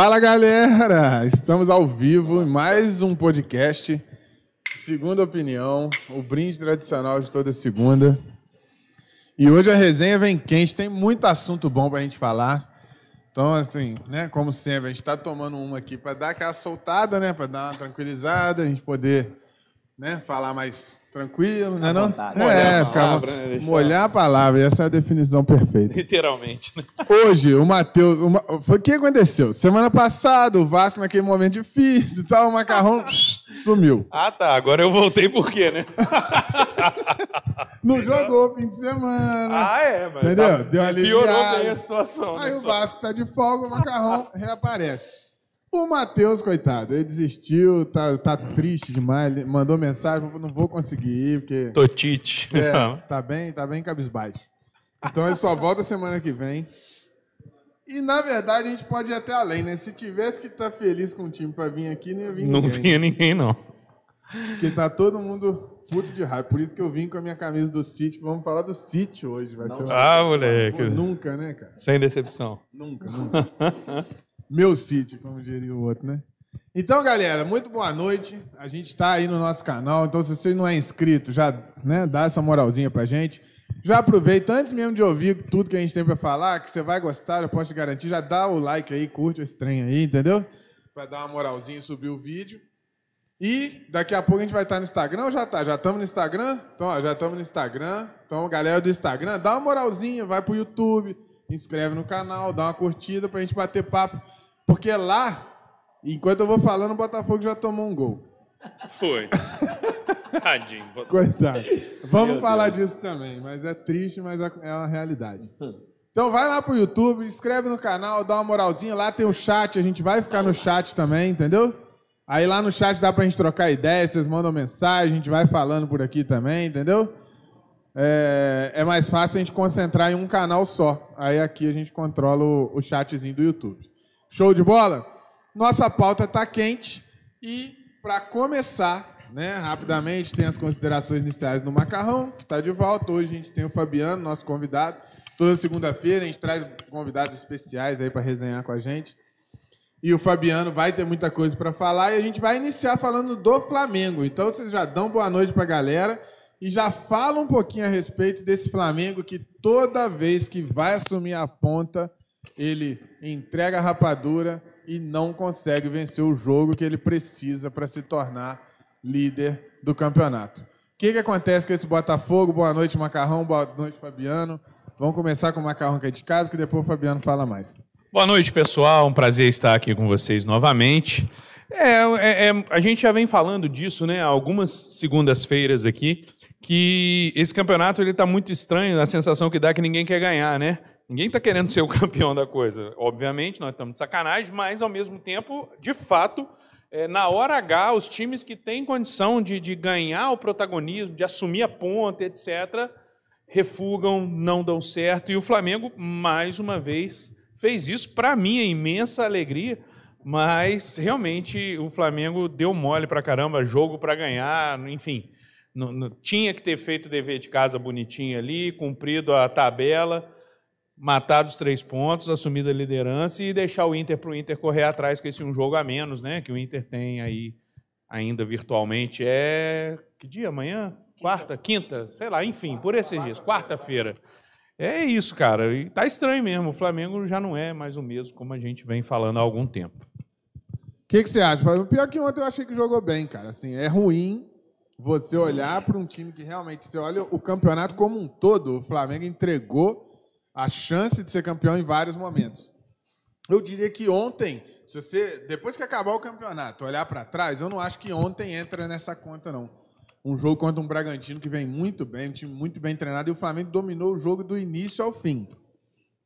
Fala galera, estamos ao vivo em mais um podcast. Segunda opinião, o brinde tradicional de toda segunda. E hoje a resenha vem quente, tem muito assunto bom pra gente falar. Então, assim, né, como sempre, a gente tá tomando uma aqui para dar aquela soltada, né, para dar uma tranquilizada, a gente poder, né, falar mais tranquilo, né, não? vontade. É, Molhar a ficar- palavra, né, molhar a palavra, essa é a definição perfeita. Literalmente. né? Hoje, o Matheus. o Foi o que aconteceu? Semana passada, o Vasco, naquele momento difícil e tal, o macarrão sumiu. Ah, tá. Agora eu voltei por quê, né? Não jogou fim de semana. Ah, é, mas Entendeu? tá- Deu Piorou bem a situação. Aí né, o só. Vasco tá de folga, o macarrão reaparece. O Matheus, coitado, ele desistiu, tá, tá triste demais. Ele mandou mensagem, falou, não vou conseguir ir, porque. Totite. É, Não. tá bem, tá bem cabisbaixo. Então ele só volta semana que vem. E na verdade a gente pode ir até além, né? Se tivesse que estar feliz com o time pra vir aqui, não ia vir Não ninguém. vinha ninguém, não. Porque tá todo mundo puto de raiva. Por isso que eu vim com a minha camisa do City. Vamos falar do City hoje. Vai ser uma Ah, decepção. moleque. Pô, nunca, né, cara? Sem decepção. Nunca, nunca. Meu City, como diria o outro, né? Então, galera, muito boa noite. A gente está aí no nosso canal. Então, se você não é inscrito, já né, dá essa moralzinha pra gente. Já aproveita, antes mesmo de ouvir tudo que a gente tem pra falar, que você vai gostar, eu posso te garantir, já dá o like aí, curte esse trem aí, entendeu? Pra dar uma moralzinha e subir o vídeo. E daqui a pouco a gente vai estar no Instagram ou já tá? Já estamos no Instagram? Então, ó, já estamos no Instagram. Então, galera do Instagram, dá uma moralzinha, vai pro YouTube, inscreve no canal, dá uma curtida pra gente bater papo. Porque lá, enquanto eu vou falando, o Botafogo já tomou um gol. Foi. Tadinho. Coitado. Vamos falar disso também, mas é triste, mas é é uma realidade. Então vai lá pro YouTube, inscreve no canal, dá uma moralzinha. Lá tem o chat, a gente vai ficar no chat também, entendeu? Aí lá no chat dá pra gente trocar ideia, vocês mandam mensagem, a gente vai falando por aqui também, entendeu? É, é mais fácil a gente concentrar em um canal só. Aí aqui a gente controla o, o chatzinho do YouTube. Show de bola? Nossa pauta tá quente e para começar, né, rapidamente, tem as considerações iniciais do Macarrão, que está de volta. Hoje a gente tem o Fabiano, nosso convidado. Toda segunda-feira a gente traz convidados especiais aí para resenhar com a gente. E o Fabiano vai ter muita coisa para falar e a gente vai iniciar falando do Flamengo. Então vocês já dão boa noite para a galera e já falam um pouquinho a respeito desse Flamengo que toda vez que vai assumir a ponta, ele entrega a rapadura e não consegue vencer o jogo que ele precisa para se tornar líder do campeonato. O que, que acontece com esse Botafogo? Boa noite, Macarrão. Boa noite, Fabiano. Vamos começar com o Macarrão que é de casa, que depois o Fabiano fala mais. Boa noite, pessoal. Um prazer estar aqui com vocês novamente. É, é, é, a gente já vem falando disso, né? Algumas segundas-feiras aqui, que esse campeonato ele está muito estranho. A sensação que dá é que ninguém quer ganhar, né? Ninguém está querendo ser o campeão da coisa. Obviamente, nós estamos de sacanagem, mas ao mesmo tempo, de fato, é, na hora H, os times que têm condição de, de ganhar o protagonismo, de assumir a ponta, etc., refugam, não dão certo. E o Flamengo, mais uma vez, fez isso para minha imensa alegria. Mas realmente o Flamengo deu mole para caramba, jogo para ganhar, enfim. não- não- tinha que ter feito o dever de casa bonitinho ali, cumprido a tabela, matado os três pontos, assumido a liderança e deixar o Inter para o Inter correr atrás com esse um jogo a menos, né? Que o Inter tem aí ainda virtualmente. É que dia? Amanhã? Quarta? Quinta? Sei lá, enfim, por esses dias. Quarta-feira. É isso, cara. E tá estranho mesmo. O Flamengo já não é mais o mesmo como a gente vem falando há algum tempo. O que, que você acha? Fábio? Pior que ontem eu achei que jogou bem, cara. Assim, é ruim você olhar para um time que realmente você olha o campeonato como um todo. O Flamengo entregou a chance de ser campeão em vários momentos. Eu diria que ontem, se você depois que acabar o campeonato, olhar para trás, eu não acho que ontem entra nessa conta não. Um jogo contra um Bragantino que vem muito bem, um time muito bem treinado e o Flamengo dominou o jogo do início ao fim.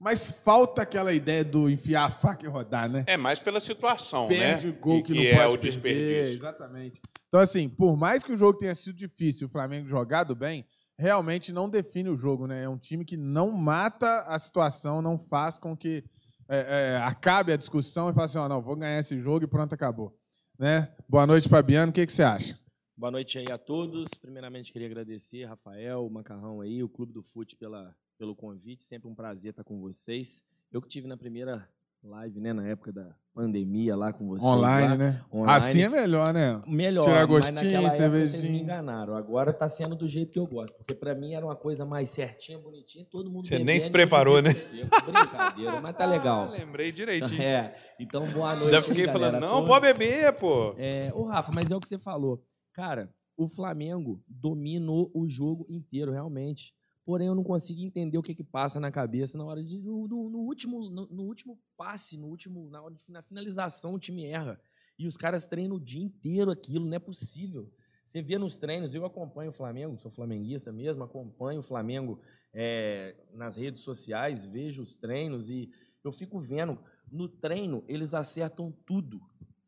Mas falta aquela ideia do enfiar a faca e rodar, né? É mais pela situação, perde né? o gol que, que não é pode o perder, desperdício. Exatamente. Então, assim, por mais que o jogo tenha sido difícil, o Flamengo jogado bem, realmente não define o jogo, né? É um time que não mata a situação, não faz com que é, é, acabe a discussão e fale assim, ó, não, vou ganhar esse jogo e pronto, acabou. Né? Boa noite, Fabiano. O que, que você acha? Boa noite aí a todos. Primeiramente, queria agradecer, Rafael, o Macarrão aí, o Clube do Fute pela, pelo convite. Sempre um prazer estar com vocês. Eu que tive na primeira live, né, na época da pandemia lá com vocês. Online, lá. né? Online. Assim é melhor, né? Melhor, Tirar mas gostinho, naquela época vocês me cervejinha. enganaram. Agora tá sendo do jeito que eu gosto. Porque pra mim era uma coisa mais certinha, bonitinha, todo mundo Você nem se preparou, né? Brincadeira, mas tá legal. Ah, lembrei direitinho. É, então boa noite. Aí, fiquei galera, falando, não, todos. pode beber, pô. É, ô Rafa, mas é o que você falou. Cara, o Flamengo dominou o jogo inteiro, realmente. Porém, eu não consigo entender o que que passa na cabeça na hora de. No, no- no último, no, no último passe, no último, na, hora de- na finalização, o time erra. E os caras treinam o dia inteiro aquilo, não é possível. Você vê nos treinos, eu acompanho o Flamengo, sou flamenguista mesmo, acompanho o Flamengo é, nas redes sociais, vejo os treinos e eu fico vendo. No treino, eles acertam tudo.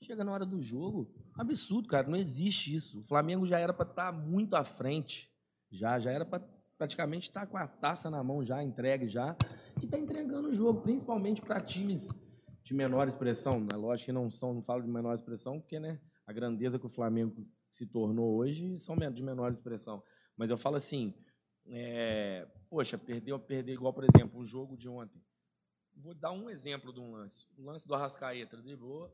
Chega na hora do jogo, absurdo, cara, não existe isso. O Flamengo já era para estar muito à frente, já, já era para praticamente estar com a taça na mão já, entregue já, e está entregando o jogo, principalmente para times de menor expressão. Né? Lógico que não são, não falo de menor expressão, porque né, a grandeza que o Flamengo se tornou hoje são de menor expressão. Mas eu falo assim, é, poxa, perdeu, perder igual, por exemplo, o jogo de ontem. Vou dar um exemplo de um lance. O lance do Arrascaeta, driblou,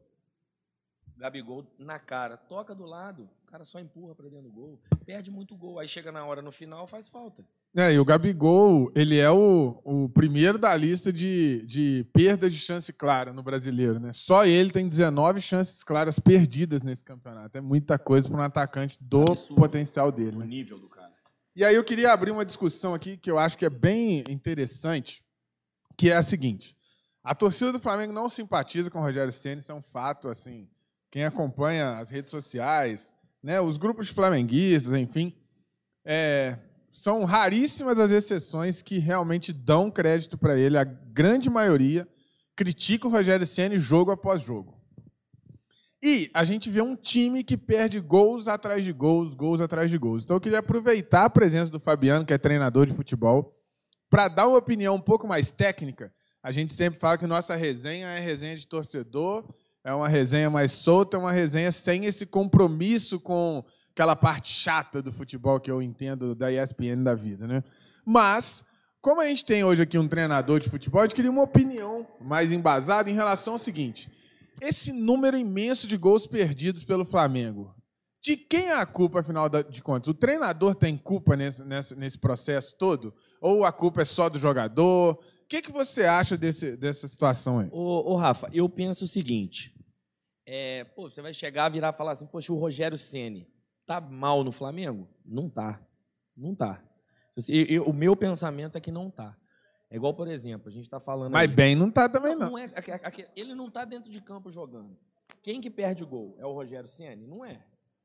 Gabigol na cara, toca do lado, cara só empurra para dentro do gol, perde muito gol. Aí chega na hora no final, faz falta. É, e o Gabigol, ele é o, o primeiro da lista de, de perdas de chance clara no brasileiro, né? Só ele tem 19 chances claras perdidas nesse campeonato. É muita coisa para um atacante do Absurdo. potencial dele. né? nível do cara. E aí eu queria abrir uma discussão aqui que eu acho que é bem interessante, que é a seguinte: a torcida do Flamengo não simpatiza com o Rogério Ceni, isso é um fato, assim. Quem acompanha as redes sociais, né, os grupos de flamenguistas, enfim, é, são raríssimas as exceções que realmente dão crédito para ele. A grande maioria critica o Rogério Ceni jogo após jogo. E a gente vê um time que perde gols atrás de gols, gols atrás de gols. Então eu queria aproveitar a presença do Fabiano, que é treinador de futebol, para dar uma opinião um pouco mais técnica. A gente sempre fala que nossa resenha é resenha de torcedor, é uma resenha mais solta, é uma resenha sem esse compromisso com aquela parte chata do futebol que eu entendo da ESPN da vida, né? Mas, como a gente tem hoje aqui um treinador de futebol, gente queria uma opinião mais embasada em relação ao seguinte: esse número imenso de gols perdidos pelo Flamengo. De quem é a culpa, afinal de contas? O treinador tem culpa nesse, nesse, nesse processo todo? Ou a culpa é só do jogador? O que, que você acha desse, dessa situação aí? Ô, ô, Rafa, eu penso o seguinte. É, pô, você vai chegar, virar e falar assim, poxa, o Rogério Ceni tá mal no Flamengo? Não tá. Não tá. Eu- eu- o meu pensamento é que não tá. É igual, por exemplo, a gente tá falando. Mas bem não tá também, não. Não é, aque- aque- ele não está dentro de campo jogando. Quem que perde o gol? É o Rogério Ceni? Não é.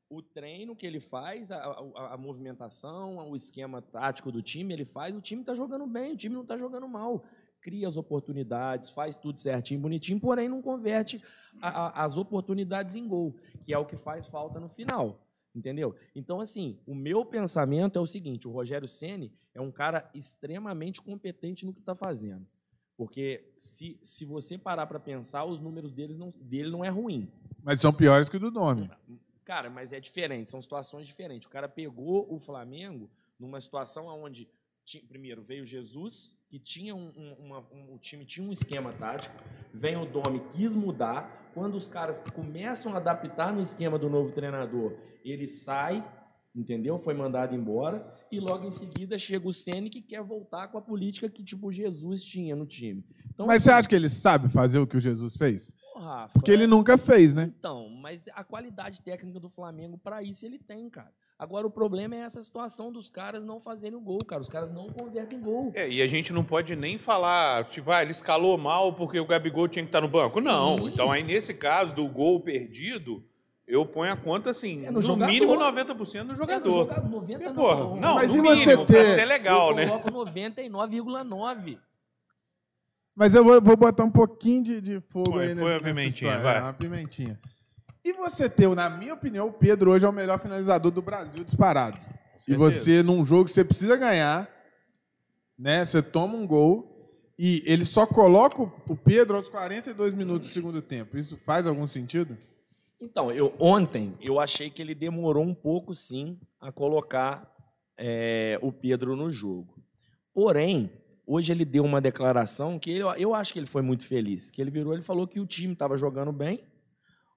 O treino que ele faz, a, a- a movimentação, o esquema tático do time, ele faz, o time está jogando bem, o time não está jogando mal. Cria as oportunidades, faz tudo certinho, bonitinho, porém não converte a- as oportunidades em gol, que é o que faz falta no final. Entendeu? Então, assim, o meu pensamento é o seguinte: o Rogério Ceni é um cara extremamente competente no que está fazendo. Porque se, se você parar para pensar, os números deles não, dele não é ruim. Mas são piores que o do nome. Cara, mas é diferente, são situações diferentes. O cara pegou o Flamengo numa situação onde, primeiro, veio Jesus, que tinha um, um- uma- um- o time tinha um esquema tático, vem o Domi, quis mudar. Quando os caras começam a adaptar no esquema do novo treinador, ele sai, entendeu? Foi mandado embora. E logo em seguida chega o Ceni que quer voltar com a política que tipo Jesus tinha no time. Então, Mas você assim, acha que ele sabe fazer o que o Jesus fez? Rafa, Porque ele nunca fez, né? então, mas a qualidade técnica do Flamengo, para isso, ele tem, cara. Agora, o problema é essa situação dos caras não fazerem o gol, cara. Os caras não convertem gol. É, e a gente não pode nem falar, tipo, ah, ele escalou mal porque o Gabigol tinha que estar no banco. Sim. Não. Então, aí, nesse caso do gol perdido, eu ponho a conta assim, É no no, jogador. mínimo 90% no É, no jogador. jogador, 90 Porque, não. porra, não, Mas no e você mínimo, ter- pra ser legal, eu né? coloco 99,9. Mas eu vou, vou botar um pouquinho de, de fogo Põe- aí nesse, põe a nessa pimentinha, história. vai. É, uma pimentinha. E você ter, na minha opinião, o Pedro hoje é o melhor finalizador do Brasil disparado. E você, num jogo que você precisa ganhar, né? Você toma um gol e ele só coloca o o Pedro aos 42 minutos do segundo tempo. Isso faz algum sentido? Então, eu, ontem eu achei que ele demorou um pouco, sim, a colocar é, o Pedro no jogo. Porém, Hoje ele deu uma declaração que ele, eu acho que ele foi muito feliz. Que ele virou, ele falou que o time estava jogando bem,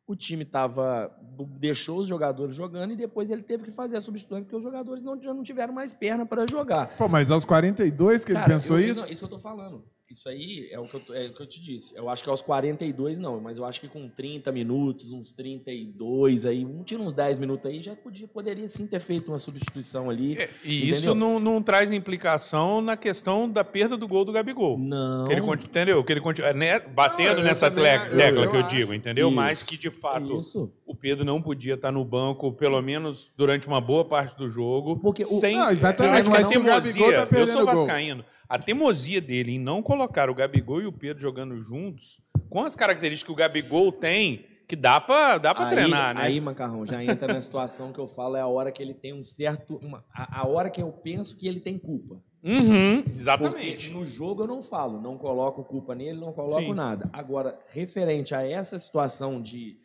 o time tava, deixou os jogadores jogando e depois ele teve que fazer a substituição porque os jogadores não, já não tiveram mais perna para jogar. Pô, mas aos 42 que Cara, ele pensou eu, isso? Não, isso que eu tô falando. Isso aí é o, que eu, é o que eu te disse. Eu acho que aos 42 não, mas eu acho que com 30 minutos, uns 32 aí, um tira uns 10 minutos aí, já podia, poderia sim ter feito uma substituição ali. É, e entendeu? isso não, não traz implicação na questão da perda do gol do Gabigol. Não. Que ele, entendeu? Que ele continua né, batendo não, nessa tecla, tecla eu, que eu acho. digo, entendeu? Isso. Mas que de fato isso. o Pedro não podia estar no banco, pelo menos durante uma boa parte do jogo. Porque o... sem. Não, exatamente, mas a teimosia, tá eu sou vascaíno. A teimosia dele em não colocar o Gabigol e o Pedro jogando juntos, com as características que o Gabigol tem, que dá pra, dá pra aí, treinar, né? Aí, Macarrão, já entra na situação que eu falo, é a hora que ele tem um certo. Uma, a, a hora que eu penso que ele tem culpa. Uhum, exatamente. Porque no jogo eu não falo, não coloco culpa nele, não coloco Sim. nada. Agora, referente a essa situação de.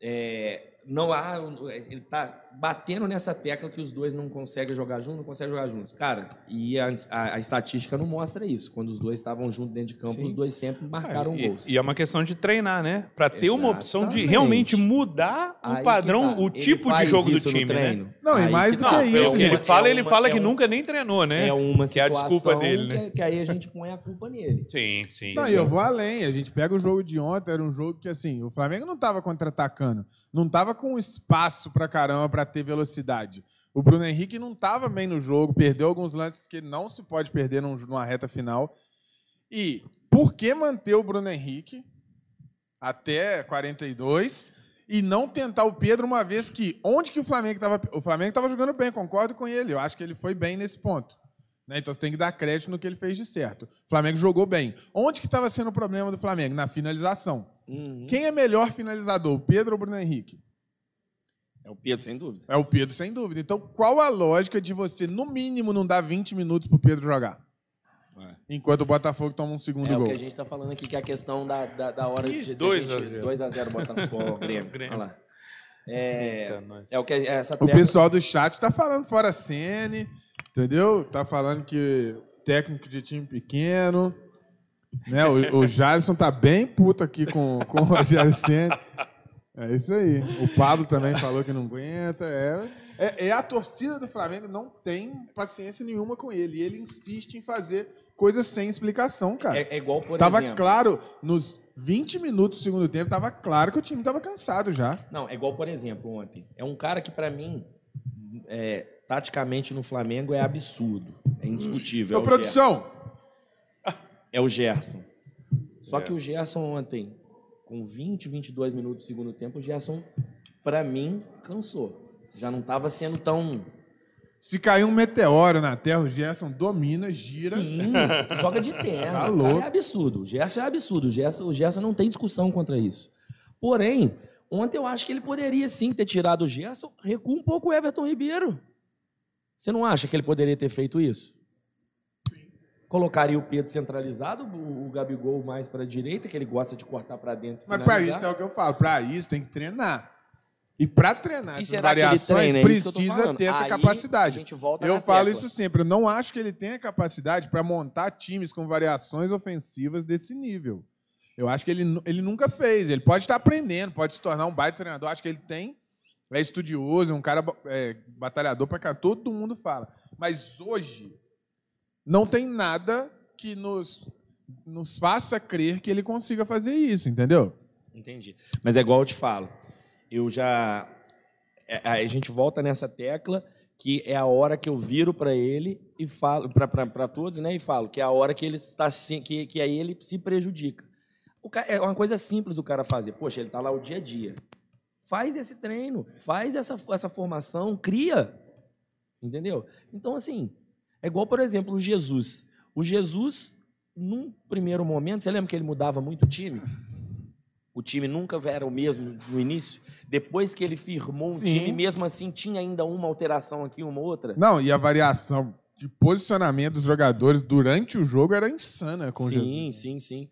É, não há. Ele tá batendo nessa tecla que os dois não conseguem jogar juntos, não conseguem jogar juntos. Cara, e a, a, a estatística não mostra isso. Quando os dois estavam juntos dentro de campo, Sim. os dois sempre marcaram é, e, gols. E é uma questão de treinar, né? Para ter uma opção de realmente mudar o padrão, tá. o tipo de jogo do time, né? Não, e mais do que, que isso. O que ele fala, é ele fala é que nunca nem treinou, né? É uma que é a desculpa dele, né? Que, aí a gente põe a culpa nele. Sim, sim. Não, sim. e eu vou além. A gente pega o jogo de ontem, era um jogo que, assim, o Flamengo não estava contra-atacando. Não estava com espaço pra caramba para ter velocidade. O Bruno Henrique não estava bem no jogo, perdeu alguns lances que não se pode perder numa reta final. E por que manter o Bruno Henrique até 42 e não tentar o Pedro uma vez que onde que o Flamengo estava o Flamengo estava jogando bem, concordo com ele. Eu acho que ele foi bem nesse ponto. Né? Então você tem que dar crédito no que ele fez de certo. O Flamengo jogou bem. Onde que estava sendo o problema do Flamengo? Na finalização. Uhum. Quem é melhor finalizador, o Pedro ou o Bruno Henrique? É o Pedro, sem dúvida. É o Pedro, sem dúvida. Então, qual a lógica de você, no mínimo, não dar 20 minutos pro Pedro jogar? É. Enquanto o Botafogo toma um segundo é gol. É o que a gente está falando aqui, que é a questão da, da, da hora Ih, de... 2 a 0 2 a 0 Botafogo, Grêmio. Grêmio. Olha lá. É, Eita, é o que essa O pessoal do chat está falando fora Sene, entendeu? Tá falando que técnico de time pequeno, né? O, o Jalisson tá bem puto aqui com, com o Rogério Senna. É isso aí. O Pablo também falou que não aguenta. É, é, é, a torcida do Flamengo não tem paciência nenhuma com ele. E ele insiste em fazer coisas sem explicação, cara. É, é igual, por tava exemplo... claro, nos 20 minutos do segundo tempo, tava claro que o time tava cansado já. Não, é igual, por exemplo, ontem. É um cara que, para mim, é, taticamente no Flamengo é absurdo. É indiscutível. Ô, é produção! Gerson. É o Gerson. Só que o Gerson ontem com 20, 22 minutos do segundo tempo, o Gerson, para mim, cansou. Já não estava sendo tão. Se cair um meteoro na Terra, o Gerson domina, gira. Sim, joga de terra. Tá é absurdo. O Gerson é absurdo. O Gerson, o Gerson não tem discussão contra isso. Porém, ontem eu acho que ele poderia sim ter tirado o Gerson, recua um pouco o Everton Ribeiro. Você não acha que ele poderia ter feito isso? Colocaria o Pedro centralizado, o, Gabigol mais para a direita, que ele gosta de cortar para dentro. Mas para isso é o que eu falo, para isso tem que treinar. E para treinar e essas variações, treina? É precisa ter essa Aí, capacidade. eu falo tecla. isso sempre. Eu não acho que ele tenha capacidade para montar times com variações ofensivas desse nível. Eu acho que ele, ele nunca fez. Ele pode estar aprendendo, pode se tornar um baita treinador. Acho que ele tem. É estudioso, é um cara é, batalhador para cá. Todo mundo fala. Mas hoje, não tem nada que nos, nos faça crer que ele consiga fazer isso, entendeu? Entendi. Mas é igual eu te falo. Eu já. É, a gente volta nessa tecla que é a hora que eu viro para ele e falo para todos, né? E falo que é a hora que ele está que, que aí ele se prejudica. Cara, é uma coisa simples o cara fazer. Poxa, ele está lá o dia a dia. Faz esse treino, faz essa, essa formação, cria. Entendeu? Então, assim, é igual, por exemplo, o Jesus. O Jesus, num primeiro momento, você lembra que ele mudava muito o time? O time nunca era o mesmo no início. Depois que ele firmou um Sim. time, mesmo assim tinha ainda uma alteração aqui, uma outra. Não, e a variação de posicionamento dos jogadores durante o jogo era insana com sim, o Jesus. Sim, sim, sim.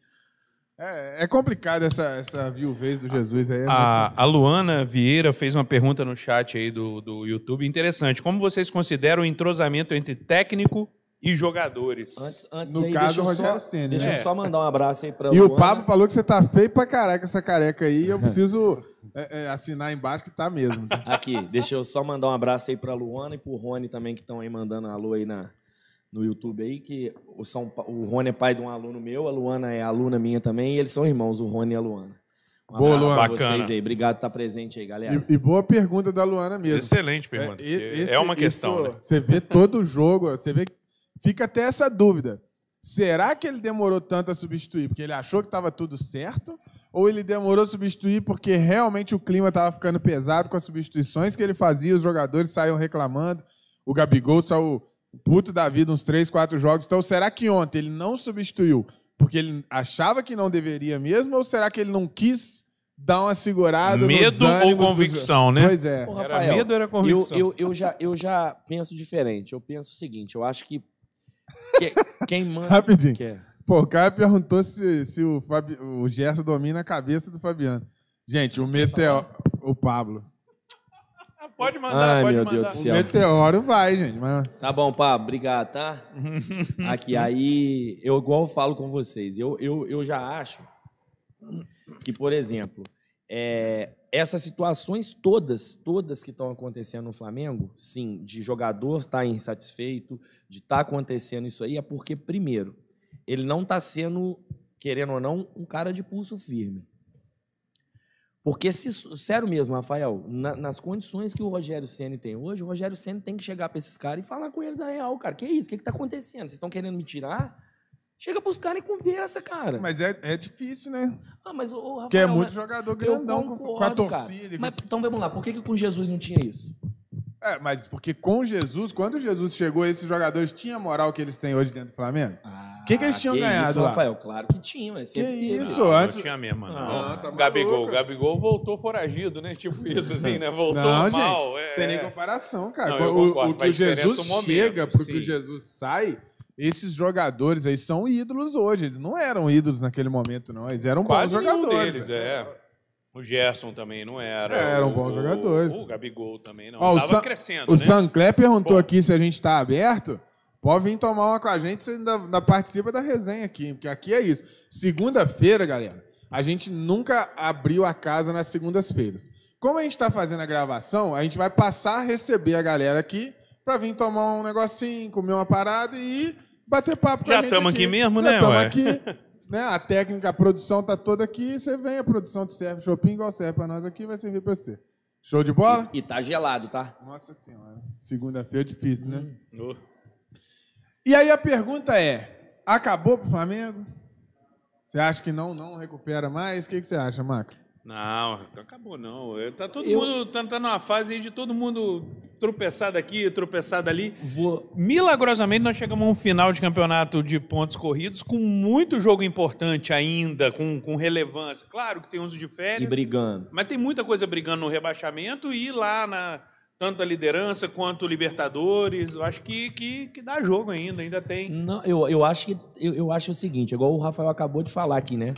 É, é complicado essa, essa viuvez do Jesus aí. É a, a, Luana Vieira fez uma pergunta no chat aí do, do YouTube interessante. Como vocês consideram o entrosamento entre técnico e jogadores. Antes, antes No aí, caso, deixa eu o Rogério só, Ceni, Deixa né? eu só mandar um abraço aí pra E o. Pablo falou que você tá feio pra caraca essa careca aí. Eu preciso é, é, assinar embaixo que tá mesmo. Aqui, deixa eu só mandar um abraço aí pra Luana e pro Rony também, que estão aí mandando alô aí na, no YouTube aí, que o, São, Pa- o Rony é pai de um aluno meu, a Luana é aluna minha também, e eles são irmãos, o Rony e a Luana. Um Boa, Luana. pra vocês Bacana. aí. Obrigado por estar presente aí, galera. E, e boa pergunta da Luana mesmo. Excelente pergunta. É, porque É, esse- uma questão, isso, né? Você vê todo o jogo, você vê. Fica até essa dúvida. Será que ele demorou tanto a substituir porque ele achou que estava tudo certo? Ou ele demorou a substituir porque realmente o clima estava ficando pesado com as substituições que ele fazia, os jogadores saíam reclamando, o Gabigol saiu puto da vida uns três, quatro jogos. Então, será que ontem ele não substituiu porque ele achava que não deveria mesmo? Ou será que ele não quis dar uma segurada? nos Medo ou ânimos dos- convicção, né? Pois é. Ô, Era Rafael, medo ou era Eu, convicção? eu, eu, já, eu já penso diferente. Eu penso o seguinte, eu acho que, que- quem manda... Rapidinho. Que é? Pô, o cara perguntou se, se o, Fabi, o Gerson domina a cabeça do Fabiano. Gente, o Meteoro. O Pablo. Pode mandar, Ai, pode meu mandar. Deus do O céu. Meteoro vai, gente. Mas... Tá bom, Pablo, obrigado, tá? Aqui, aí, eu igual eu falo com vocês, eu, eu, eu já acho que, por exemplo, é, essas situações todas, todas que estão acontecendo no Flamengo, sim, de jogador estar insatisfeito, de estar acontecendo isso aí, é porque, primeiro, ele não está sendo, querendo ou não, um cara de pulso firme. Porque, se, sério mesmo, Rafael, na- nas condições que o Rogério Ceni tem hoje, o Rogério Ceni tem que chegar para esses caras e falar com eles a real, cara. Que isso? O que está acontecendo? Vocês estão querendo me tirar? Chega pros caras e conversa, cara. Mas é, é difícil, né? ah, mas, ô, Rafael, Porque é muito jogador grandão com, com a concordo, cara. torcida. Mas, então vamos lá, por que, que com Jesus não tinha isso? É, mas porque com Jesus, quando Jesus chegou, esses jogadores tinham a moral que eles têm hoje dentro do Flamengo? Que que eles tinham ganhado isso, lá? Rafael? Claro que tinha, mas Que sempre teve. isso? Não, antes- não tinha mesmo, não. Ah, tá Gabigol. Gabigol voltou foragido, né? Tipo isso, assim, né? Voltou Não, mal. gente, é, tem nem comparação, cara. Não, eu o, o que o Jesus o momento, chega pro que o Jesus sai, esses jogadores aí são ídolos hoje. Eles não eram ídolos naquele momento, não. Eles eram Quase bons jogadores. deles, é. O Gerson também não era. É, eram o- bons o- jogadores. O Gabigol também não. Ó, o Tava San- crescendo, O né? Sancler perguntou Bom. aqui se a gente tá aberto. Pode vir tomar uma com a gente, você ainda, ainda participa da resenha aqui, porque aqui é isso. Segunda-feira, galera, a gente nunca abriu a casa nas segundas-feiras. Como a gente está fazendo a gravação, a gente vai passar a receber a galera aqui para vir tomar um negocinho, comer uma parada e bater papo com Já a gente. tamo aqui mesmo, Já né, tamo ué? aqui. Né? A técnica, a produção tá toda aqui. Você vem, a produção te serve shopping igual serve para nós aqui, vai servir para você. Show de bola? E tá gelado, tá? Nossa senhora. Segunda-feira é difícil, né? Oh. E aí a pergunta é: acabou pro Flamengo? Você acha que não, não recupera mais? O que, que você acha, Maca? Não, acabou não. É, Tá todo Eu- mundo tá, tá numa fase aí de todo mundo tropeçar daqui, tropeçar dali. Vou. Milagrosamente, nós chegamos a um final de campeonato de pontos corridos com muito jogo importante ainda, com, com relevância. Claro que tem uns de E férias, brigando. mas tem muita coisa brigando no rebaixamento e lá na tanto a liderança quanto o Libertadores. Eu acho que, que, que dá jogo ainda, ainda tem. Não, eu, eu acho que eu, eu acho o seguinte, igual o Rafael acabou de falar aqui, né?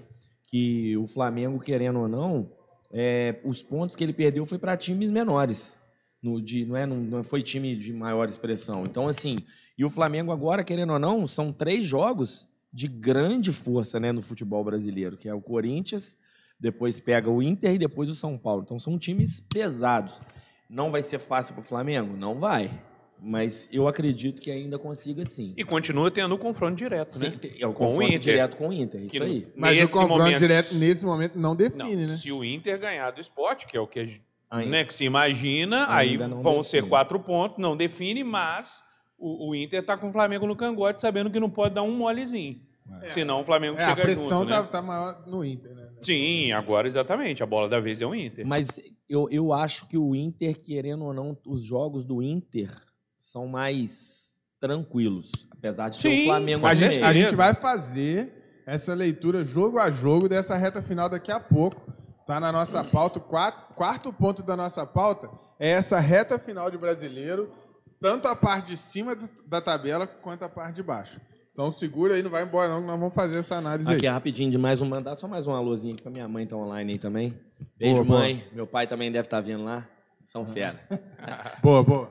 Que o Flamengo, querendo ou não, é, os pontos que ele perdeu foi para times menores. No, de, não, é, não, não foi time de maior expressão. Então, assim, e o Flamengo agora, querendo ou não, são três jogos de grande força né, no futebol brasileiro, que é o Corinthians, depois pega o Inter e depois o São Paulo. Então são times pesados. Não vai ser fácil para o Flamengo? Não vai. Mas eu acredito que ainda consiga sim. E continua tendo o confronto direto, Sim, né? é o Com o confronto Inter. direto com o Inter, isso Que aí. Mas nesse o confronto momento, direto nesse momento não Não, define, né? Se o Inter ganhar do esporte, que é o que Ainda. né, que se imagina, aí não vão define. ser quatro pontos, não define, mas o, o Inter está com o Flamengo no cangote, sabendo que não pode dar um molezinho. Senão o Flamengo É, a chega pressão junto, tá, né? tá maior no Inter, né? Sim, agora exatamente. A bola da vez é o Inter. Mas eu, eu acho que o Inter, querendo ou não, os jogos do Inter são mais tranquilos. Apesar de ter Sim, o Flamengo A gente, a gente vai fazer essa leitura jogo a jogo dessa reta final daqui a pouco. Tá na nossa pauta. O quarto, quarto ponto da nossa pauta é essa reta final de brasileiro, tanto a parte de cima da tabela quanto a parte de baixo. Então segura aí, não vai embora não, que nós vamos fazer essa análise Aqui, aí. rapidinho, de mais um, mandar só mais um alôzinho aqui pra minha mãe, tá online aí também. Beijo, Boa, boa. mãe. Meu pai também deve estar vendo lá. São fera. Boa, boa.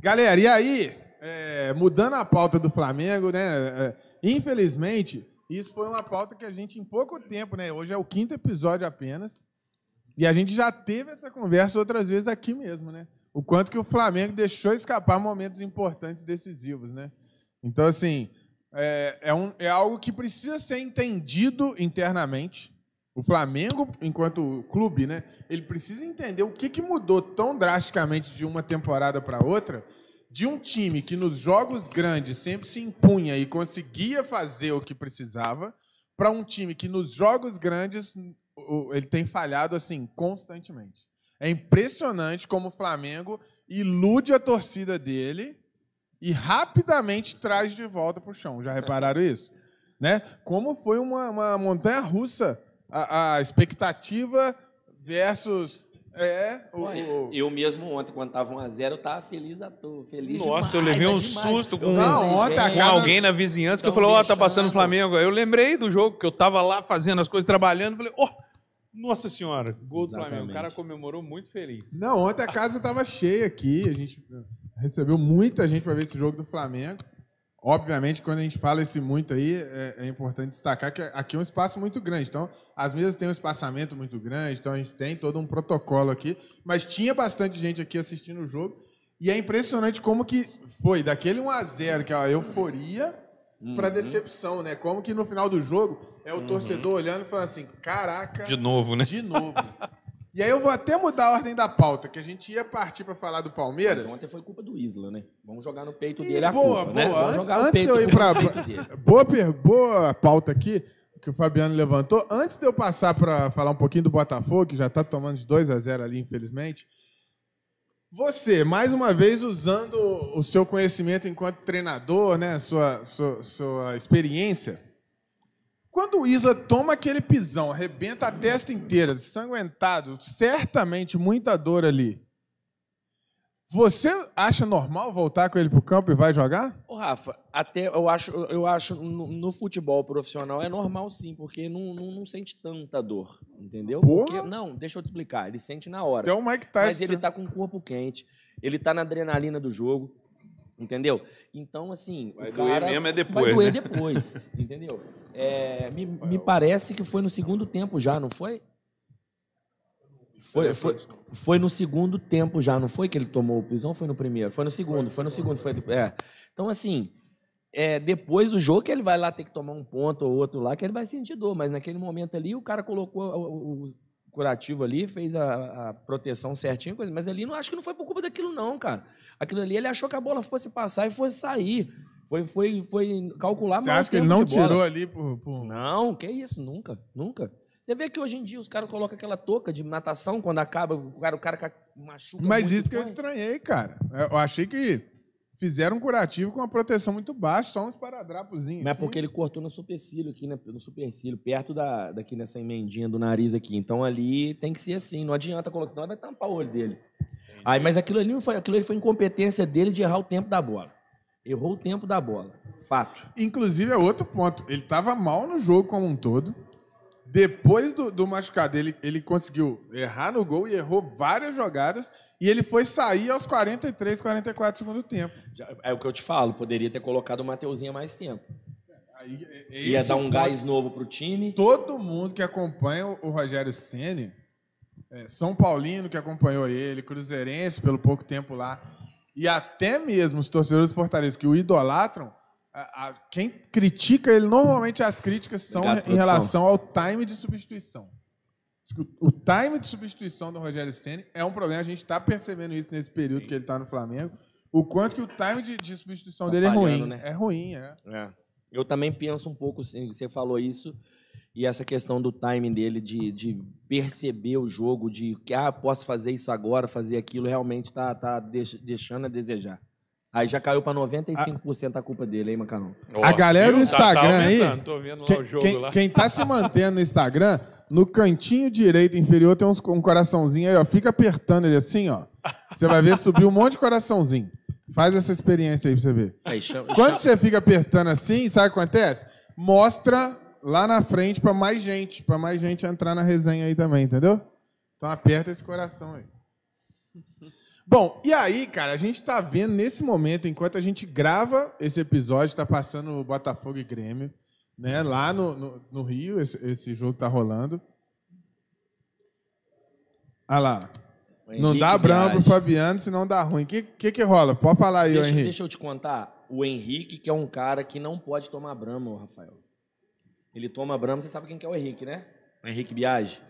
Galera, e aí, é, mudando a pauta do Flamengo, né? é, infelizmente, isso foi uma pauta que a gente, em pouco tempo, né? Hoje é o quinto episódio apenas. E a gente já teve essa conversa outras vezes aqui mesmo, né? O quanto que o Flamengo deixou escapar momentos importantes decisivos, né? Então, assim, é, é, um, é algo que precisa ser entendido internamente. O Flamengo, enquanto clube, né, ele precisa entender o que, que mudou tão drasticamente de uma temporada para outra, de um time que nos jogos grandes sempre se impunha e conseguia fazer o que precisava, para um time que nos jogos grandes ele tem falhado assim constantemente. É impressionante como o Flamengo ilude a torcida dele e rapidamente traz de volta para o chão. Já repararam isso? Né? Como foi uma, uma montanha russa a, a expectativa versus é, o, o... Eu mesmo ontem, quando tava 1x0, eu tava feliz à toa. Feliz Nossa, demais, eu levei um demais. susto com, Não, ontem com casa- alguém na vizinhança que Tão falou, ó, tá passando o. Flamengo. Eu lembrei do jogo, que eu tava lá fazendo as coisas, trabalhando, falei, ó, nossa senhora, gol do Flamengo. O cara comemorou muito feliz. Não, ontem a casa estava cheia aqui. A gente recebeu muita gente para ver esse jogo do Flamengo. Obviamente, quando a gente fala esse muito aí, é, é importante destacar que aqui é um espaço muito grande. Então, as mesas têm um espaçamento muito grande, então a gente tem todo um protocolo aqui. Mas tinha bastante gente aqui assistindo o jogo. E é impressionante como que foi daquele 1 a 0 que é a euforia, para decepção, né? Como que no final do jogo é o torcedor olhando e falando assim: caraca. De novo, né? De novo. E aí eu vou até mudar a ordem da pauta, que a gente ia partir para falar do Palmeiras. Mas ontem foi culpa do Isla, né? Vamos jogar no peito dele a boa, culpa, né? boa. Vamos Antes- jogar antes peito, de eu ir dele. Boa, boa pauta aqui que o Fabiano levantou. Antes de eu passar para falar um pouquinho do Botafogo, que já está tomando de 2 a 0 ali, infelizmente. Você, mais uma vez, usando o seu conhecimento enquanto treinador, né, sua, sua, sua experiência. Quando o Isla toma aquele pisão, arrebenta a testa inteira, sanguentado, certamente muita dor ali. Você acha normal voltar com ele pro campo e vai jogar? Ô, Rafa, até eu acho, eu acho no, no futebol profissional é normal sim, porque não, não, não sente tanta dor, entendeu? Porra. Porque, não, deixa eu te explicar, ele sente na hora. Até o Mike Tyson. Mas ele tá com o corpo quente, ele tá na adrenalina do jogo, entendeu? Então, assim, Vai o doer cara mesmo é depois, vai doer né? depois, entendeu? É, me, me parece que foi no segundo tempo já, não foi? Foi, foi, foi no segundo tempo já, não foi que ele tomou o pisão foi no primeiro? Foi no segundo, foi no segundo. Foi, é. Então, assim, é, depois do jogo que ele vai lá ter que tomar um ponto ou outro lá, que ele vai sentir dor. Mas naquele momento ali, o cara colocou o, o- curativo ali, fez a, a proteção certinho, coisa, mas ali não acho que não foi por culpa daquilo, não, cara. Aquilo ali ele achou que a bola fosse passar e fosse sair. Foi, foi, foi calcular Você mal o acha que ele não tirou ali por. por- Não, que isso, nunca, nunca. Você vê que hoje em dia os caras colocam aquela touca de natação quando acaba, o cara, o cara ca- machuca Mas isso que eu estranhei, cara. Eu achei que fizeram um curativo com uma proteção muito baixa, só um esparadrapozinho. Mas é porque ele cortou no supercílio aqui, né, no supercílio, perto da, daqui nessa emendinha do nariz aqui. Então ali tem que ser assim, não adianta colocar, senão vai tampar o olho dele. Aí, mas aquilo ali não foi, aquilo ali foi incompetência dele de errar o tempo da bola. Errou o tempo da bola. Fato. Inclusive, é outro ponto. Ele tava mal no jogo como um todo. Depois do, do machucado, ele, ele conseguiu errar no gol e errou várias jogadas. E ele foi sair aos 43, 44 do segundo tempo. Já- é o que eu te falo, poderia ter colocado o Mateuzinho há mais tempo. Aí, é- é Ia dar o um ponto. gás novo pro time. Todo mundo que acompanha o Rogério Ceni, é, São Paulino que acompanhou ele, Cruzeirense pelo pouco tempo lá, e até mesmo os torcedores do Fortaleza que o idolatram, a- a- quem critica ele, normalmente as críticas são Obrigado, em relação ao time de substituição. O time de substituição do Rogério Ceni é um problema, a gente está percebendo isso nesse período que ele está no Flamengo, o quanto que o time de, de substituição Tá dele é falhando, ruim. né? É ruim, é. É. Eu também penso um pouco, assim, você falou isso, e essa questão do timing dele, de, de perceber o jogo, de que, ah, posso fazer isso agora, fazer aquilo, realmente tá, tá deix- deixando a desejar. Aí já caiu para 95% a culpa dele, hein, Macarrão? A galera do viu? Tá- tá Instagram aí- Tô vendo lá Quem, o jogo quem, lá. quem tá se mantendo no Instagram, no cantinho direito inferior tem uns, um coraçãozinho aí, ó. Fica apertando ele assim, ó. Você vai ver subir um monte de coraçãozinho. Faz essa experiência aí pra você ver. Aí, chama, Quando chama- você fica apertando assim, sabe o que acontece? Mostra lá na frente pra mais gente, pra mais gente entrar na resenha aí também, entendeu? Então aperta esse coração aí. Bom, e aí, cara, a gente tá vendo nesse momento, enquanto a gente grava esse episódio, tá passando o Botafogo e Grêmio, né? Lá no, no, no Rio, esse, esse jogo tá rolando. Olha lá. Não dá brama pro Fabiano, senão dá ruim. O que, que, que rola? Pode falar aí, deixa, Henrique. Deixa eu te contar. O Henrique, que é um cara que não pode tomar brama, Rafael. Ele toma brama, você sabe quem que é o Henrique, né? O Henrique Biagi.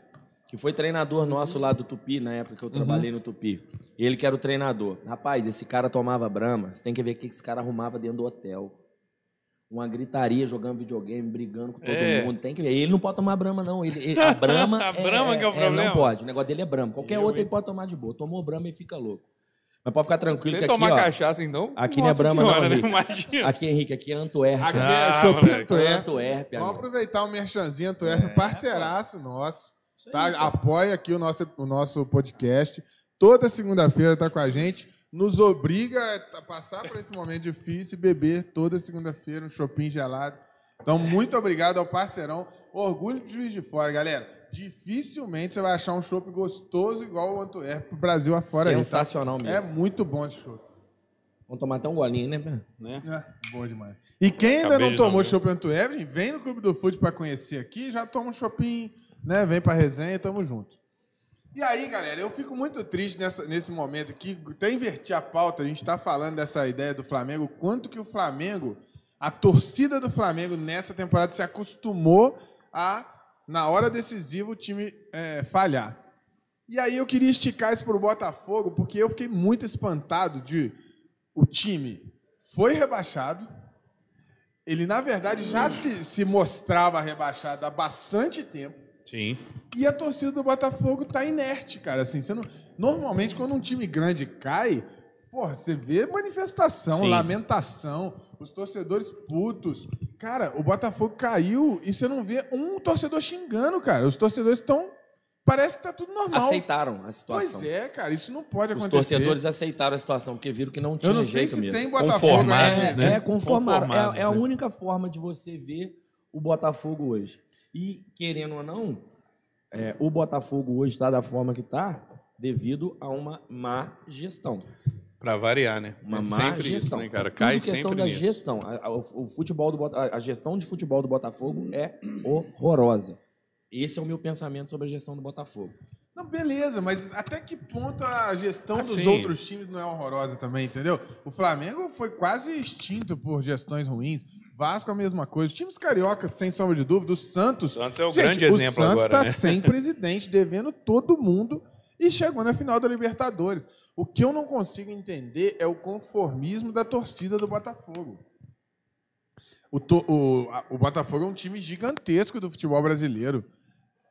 Que foi treinador nosso lá do Tupi, na época que eu trabalhei uhum. no Tupi. Ele que era o treinador. Rapaz, esse cara tomava brama. Você tem que ver o que esse cara arrumava dentro do hotel uma gritaria jogando videogame, brigando com todo é. mundo. Tem que ver. Ele não pode tomar brama, não. Ele, ele, a brama. a brama é, que é o problema. É, não pode. O negócio dele é brama. Qualquer outro ele pode tomar de boa. Tomou brama e fica louco. Mas pode ficar tranquilo Você que tomar aqui, cachaça, então? Aqui não é brama, senhora, não, Henrique. Imagina. Aqui, Henrique, aqui é Antuérpia. Aqui é ah, Shopping Antuérpia. Vamos aproveitar o merchanzinho Antuérpia, é, parceiraço nosso. Tá? Aí, Apoia aqui o nosso, o nosso podcast. Toda segunda-feira tá com a gente nos obriga a passar por esse momento difícil e beber toda segunda-feira um shopping gelado. Então, muito obrigado ao parceirão. Orgulho de Juiz de Fora, galera. Dificilmente você vai achar um chopp gostoso igual o Antuérpia pro Brasil afora. Sensacional aí, tá? mesmo. É muito bom esse chopp. Vamos tomar até um golinho, né? né? É, bom demais. E quem ainda Acabei não tomou chopp Antuérpia, vem no Clube do Fute para conhecer aqui, já toma um shopping, né? Vem pra resenha, tamo junto. E aí, galera, eu fico muito triste nessa, nesse momento aqui. Até inverti a pauta, a gente está falando dessa ideia do Flamengo, quanto que o Flamengo, a torcida do Flamengo nessa temporada se acostumou a, na hora decisiva, o time é, falhar. E aí eu queria esticar isso para o Botafogo, porque eu fiquei muito espantado de o time foi rebaixado. Ele, na verdade, já se, se mostrava rebaixado há bastante tempo. Sim. E a torcida do Botafogo tá inerte, cara. Assim, você não... Normalmente, quando um time grande cai, porra, você vê manifestação, Sim. lamentação, os torcedores putos. Cara, o Botafogo caiu e você não vê um torcedor xingando, cara. Os torcedores estão. Parece que tá tudo normal. Aceitaram a situação. Pois é, cara, isso não pode acontecer. Os torcedores aceitaram a situação, porque viram que não tinha Eu não jeito sei se mesmo. tem Botafogo. Conformados, é, né? É, conformaram. Conformados, é, é a né? única forma de você ver o Botafogo hoje. E, querendo ou não, é, o Botafogo hoje está da forma que está devido a uma má gestão. Para variar, né? Uma é má gestão. Isso, né, cara? Cai Tudo questão da nisso. gestão. A, a, o futebol do, a, a gestão de futebol do Botafogo é horrorosa. Esse é o meu pensamento sobre a gestão do Botafogo. Não, beleza, mas até que ponto a gestão assim, dos outros times não é horrorosa também, entendeu? O Flamengo foi quase extinto por gestões ruins. Vasco a mesma coisa. Os times cariocas, sem sombra de dúvida, o Santos. O Santos é o gente, grande exemplo agora. O Santos está né? sem presidente, devendo todo mundo e chegou na final da Libertadores. O que eu não consigo entender é o conformismo da torcida do Botafogo. O, to, o, a, o Botafogo é um time gigantesco do futebol brasileiro.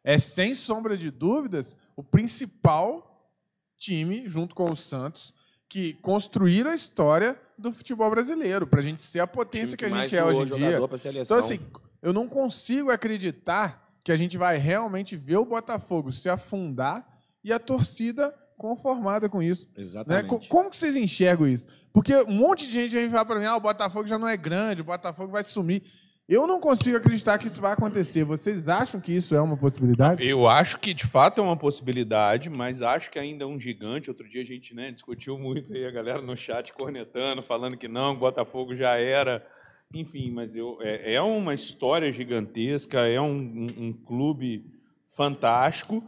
É, sem sombra de dúvidas, o principal time, junto com o Santos, que construíram a história do futebol brasileiro, para a gente ser a potência que, que, a gente é hoje em dia. Então, assim, eu não consigo acreditar que a gente vai realmente ver o Botafogo se afundar e a torcida conformada com isso. Né? Exatamente. Né? Como que vocês enxergam isso? Porque um monte de gente vem falar para mim, ah, o Botafogo já não é grande, o Botafogo vai sumir. Eu não consigo acreditar que isso vai acontecer. Vocês acham que isso é uma possibilidade? Eu acho que de fato é uma possibilidade, mas acho que ainda é um gigante. Outro dia a gente né, discutiu muito aí, a galera no chat cornetando, falando que não, o Botafogo já era. Enfim, mas eu, é, é uma história gigantesca, é um, um, um clube fantástico.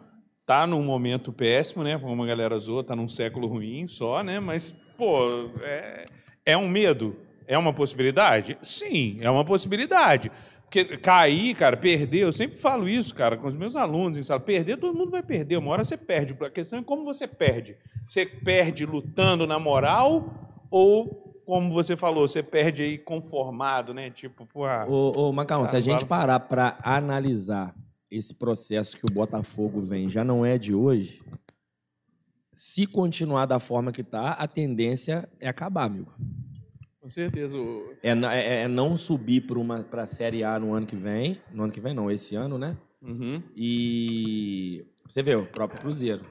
Tá num momento péssimo, né? Como a galera zoa, tá num século ruim só, né? Mas, pô, é, é um medo é uma possibilidade? Sim, é uma possibilidade. Porque cair, cara, perder, eu sempre falo isso, cara, com os meus alunos em sala. Perder, todo mundo vai perder. Uma hora você perde. A questão é como você perde. Você perde lutando na moral ou, como você falou, você perde aí conformado, né? Tipo, pô. Ah, ô, ô cara, se a gente parar para analisar esse processo que o Botafogo vem, já não é de hoje. Se continuar da forma que está, a tendência é acabar, amigo. Com certeza. É, é, é não subir para a Série A no ano que vem. No ano que vem, não, esse ano, né? Uhum. E você vê, o próprio Cruzeiro.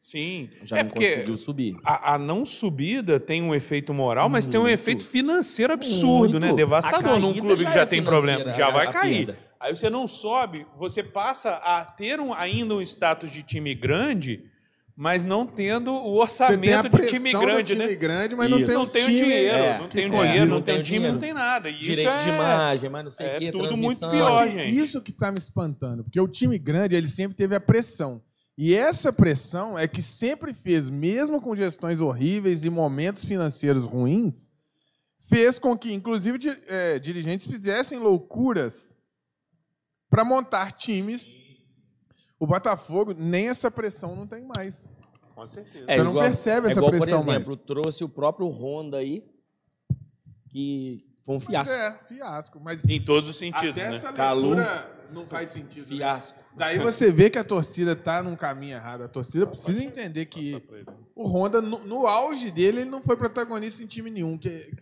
Sim. Já é não conseguiu subir. A, a, não subida tem um efeito moral, mas Muito. tem um efeito financeiro absurdo, né? Muito. né? Devastador num clube que já, é tem problema. Já vai cair. Perda. Aí você não sobe, você passa a ter um, ainda um status de time grande mas não tendo o Você tem a orçamento de time do grande, time né? grande, mas não Isso. tem Não o tem o time. dinheiro, É, não tem o dinheiro, Não não tem o o time, dinheiro. não tem nada. E isso Direito é... de imagem, mas não sei o é que, tudo muito pior, gente. Isso que tá me espantando, porque o time grande, ele sempre teve a pressão. E essa pressão é que sempre fez, mesmo com gestões horríveis e momentos financeiros ruins, fez com que, inclusive, eh, dirigentes fizessem loucuras para montar times. O Botafogo, nem essa pressão não tem mais. Com certeza. É Você não igual- percebe É essa igual, por pressão exemplo, trouxe o próprio Honda aí, que foi um mais. fiasco. Mas é, fiasco. Mas Em todos os sentidos, até né? essa Calu. não faz sentido. né? Fiasco. Daí você vê que a torcida tá num caminho errado. A torcida precisa entender que o Honda, no, no auge dele, ele não foi protagonista em time nenhum. Que,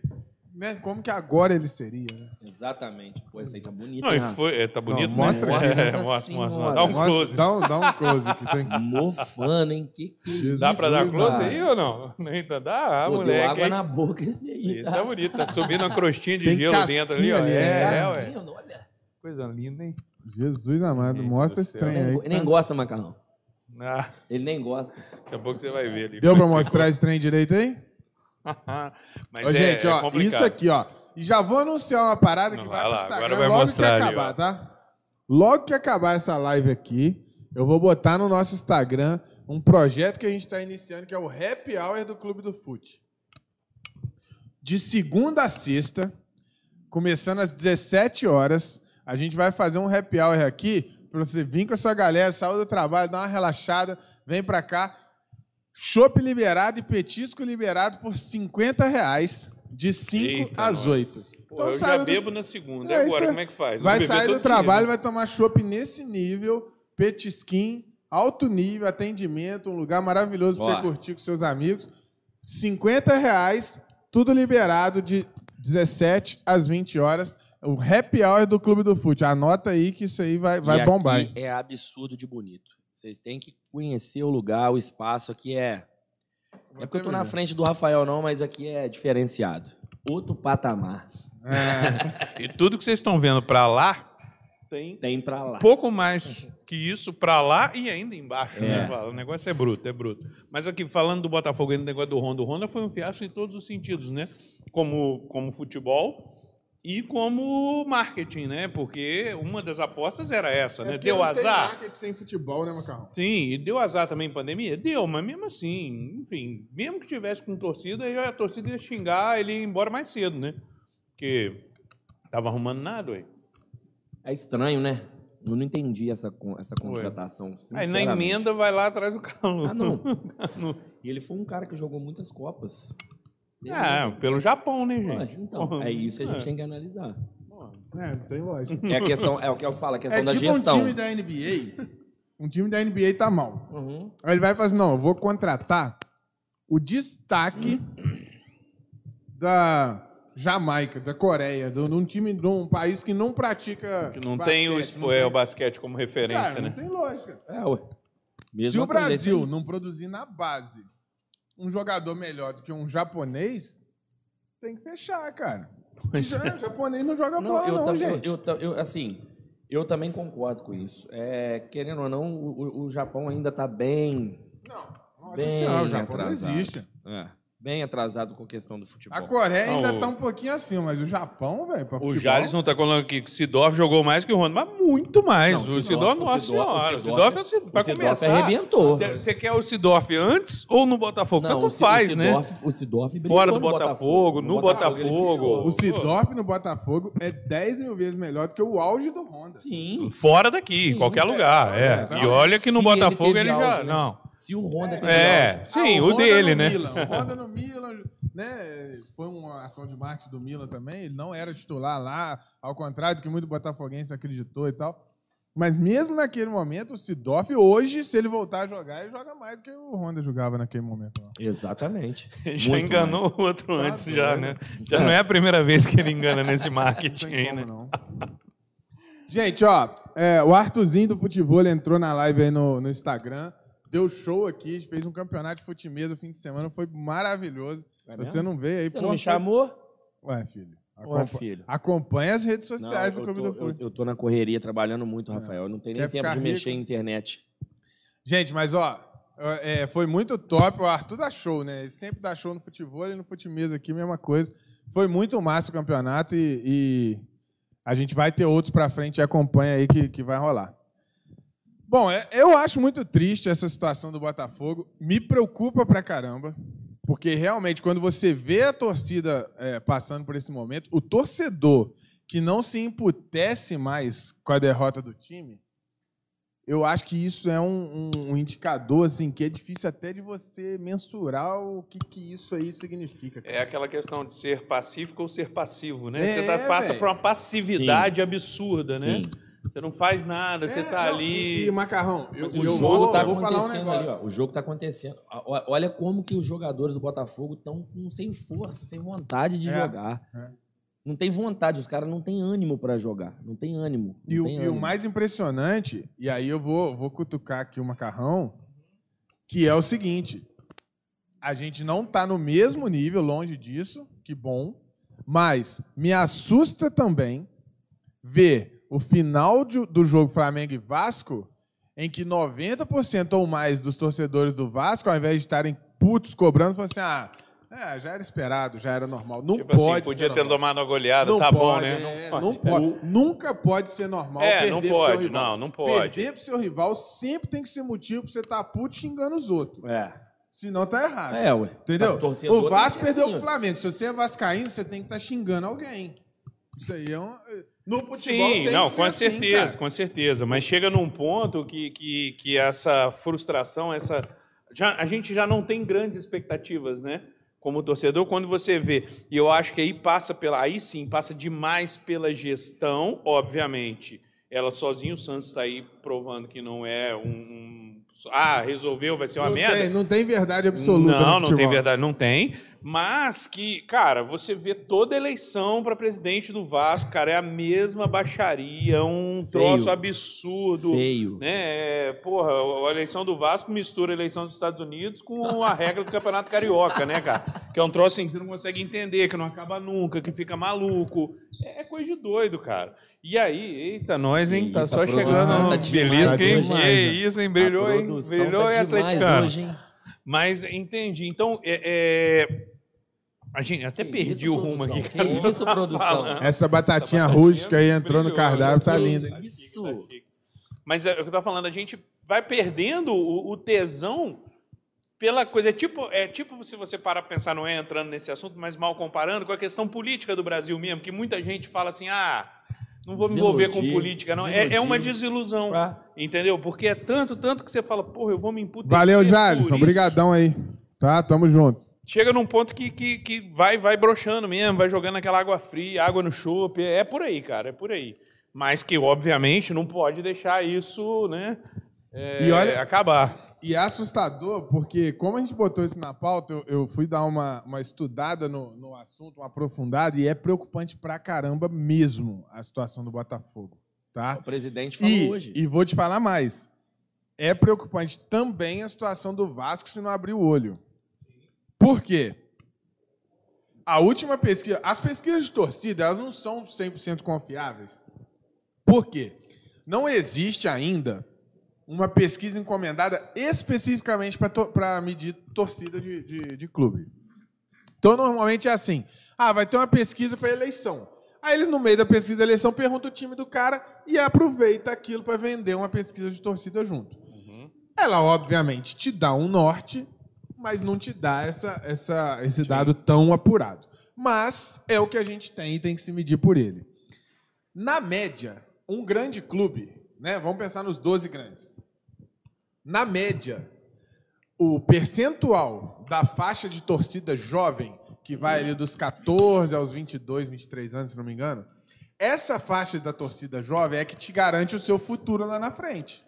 né, como que agora ele seria? Né? Exatamente. Pô, essa aí tá bonita. Não, e foi, é, tá bonito, Não, mostra né? aqui. É, mostra, mostra. Dá um Mostra- close. Dá um, dá um close aqui. Tem... Mofando, hein? Que que é isso? Dá pra dar close aí ou não? Ainda dá, ah, Pô, deu moleque. água hein? na boca esse aí. Esse tá bonito, tá subindo uma crostinha de Tem gelo dentro ali, ó. ali, É, é. é, ué. Olha. Coisa linda, hein? Jesus amado, Gente mostra esse trem aí. Nem, que nem tá- gosta, Macarrão. Ah, Ele nem gosta. daqui a pouco você vai ver ali. Deu pra mostrar esse trem direito aí? Mas Ô, é, gente, é ó, complicado. isso aqui, ó. E já vou anunciar uma parada que Não, vai vai pro lá, agora vai logo mostrar que ali, acabar, ó. tá? Logo que acabar essa live aqui, eu vou botar no nosso Instagram um projeto que a gente está iniciando, que é o Happy Hour do Clube do Fute. De segunda a sexta, começando às 17 horas, a gente vai fazer um Happy Hour aqui para você vir com a sua galera, sair do trabalho, dar uma relaxada, vem para cá. Chopp liberado e petisco liberado por 50 reais, de 5 Eita, às nossa. 8. Pô, eu já saiu do- bebo na segunda. É, agora, é- como é que faz? Vai sair do dia, trabalho, né? vai tomar chopp nesse nível, petisquim, alto nível, atendimento, um lugar maravilhoso para você curtir com seus amigos. 50 reais, tudo liberado de 17 às 20 horas. O happy hour do Clube do Fute. Anota aí que isso aí vai, vai E bombar. é absurdo de bonito. Vocês têm que conhecer o lugar, o espaço aqui é. Não é porque eu tô na frente do Rafael, não, mas aqui é diferenciado. Outro patamar. É, E tudo que vocês estão vendo pra lá, tem Tem pra lá. pouco mais que isso pra lá e ainda embaixo, É. né? O negócio é bruto, é bruto. Mas aqui, falando do Botafogo e do negócio do Honda, o Honda foi um fiasco em todos os sentidos, né? Como, como futebol e como marketing, né? Porque uma das apostas era essa, né? porque Deu não tem azar. marketing sem futebol, né, Macarrão? Sim, e deu azar também em pandemia? Deu, mas mesmo assim, enfim, mesmo que tivesse com torcida, aí a torcida ia xingar ele ia embora mais cedo, né? Porque tava arrumando nada, ué. É estranho, né? Eu não entendi essa, essa contratação. Aí na emenda vai lá atrás do Calu. Ah, não. E ele foi um cara que jogou muitas Copas. É, Beleza. pelo Japão, né, Pode, gente? Então, é isso que a gente É. tem que analisar. É, não tem lógica. É a questão, é o que eu falo, a questão É da tipo gestão. um time da NBA. Um time da NBA tá mal. Uhum. Aí ele vai falar assim: não, eu vou contratar o destaque da Jamaica, da Coreia, de um time de um país que não pratica. Que não basquete, tem o, não espo- é, o basquete como referência, Cara, né? não tem lógica. É, ué. Se o Brasil não produzir na base um jogador melhor do que um japonês, tem que fechar, cara. Pois Já, é. o japonês não joga Não, bola, eu, não, tam- eu, gente. eu, tam- eu- assim, eu também concordo com isso. É, querendo ou não, o, o- o Japão ainda está bem, Não, nossa Bem senhora, o Japão atrasado. não existe. é, bem atrasado com a questão do futebol. A Coreia ainda Não, o- tá um pouquinho acima, mas o Japão, velho, pra O. Jales não tá falando que o Sidorf jogou mais que o Ronda, mas muito mais. Não, o Sidorf, nossa senhora. o Sidorf- Sidorf, é o Sidorf. Pra o Sidorf começar, arrebentou. Você quer o Sidorf antes ou no Botafogo? Não, Tanto o faz, o né? Sidorf, O Sidorf Fora do Botafogo, no Botafogo. O Sidorf no Botafogo é 10 mil vezes melhor do que o auge do Honda. Sim. Fora daqui, em Sim, qualquer é, lugar. é, É. é. E olha que no Botafogo ele já. né? Não. Se o Honda É, auge. sim, Ah, o Honda dele, no né? Milan. O Honda no Milan, né? Foi uma ação de marketing do Milan também. Ele não era titular lá, ao contrário do que muito botafoguense acreditou e tal. Mas mesmo naquele momento, o Sidorf, hoje, se ele voltar a jogar, ele joga mais do que o Honda jogava naquele momento. Lá. Exatamente. Já Muito enganou o outro Tá antes, já, né? Já não é a primeira vez que ele engana nesse Não marketing tem aí, né? não. Gente, ó, é, o Arthurzinho do Futebol ele entrou na live aí no, no Instagram, deu show aqui, fez um campeonato de futimesa no fim de semana, foi maravilhoso. É Você não veio aí, Você pô, não me chamou? Ué, filho. Ué, acompa- filho. Acompanha as redes Não, sociais do eu, Clube tô, do eu, Fute. eu tô na correria trabalhando muito, Rafael. Eu não tenho nem tempo de mexer rico? em internet. Gente, mas ó, É, foi muito top. O Arthur dá show, né? Ele sempre dá show no futebol e no futimês aqui, mesma coisa. Foi muito massa o campeonato e, e a gente vai ter outros pra frente e acompanha aí que, que vai rolar. Bom, é, eu acho muito triste essa situação do Botafogo. Me preocupa pra caramba. Porque realmente, quando você vê a torcida é, passando por esse momento, o torcedor que não se imputece mais com a derrota do time, eu acho que isso é um, um, um, indicador assim que é difícil até de você mensurar o que, que isso aí significa. Cara. É aquela questão de ser pacífico ou ser passivo, né? É, você tá, passa véio. por uma passividade Sim. absurda, né? Você não faz nada, é, você tá não, ali. E, e Macarrão, eu, eu, o jogo tá vou falar um negócio. Ali, ó, o jogo tá acontecendo. Olha como que os jogadores do Botafogo estão sem força, sem vontade de é, jogar. É. Não tem vontade, os caras não têm ânimo para jogar. Não tem ânimo. Não e, tem o, ânimo. e, o, mais impressionante, e aí eu vou, vou cutucar aqui o macarrão, que é o seguinte: a gente não está no mesmo nível, longe disso, que bom, mas me assusta também ver o final de, do jogo Flamengo e Vasco, em que 90% ou mais dos torcedores do Vasco, ao invés de estarem putos cobrando, falam assim: ah é, já era esperado, já era normal. Não tipo assim, pode. Assim, podia ter tomado uma goleada, não tá pode, bom, né? É, não, não pode. Nunca pode ser normal. É, perder não pode, pro não, não pode. Perder pro seu rival sempre tem que ser motivo pra você estar tá puto xingando os outros. É. Senão tá errado. É, ué. Entendeu? O Vasco perdeu assim, pro Flamengo. Se você é vascaíno, você tem que estar tá xingando alguém. Isso aí é um... No futebol Sim, não, com assim, certeza, assim, com certeza. Mas chega num ponto que, que, que essa frustração, essa. Já, a gente já não tem grandes expectativas, né? como torcedor, quando você vê, e eu acho que aí passa pela, aí sim, passa demais pela gestão, obviamente. Ela sozinha, o Santos está aí provando que não é um, um ah, resolveu, vai ser uma não merda. Tem, não tem verdade absoluta. Não, não tem verdade, não tem. Mas que, cara, você vê toda eleição para presidente do Vasco, cara, é a mesma baixaria, um Feio. troço absurdo. Feio. Né? É, porra, a eleição do Vasco mistura a eleição dos Estados Unidos com a regra do Campeonato Carioca, né, cara? Que é um troço assim que você não consegue entender, que não acaba nunca, que fica maluco. É coisa de doido, cara. E aí, eita, nós, hein? Tá só chegando. Tá Beleza, hein? Que né? isso, hein? Brilhou, hein? Brilhou, tá hein, atleticano? Hoje, hein? Mas entendi. Então, é, é... a gente até que perdi isso, o rumo produção? aqui. Que isso, produção? Essa batatinha, Essa rústica aí entrou no cardápio, tá linda. Isso. Mas é o que eu tô falando, a gente vai perdendo o, o tesão pela coisa. É tipo, é tipo se você parar para pensar, não é entrando nesse assunto, mas mal comparando com a questão política do Brasil mesmo, que muita gente fala assim, ah, não vou me envolver com política, não. É, é, uma desilusão, ah. entendeu? Porque é tanto, tanto que você fala, porra, eu vou me imputar. Valeu, Jalisson. Obrigadão aí. Tá, tamo junto. Chega num ponto que, que, que vai, vai broxando mesmo, vai jogando aquela água fria, água no chope. É por aí, cara, é por aí. Mas que, obviamente, não pode deixar isso, né, é, e olha, acabar. E é assustador, porque como a gente botou isso na pauta, eu, eu fui dar uma, uma estudada no, no assunto, uma aprofundada, e é preocupante pra caramba mesmo a situação do Botafogo. Tá? O presidente falou e, hoje. E vou te falar mais. É preocupante também a situação do Vasco se não abrir o olho. Por quê? A última pesquisa, as pesquisas de torcida, elas não são 100% confiáveis. Por quê? Não existe ainda uma pesquisa encomendada especificamente para medir torcida de, de, de, clube. Então, normalmente é assim: ah, vai ter uma pesquisa para eleição. Aí eles, no meio da pesquisa da eleição, perguntam o time do cara e aproveita aquilo para vender uma pesquisa de torcida junto. Uhum. Ela, obviamente, te dá um norte, mas não te dá essa, essa, esse Sim. dado tão apurado. Mas é o que a gente tem e tem que se medir por ele. Na média, um grande clube, né? Vamos pensar nos 12 grandes. Na média, o percentual da faixa de torcida jovem, que vai ali dos 14 aos 22, 23 anos, se não me engano, essa faixa da torcida jovem é que te garante o seu futuro lá na frente.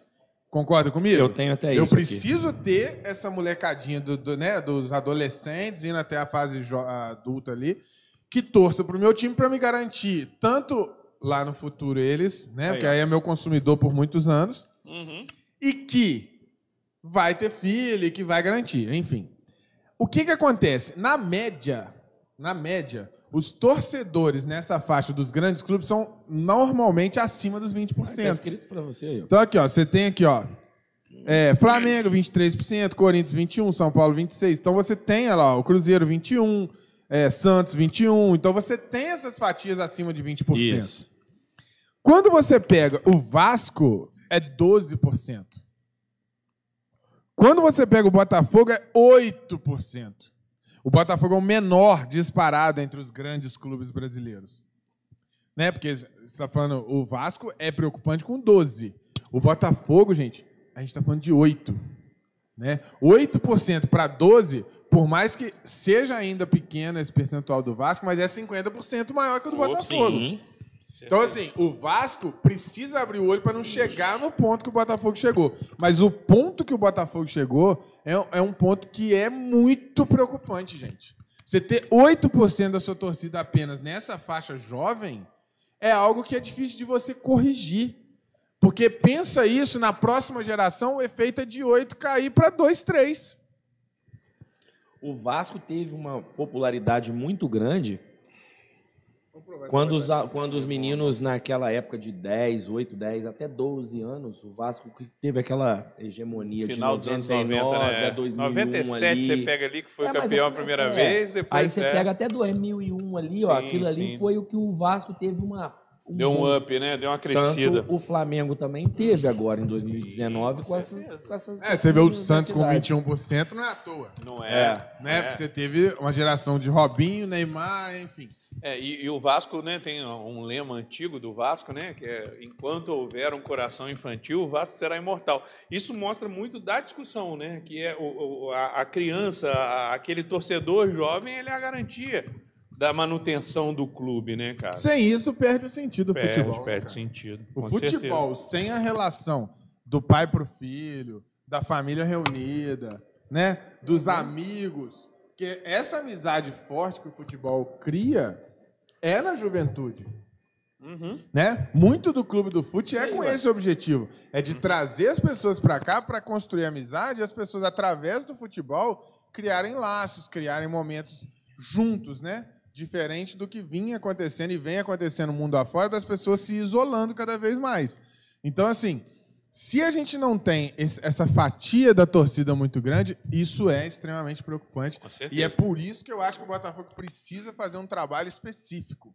Concorda comigo? Eu tenho até Eu isso. Eu preciso aqui. ter essa molecadinha do, do, né, dos adolescentes, indo até a fase adulta ali, que torça para o meu time para me garantir tanto lá no futuro eles, né? Aí, porque aí é meu consumidor por muitos anos, uhum. e que vai ter filho, que vai garantir, enfim. O que, que acontece? Na média, na média, os torcedores nessa faixa dos grandes clubes são normalmente acima dos 20%. Está escrito para você aí. Então aqui, ó, você tem aqui, ó, É, Flamengo, 23%, Corinthians, 21%, São Paulo, 26%. Então você tem olha lá, o Cruzeiro, 21%, é, Santos, 21%. Então você tem essas fatias acima de 20%. Isso. Quando você pega o Vasco, é 12%. Quando você pega o Botafogo, é 8%. O Botafogo é o menor disparado entre os grandes clubes brasileiros. Né? Porque você está falando, o Vasco é preocupante com 12%. O Botafogo, gente, a gente está falando de 8%. Né? 8% para 12%, por mais que seja ainda pequeno esse percentual do Vasco, mas é 50% maior que o do Botafogo. Sim. Então, assim, o Vasco precisa abrir o olho para não chegar no ponto que o Botafogo chegou. Mas o ponto que o Botafogo chegou é, é um ponto que é muito preocupante, gente. Você ter 8% da sua torcida apenas nessa faixa jovem é algo que é difícil de você corrigir. Porque pensa isso, na próxima geração, o efeito é de 8 cair para 2, 3. O Vasco teve uma popularidade muito grande quando os, quando os meninos naquela época de 10, 8, 10, até 12 anos, o Vasco que teve aquela hegemonia Final de dos 99 anos 90, né? a 2001 97 ali. você pega ali que foi É, campeão é- a primeira é. vez, depois Aí você é, pega até 2001 ali, ó, Sim, aquilo ali sim. foi o que o Vasco teve uma deu um up, né? Deu uma crescida. Tanto o Flamengo também teve agora em 2019 com essas, com essas É, você vê o Santos com da cidade. 21%, não é à toa. Não É. é. Né? é. Porque você teve uma geração de Robinho, Neymar, enfim. É, e, e o Vasco, né, tem um lema antigo do Vasco, né, que é enquanto houver um coração infantil, o Vasco será imortal. Isso mostra muito da discussão, né, que é o, o- a, criança, a- aquele torcedor jovem, ele é a garantia da manutenção do clube, né, cara? Sem isso, perde o sentido do perde, futebol. perde cara. sentido. O futebol, certeza. sem a relação do pai pro filho, da família reunida, né? Dos amigos, que essa amizade forte que o futebol cria é na juventude. Uhum. Né? Muito do clube do fute é com esse objetivo. É de trazer as pessoas para cá para construir amizade e as pessoas, através do futebol, criarem laços, criarem momentos juntos, né? Diferente do que vinha acontecendo e vem acontecendo no mundo afora, das pessoas se isolando cada vez mais. Então, assim, se a gente não tem esse- essa fatia da torcida muito grande, isso é extremamente preocupante. E é por isso que eu acho que o Botafogo precisa fazer um trabalho específico.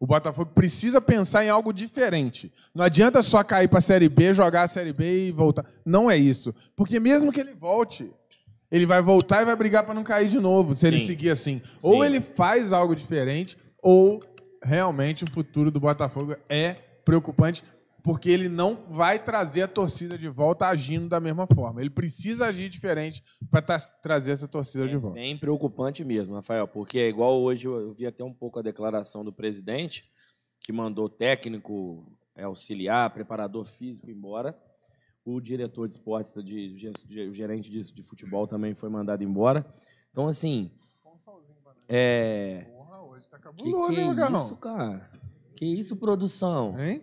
O Botafogo precisa pensar em algo diferente. Não adianta só cair para a Série B, jogar a Série B e voltar. Não é isso. Porque mesmo que ele volte, ele vai voltar e vai brigar para não cair de novo, se ele Sim. seguir assim. Ou Sim. ele faz algo diferente, ou realmente o futuro do Botafogo é preocupante, porque ele não vai trazer a torcida de volta agindo da mesma forma. Ele precisa agir diferente para trazer essa torcida de É volta. bem preocupante mesmo, Rafael, porque é igual hoje eu vi até um pouco a declaração do presidente, que mandou técnico, é, auxiliar, preparador físico embora. O diretor de esportes, de, de- o gerente de, de futebol também foi mandado embora. Então, assim. É. Porra, hoje tá Que, cabuloso, que hein, Macarrão? isso, cara? Que isso, produção? Hein?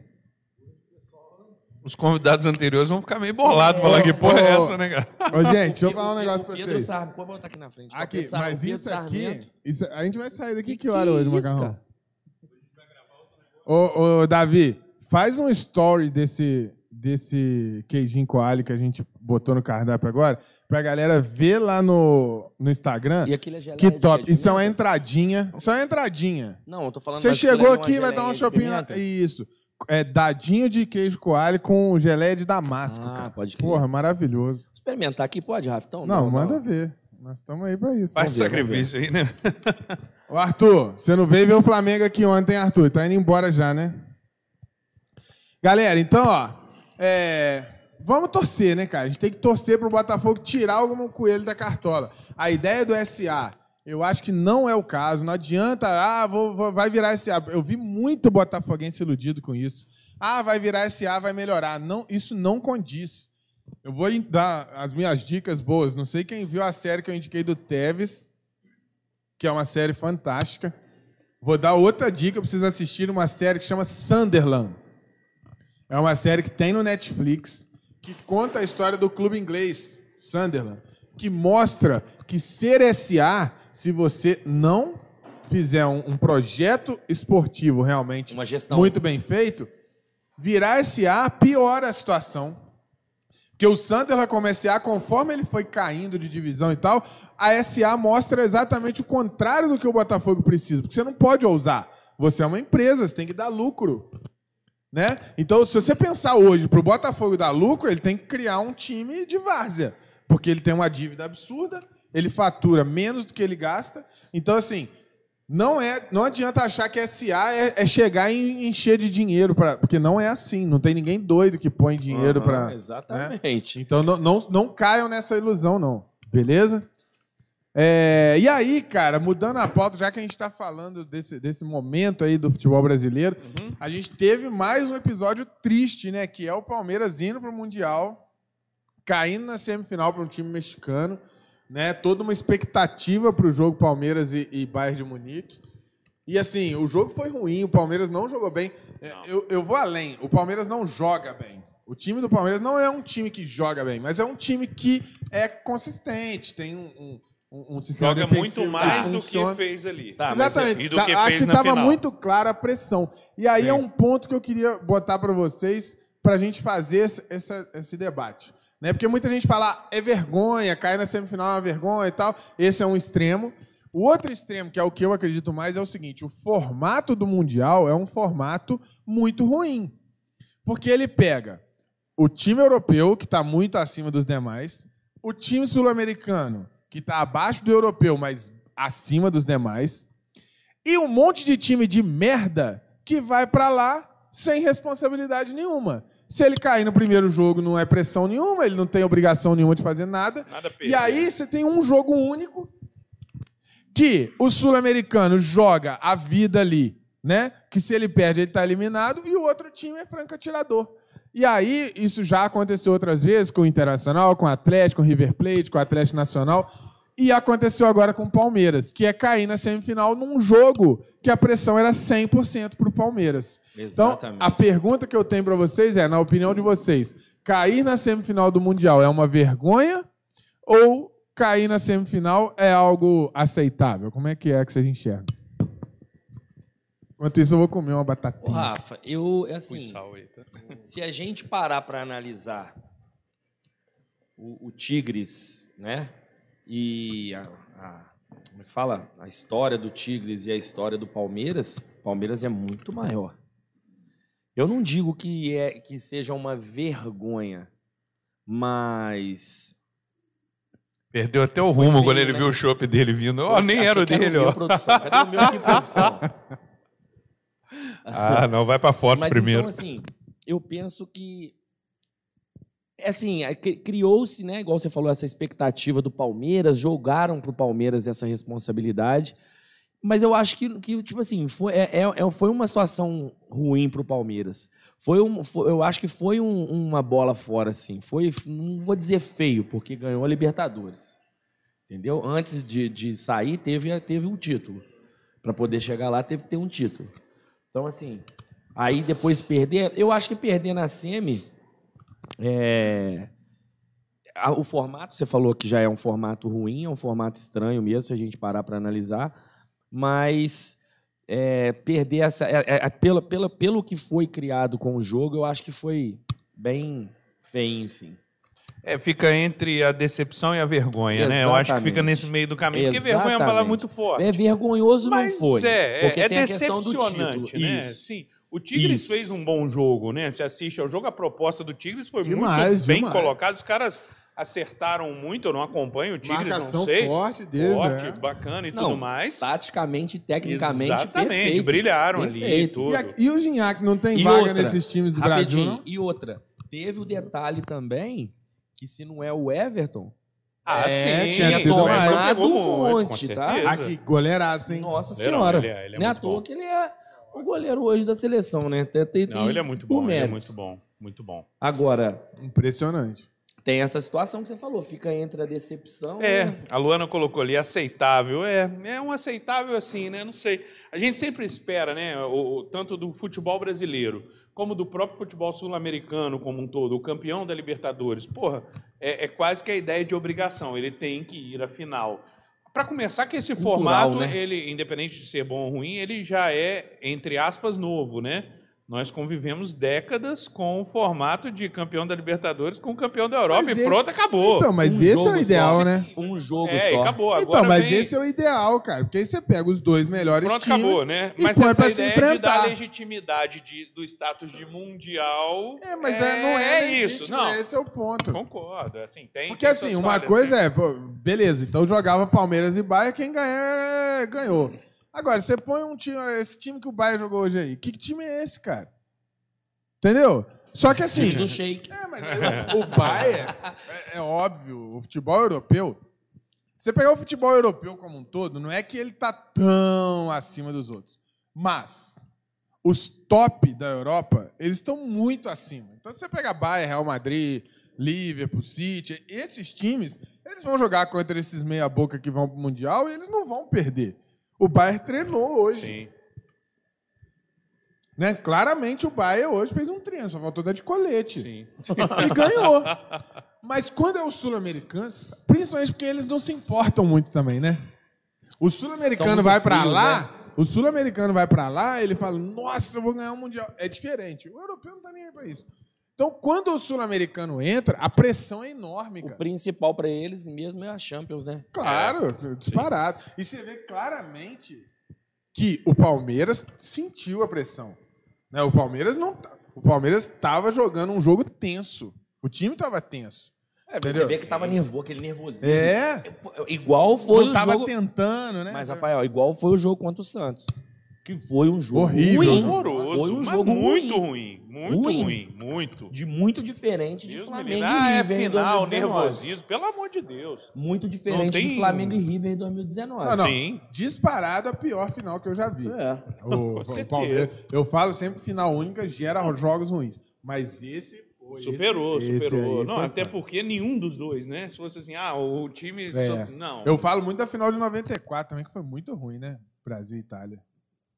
Os convidados anteriores vão ficar meio bolados, falar que porra é essa, né, cara? Ô, gente, deixa eu falar um Pedro- negócio pra Pedro vocês. Sarmento, pode botar aqui na frente. Aqui, Pedro mas Pedro isso aqui, isso- a gente vai sair daqui que, Que hora que hoje, é isso, Macarrão? Ô, ô, Davi, faz um story desse, desse queijinho coalho que a gente botou no cardápio agora, pra galera ver lá no, no Instagram. E aquele é geleia Que top. Isso é uma entradinha. Isso é uma entradinha. Não, eu tô falando Você chegou aquilo é aqui, vai dar um shopping pimenta? Isso. É dadinho de queijo coalho com geleia de damasco, Ah, cara. pode crer. Porra, maravilhoso. Experimentar aqui pode, Rafa? Então, Não, manda ver. Nós estamos aí pra isso. Faz Vamos ver, vamos sacrifício aí, né? Ô, Arthur, você não veio ver o Flamengo aqui ontem, Arthur? Tá indo embora já, né? Galera, então, ó. é, Vamos torcer, né, cara? A gente tem que torcer pro Botafogo tirar algum coelho da cartola. A ideia do SA, eu acho que não é o caso. Não adianta, ah, vou, vou- vai virar SA. Eu vi muito botafoguense iludido com isso. Ah, vai virar SA, vai melhorar. Não, isso não condiz. Eu vou dar as minhas dicas boas. Não sei quem viu a série que eu indiquei do Tevez, que é uma série fantástica. Vou dar outra dica para vocês assistirem uma série que chama Sunderland. É uma série que tem no Netflix, que conta a história do clube inglês, Sunderland, que mostra que ser SA, se você não fizer um, um projeto esportivo realmente Uma gestão. muito bem feito, virar SA piora a situação. Porque o Sunderland como SA, conforme ele foi caindo de divisão e tal, a SA mostra exatamente o contrário do que o Botafogo precisa. Porque você não pode ousar. Você é uma empresa, você tem que dar lucro. Né? Então, se você pensar hoje para o Botafogo dar lucro, ele tem que criar um time de várzea. Porque ele tem uma dívida absurda, ele fatura menos do que ele gasta. Então, assim, não é, não adianta achar que SA é, é chegar e encher de dinheiro para, porque não é assim. Não tem ninguém doido que põe dinheiro Aham, para. Exatamente. Então não, não, não caiam nessa ilusão, não. Beleza? É, e aí, cara, mudando a pauta, já que a gente está falando desse, desse momento aí do futebol brasileiro, a gente teve mais um episódio triste, né? Que é o Palmeiras indo para o Mundial, caindo na semifinal para um time mexicano, né? Toda uma expectativa para o jogo Palmeiras e, e Bayern de Munique. E assim, o jogo foi ruim, o Palmeiras não jogou bem. É, Eu, eu vou além, o Palmeiras não joga bem. O time do Palmeiras não é um time que joga bem, mas é um time que é consistente, tem um, um, um- um sistema Joga defensivo muito mais que do que fez ali. Tá, mas é- Exatamente. Do Tá, que acho fez que estava muito clara a pressão. E aí é um ponto que eu queria botar para vocês, para a gente fazer esse, essa- esse debate. Né? Porque muita gente fala, "Ah, é vergonha, cair na semifinal é uma vergonha e tal. Esse é um extremo. O outro extremo, que é o que eu acredito mais, é o seguinte: o formato do Mundial é um formato muito ruim. Porque ele pega o time europeu, que está muito acima dos demais, o time sul-americano, que está abaixo do europeu, mas acima dos demais, e um monte de time de merda que vai para lá sem responsabilidade nenhuma. Se ele cair no primeiro jogo, não é pressão nenhuma, ele não tem obrigação nenhuma de fazer nada. Nada E aí você tem um jogo único que o sul-americano joga a vida ali, né? Que se ele perde, ele está eliminado, e o outro time é franco atirador. E aí, isso já aconteceu outras vezes com o Internacional, com o Atlético, com o River Plate, com o Atlético Nacional. E aconteceu agora com o Palmeiras, que é cair na semifinal num jogo que a pressão era 100% para o Palmeiras. Então, Exatamente. a pergunta que eu tenho para vocês é, na opinião de vocês, cair na semifinal do Mundial é uma vergonha ou cair na semifinal é algo aceitável? Como é que é que vocês enxergam? Enquanto isso, eu vou comer uma Ô, batatinha. Rafa, eu, Põe assim, tá? se a gente parar para analisar o, o Tigres, né? E a, a- como é que fala? A história do Tigres e a história do Palmeiras, Palmeiras é muito maior. Eu não digo que é que seja uma vergonha, mas Perdeu até o Foi rumo feio, quando ele né? viu o chopp dele vindo. Foi- nem achei era o dele, ó. produção. Cadê o meu aqui, produção? Ah, não, vai pra foto Mas primeiro. então, assim, eu penso que. É Assim, é, cri- criou-se, né, igual você falou, essa expectativa do Palmeiras, jogaram pro Palmeiras essa responsabilidade. Mas eu acho que, que tipo assim, foi, é, é- é- foi uma situação ruim pro Palmeiras. Foi um, foi- eu acho que foi um- uma bola fora, assim. Foi, não vou dizer feio, porque ganhou a Libertadores. Entendeu? Antes de, de sair, teve, teve um título. Para poder chegar lá, teve que ter um título. Então, assim, aí depois perder. Eu acho que perder na Semi. É, a- o formato, você falou que já é um formato ruim, é um formato estranho mesmo, se a gente parar para analisar. Mas é, perder essa. é, é, é, pelo, pelo, pelo que foi criado com o jogo, eu acho que foi bem feinho, sim. É, fica entre a decepção e a vergonha, né? Eu acho que fica Exatamente. nesse meio do caminho. Porque vergonha é uma palavra Exatamente. muito forte. É vergonhoso, Mas não foi. é, é, porque é decepcionante, né? Isso. Sim. O Tigres Isso. fez um bom jogo, né? Se assiste ao jogo, a proposta do Tigres foi Demais, muito bem demais. colocada. Os caras acertaram muito, eu não acompanho o Tigres, Marcação não sei. forte deles, Forte, é. bacana e Não, tudo mais. Taticamente, tecnicamente, Exatamente, perfeito. brilharam ali e Perfeito. tudo. E, a- e o Gignac não tem E vaga outra, nesses times do Brasil, não? E outra, teve o detalhe também que se não é o Everton, Ah, É, sim. tinha sido Pegou mais. muito, Um monte, com tá? certeza. Aqui, goleiraço, hein? nossa Goleirão, senhora. ele é- ele é não é à muito toa bom. que ele é o goleiro hoje da seleção, né? Tem- tem- Não, ele é muito bom, ele é muito bom, muito bom. Agora, Impressionante. tem essa situação que você falou, fica entre a decepção É, né? a Luana colocou ali, aceitável. É, é um aceitável assim, né? Não sei. A gente sempre espera, né? O, o- tanto do futebol brasileiro como do próprio futebol sul-americano como um todo, o campeão da Libertadores. Porra, é, é quase que a ideia de obrigação. Ele tem que ir à final. Para começar, que esse Cultural, formato, né? ele, independente de ser bom ou ruim, ele já é, entre aspas, novo, né? Nós convivemos décadas com o formato de campeão da Libertadores com o campeão da Europa Mas e esse- pronto, acabou. Então, mas Um esse é o ideal, só. né? Um jogo é, só. acabou. Então, Agora mas vem- esse é o ideal, cara. Porque aí você pega os dois melhores Pronto, times. acabou, né? e Mas põe essa pra se ideia de dar legitimidade de- do status de mundial. É, mas é, não é, isso. legítimo, Não, Esse é o ponto. concordo. Assim, tem, Porque tem assim, uma falhas, coisa né? é, pô, beleza, então jogava Palmeiras e Bahia, quem ganhar ganhou. Agora, você põe um time, esse time que o Bahia jogou hoje aí. Que time é esse, cara? Entendeu? Só que assim. Time do Shake. É, mas aí o, o Bayern, é, é óbvio, o futebol europeu. Você pegar o futebol europeu como um todo, não é que ele tá tão acima dos outros. Mas os top da Europa, eles estão muito acima. Então, se você pegar Bayern, Real Madrid, Liverpool, City, esses times, eles vão jogar contra esses meia-boca que vão pro Mundial e eles não vão perder. O Bayern treinou hoje. Sim. Né? Claramente o Bayern hoje fez um treino, só faltou dar de colete. Sim. E ganhou. Mas quando é o sul-americano, principalmente porque eles não se importam muito também, né? O sul-americano vai frios, lá, né? o sul-americano vai pra lá, ele fala: "Nossa, eu vou ganhar um mundial". É diferente. O europeu não tá nem aí pra isso. Então, quando o sul-americano entra, a pressão é enorme, O cara. principal pra eles mesmo é a Champions, né? Claro, disparado. E você vê claramente que o Palmeiras sentiu a pressão. Né? O Palmeiras não. tá- O Palmeiras estava jogando um jogo tenso. O time estava tenso. É, Entendeu? você vê que tava nervoso, aquele nervosismo. É. Igual foi não o tava jogo... tentando, né? Mas, Rafael, igual foi o jogo contra o Santos. Que foi um jogo Horrível. ruim. Horroroso. Foi um mas jogo muito ruim. ruim. Muito Ruim. ruim. Muito. De muito diferente de Deus me Flamengo e Ah, é River em final, 2019. nervosismo. Pelo amor de Deus. Muito diferente tem- de Flamengo e River em 2019. Não, não. Sim. Disparado a pior final que eu já vi. É. O, o certeza. Palmeiras. Eu falo sempre que final única gera jogos ruins. Mas esse. esse- Superou, esse superou. aí Não, até foda. porque nenhum dos dois, né? Se fosse assim, ah, o time. É. só- Não. Eu falo muito da final de 94 também, que foi muito ruim, né? Brasil e Itália.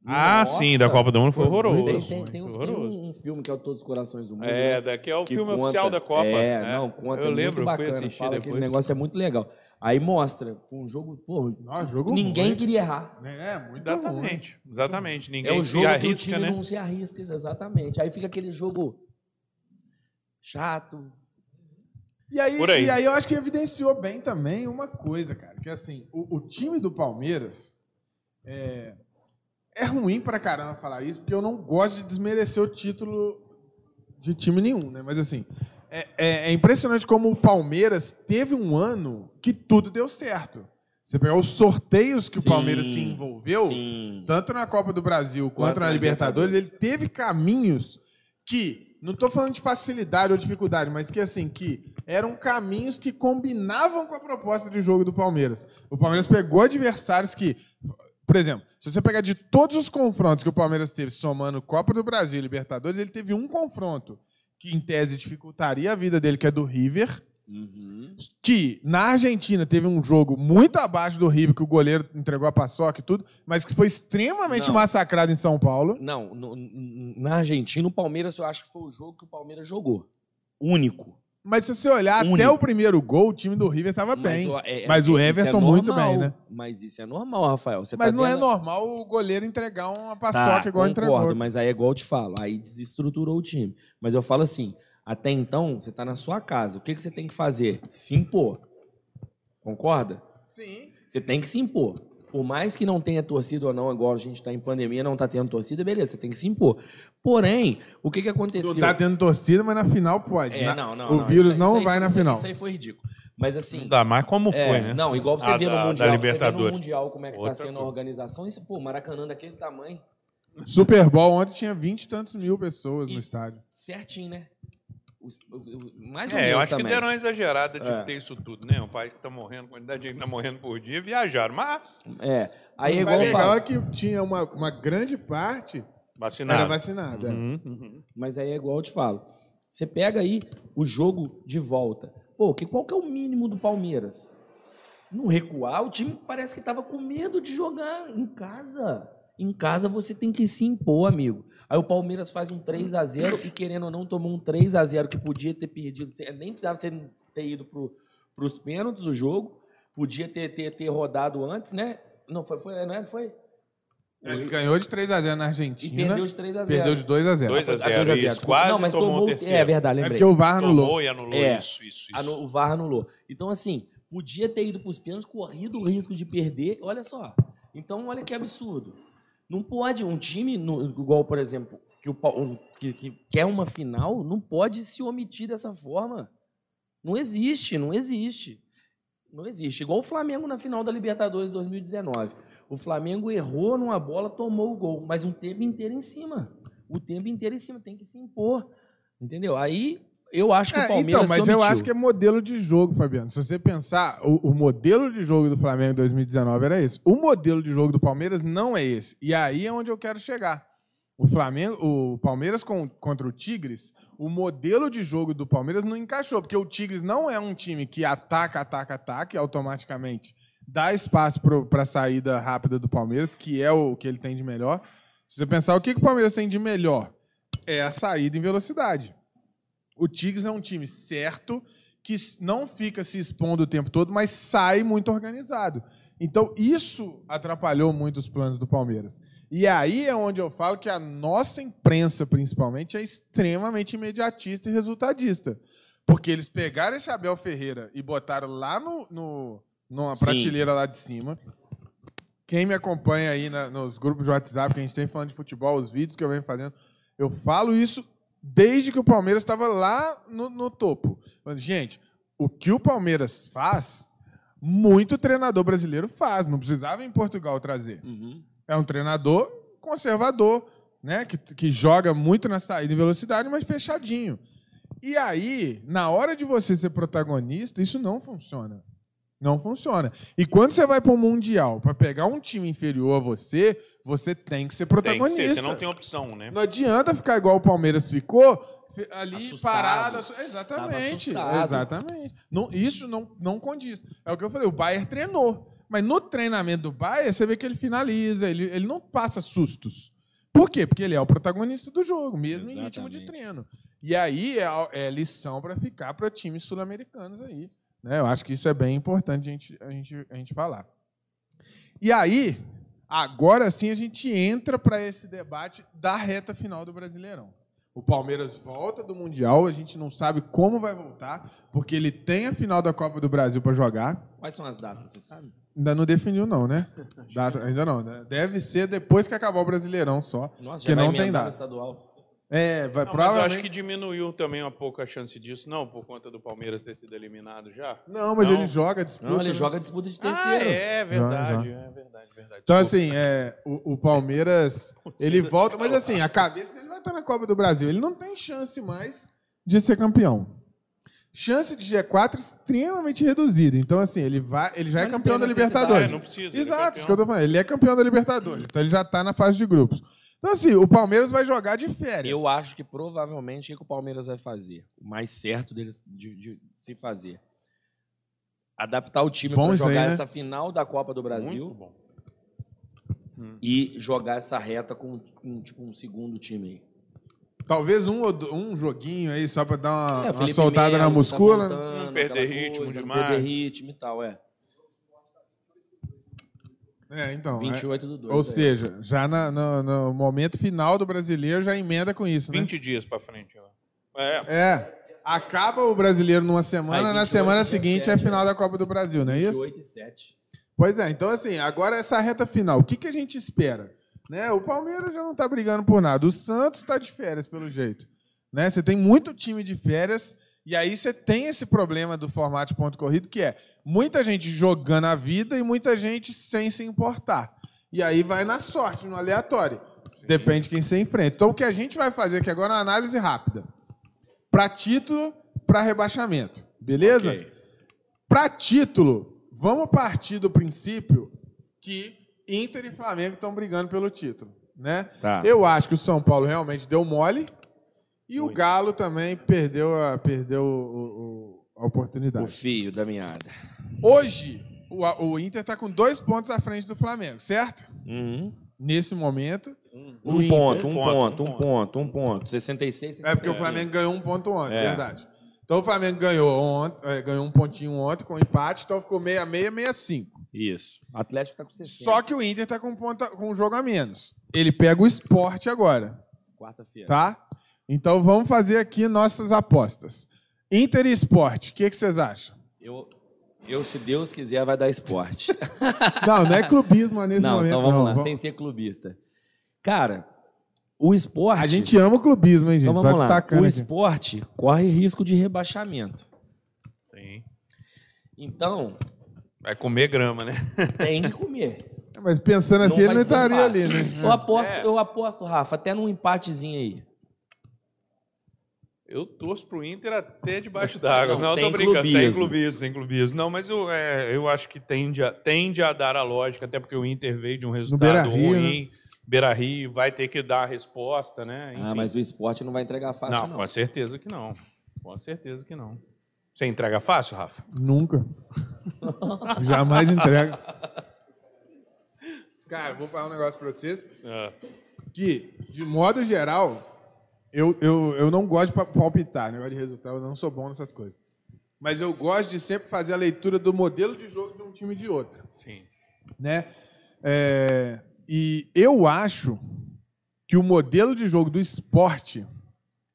Ah, Nossa. sim, da Copa do Mundo foi muito horroroso. Tem, tem- tem um, tem horroroso. um filme que é o Todos os Corações do Mundo. É, né? daqui é o que filme conta- oficial da Copa. É, né? não, conta Eu muito lembro, eu fui bacana, assistir fala depois. aquele negócio é muito legal. Aí mostra, foi um jogo, pô, Nossa, jogo ninguém ruim. queria errar. É, muito ruim. Exatamente, exatamente. Ninguém é o se jogo que o arrisca, time né? não se arrisca, exatamente. Aí fica aquele jogo chato. E aí, Por aí. e aí eu acho que evidenciou bem também uma coisa, cara, que assim, o, o time do Palmeiras é, é ruim pra caramba falar isso, porque eu não gosto de desmerecer o título de time nenhum, né? Mas assim, é, é- é impressionante como o Palmeiras teve um ano que tudo deu certo. Você pegar os sorteios que Sim, o Palmeiras se envolveu, Sim. tanto na Copa do Brasil quanto na na Libertadores, ele Libertadores. teve caminhos que, não estou falando de facilidade ou dificuldade, mas que assim, que eram caminhos que combinavam com a proposta de jogo do Palmeiras. O Palmeiras pegou adversários que, por exemplo, se você pegar de todos os confrontos que o Palmeiras teve, somando Copa do Brasil e Libertadores, ele teve um confronto que, em tese, dificultaria a vida dele, que é do River, Uhum. que na Argentina teve um jogo muito abaixo do River, que o goleiro entregou a paçoca e tudo, mas que foi extremamente Não. massacrado em São Paulo. Não, no- na Argentina, o Palmeiras, eu acho que foi o jogo que o Palmeiras jogou. Único. Mas se você olhar até Único. o primeiro gol, o time do River estava bem. o- é- Mas o é Everton muito normal. bem, né? Mas isso é normal, Rafael. Você Mas tá não é vendo- normal o goleiro entregar uma Tá, paçoca igual concordo, entregou. mas aí é igual eu te falo. Aí desestruturou o time. Mas eu falo assim, até então, você tá na sua casa. O que, que você tem que fazer? Se impor. Concorda? Sim. Você tem que se impor. Por mais que não tenha torcida ou não, agora a gente está em pandemia, não está tendo torcida, beleza, você tem que se impor. Porém, o que, que aconteceu? Não tá tendo torcida, mas na final pode. É, Na- não, não, o não, vírus aí- não vai na isso aí- final. Isso aí foi ridículo. Mas assim. Não dá mais como é, foi, né? Não, igual você A vê no da- da Mundial. Você vê no Libertadores. Mundial como é que Outra tá sendo a coisa. organização. Isso, pô, Maracanã daquele tamanho. Super Bowl ontem tinha 20 e tantos mil pessoas no E- estádio. Certinho, né? Os- mais ou É, eu menos acho que também. deram uma exagerada de É. ter isso tudo, né? Um país que tá morrendo, quantidade de gente que tá morrendo por dia, viajaram, mas É. Aí é Mas igual legal é que tinha uma, uma grande parte vacinado. era vacinada. Uhum, uhum. Mas aí é igual eu te falo. Você pega aí o jogo de volta. Pô, que, qual que é o mínimo do Palmeiras? Não recuar, o time parece que estava com medo de jogar em casa. Em casa você tem que se impor, amigo. Aí o Palmeiras faz um 3 a 0 e querendo ou não tomou um 3 a 0 que podia ter perdido, nem precisava ser- ter ido para os pênaltis do jogo, podia ter, ter, ter rodado antes, né? Não foi, foi, não é? Foi? Ele ganhou de 3x0 na E Argentina. perdeu de 3 a 0 Perdeu de 2x0. 2 a Ah, 0 2 a isso. 0. Quase Não, mas tomou, tomou o terceiro. É verdade, É lembrei. porque o VAR anulou. Tomou e anulou É. isso, isso, isso. O VAR anulou. Então, assim, podia ter ido para os pênaltis, corrido o risco de perder. Olha só. Então, olha que absurdo. Não pode um time, no- igual, por exemplo, que, o, que, que quer uma final, não pode se omitir dessa forma. Não existe, não existe. Não existe. Igual o Flamengo na final da Libertadores 2019. O Flamengo errou numa bola, tomou o gol, mas um tempo inteiro em cima. O tempo inteiro em cima, tem que se impor. Entendeu? Aí eu acho que É, o Palmeiras então, mas eu acho que é modelo de jogo, Fabiano. Se você pensar, o, o modelo de jogo do Flamengo em 2019 era esse. O modelo de jogo do Palmeiras não é esse. E aí é onde eu quero chegar. O Flamengo, o Palmeiras com- contra o Tigres, o modelo de jogo do Palmeiras não encaixou, porque o Tigres não é um time que ataca, ataca, ataca e automaticamente dá espaço para a saída rápida do Palmeiras, que é o que ele tem de melhor. Se você pensar o que, que o Palmeiras tem de melhor, é a saída em velocidade. O Tigres é um time certo que não fica se expondo o tempo todo, mas sai muito organizado. Então, isso atrapalhou muito os planos do Palmeiras. E aí é onde eu falo que a nossa imprensa, principalmente, é extremamente imediatista e resultadista. Porque eles pegaram esse Abel Ferreira e botaram lá no, no, numa Sim. prateleira lá de cima. Quem me acompanha aí na- nos grupos de WhatsApp que a gente tem falando de futebol, os vídeos que eu venho fazendo, eu falo isso desde que o Palmeiras estava lá no, no topo. Gente, o que o Palmeiras faz, muito treinador brasileiro faz. Não precisava em Portugal trazer. Uhum. É um treinador conservador, né? Que, que joga muito na saída e velocidade, mas fechadinho. E aí, na hora de você ser protagonista, isso não funciona. Não funciona. E quando você vai para o Mundial para pegar um time inferior a você, você tem que ser Tem que protagonista. ser, você não tem opção, né? Não adianta ficar igual o Palmeiras ficou, fi- ali Assustado. parado. assu- Exatamente. Exatamente. Não, isso não, não condiz. É o que eu falei, o Bayern treinou. Mas no treinamento do Bayern, você vê que ele finaliza, ele, ele não passa sustos. Por quê? Porque ele é o protagonista do jogo, mesmo em ritmo de Exatamente. treino. E aí é, é lição para ficar para times sul-americanos aí. né? Eu acho que isso é bem importante a gente, a gente, a gente falar. E aí, agora sim a gente entra para esse debate da reta final do Brasileirão. O Palmeiras volta do Mundial, a gente não sabe como vai voltar, porque ele tem a final da Copa do Brasil para jogar. Quais são as datas, você sabe? Ainda não definiu, não, né? Data- ainda não. né? Deve ser depois que acabar o Brasileirão só. Nossa, Que não tem data. estadual. É, vai Não, mas eu acho que diminuiu também um pouco a chance disso, não, por conta do Palmeiras ter sido eliminado já. Não, mas Não. ele joga a disputa. Não, ele né? joga a disputa de Ah, terceiro. é verdade, é verdade, verdade. Então, Desculpa. assim, é, o, o Palmeiras, ele volta, mas assim, a cabeça dele vai estar na Copa do Brasil. Ele não tem chance mais de ser campeão. Chance de G4 extremamente reduzida. Então, assim, ele, vai, ele já é Mas não campeão da. Libertadores. É, não precisa, é Exato, campeão. isso que eu tô falando. Ele é campeão da Libertadores. Então, ele já está na fase de grupos. Então, assim, o Palmeiras vai jogar de férias. Eu acho que provavelmente o que que o Palmeiras vai fazer? O mais certo deles de, de se fazer. Adaptar o time para isso aí, jogar né? essa final da Copa do Brasil Muito bom. e jogar essa reta com, com, tipo um segundo time aí. Talvez um, um joguinho aí só para dar uma, É, o uma soltada Melo na tá muscula. voltando, Não perder ritmo coisa, não demais. perder ritmo e tal, é. É, então. é- 28 do 2. ou seja, já na- no, no momento final do brasileiro já emenda com isso, né? 20 dias pra frente. ó. É, É. Acaba o brasileiro numa semana, Aí, na 28 semana e seguinte é a 17, final da Copa do Brasil, não é isso? 28 e 7. Pois é, então assim, agora essa reta final, o que, que a gente espera? Né? O Palmeiras já não está brigando por nada, o Santos está de férias, pelo jeito. Né? Você tem muito time de férias, e aí você tem esse problema do formato de ponto corrido, que é muita gente jogando a vida e muita gente sem se importar. E aí vai na sorte, no aleatório. Depende de quem você enfrenta. Então o que a gente vai fazer aqui agora é uma análise rápida. Para título, para rebaixamento. Beleza? Ok. Para título, vamos partir do princípio que Inter e Flamengo estão brigando pelo título, né? Tá. Eu acho que o São Paulo realmente deu mole e o Muito. Galo também perdeu a, perdeu o- o- a O oportunidade. fio da meada. Hoje, o, o Inter está com dois pontos à frente do Flamengo, certo? Uhum. Nesse momento. um, O Um Inter- ponto, um um ponto, ponto, um um ponto, um ponto. 66, 65. É porque o Flamengo ganhou um ponto ontem, É. verdade. Então o Flamengo ganhou, ontem, é, ganhou um pontinho ontem com empate, então ficou 66, 65. Isso. O Atlético tá com 60. Só que o Inter tá com, ponta, com um jogo a menos. Ele pega o esporte agora, Quarta-feira. tá? Então vamos fazer aqui nossas apostas. Inter e esporte, o que, que vocês acham? Eu, eu, se Deus quiser, vai dar esporte. Não, não é clubismo nesse não, momento. então vamos não. lá, Vamos- sem ser clubista. Cara, o esporte. A gente ama o clubismo, hein, gente? Então Só vamos lá. destacando. O aqui. esporte corre risco de rebaixamento. Sim. Então, Vai comer grama, né? tem que comer. Mas pensando assim, ele vai não ser estaria ali, fácil. né? Eu aposto, eu aposto, Rafa, até num empatezinho aí. Eu torço pro Inter até debaixo d'água. Não, Não, sem tô brincando, sem clubismo. clubismo, sem clubismo. Não, mas eu, é, eu acho que tende a, tende a dar a lógica, até porque o Inter veio de um resultado Beira-Rio, né? ruim. Beira Rio vai ter que dar a resposta, né? Enfim. Ah, mas o esporte não vai entregar fácil, não, não. com certeza que não. Com certeza que não. Você entrega fácil, Rafa? Nunca. Jamais entrega. Cara, vou falar um negócio pra vocês. É. Que, de modo geral, eu, eu, eu não gosto de pa- palpitar, negócio de resultado, eu não sou bom nessas coisas. Mas eu gosto de sempre fazer a leitura do modelo de jogo de um time e de outro. Sim. né? É, e eu acho que o modelo de jogo do esporte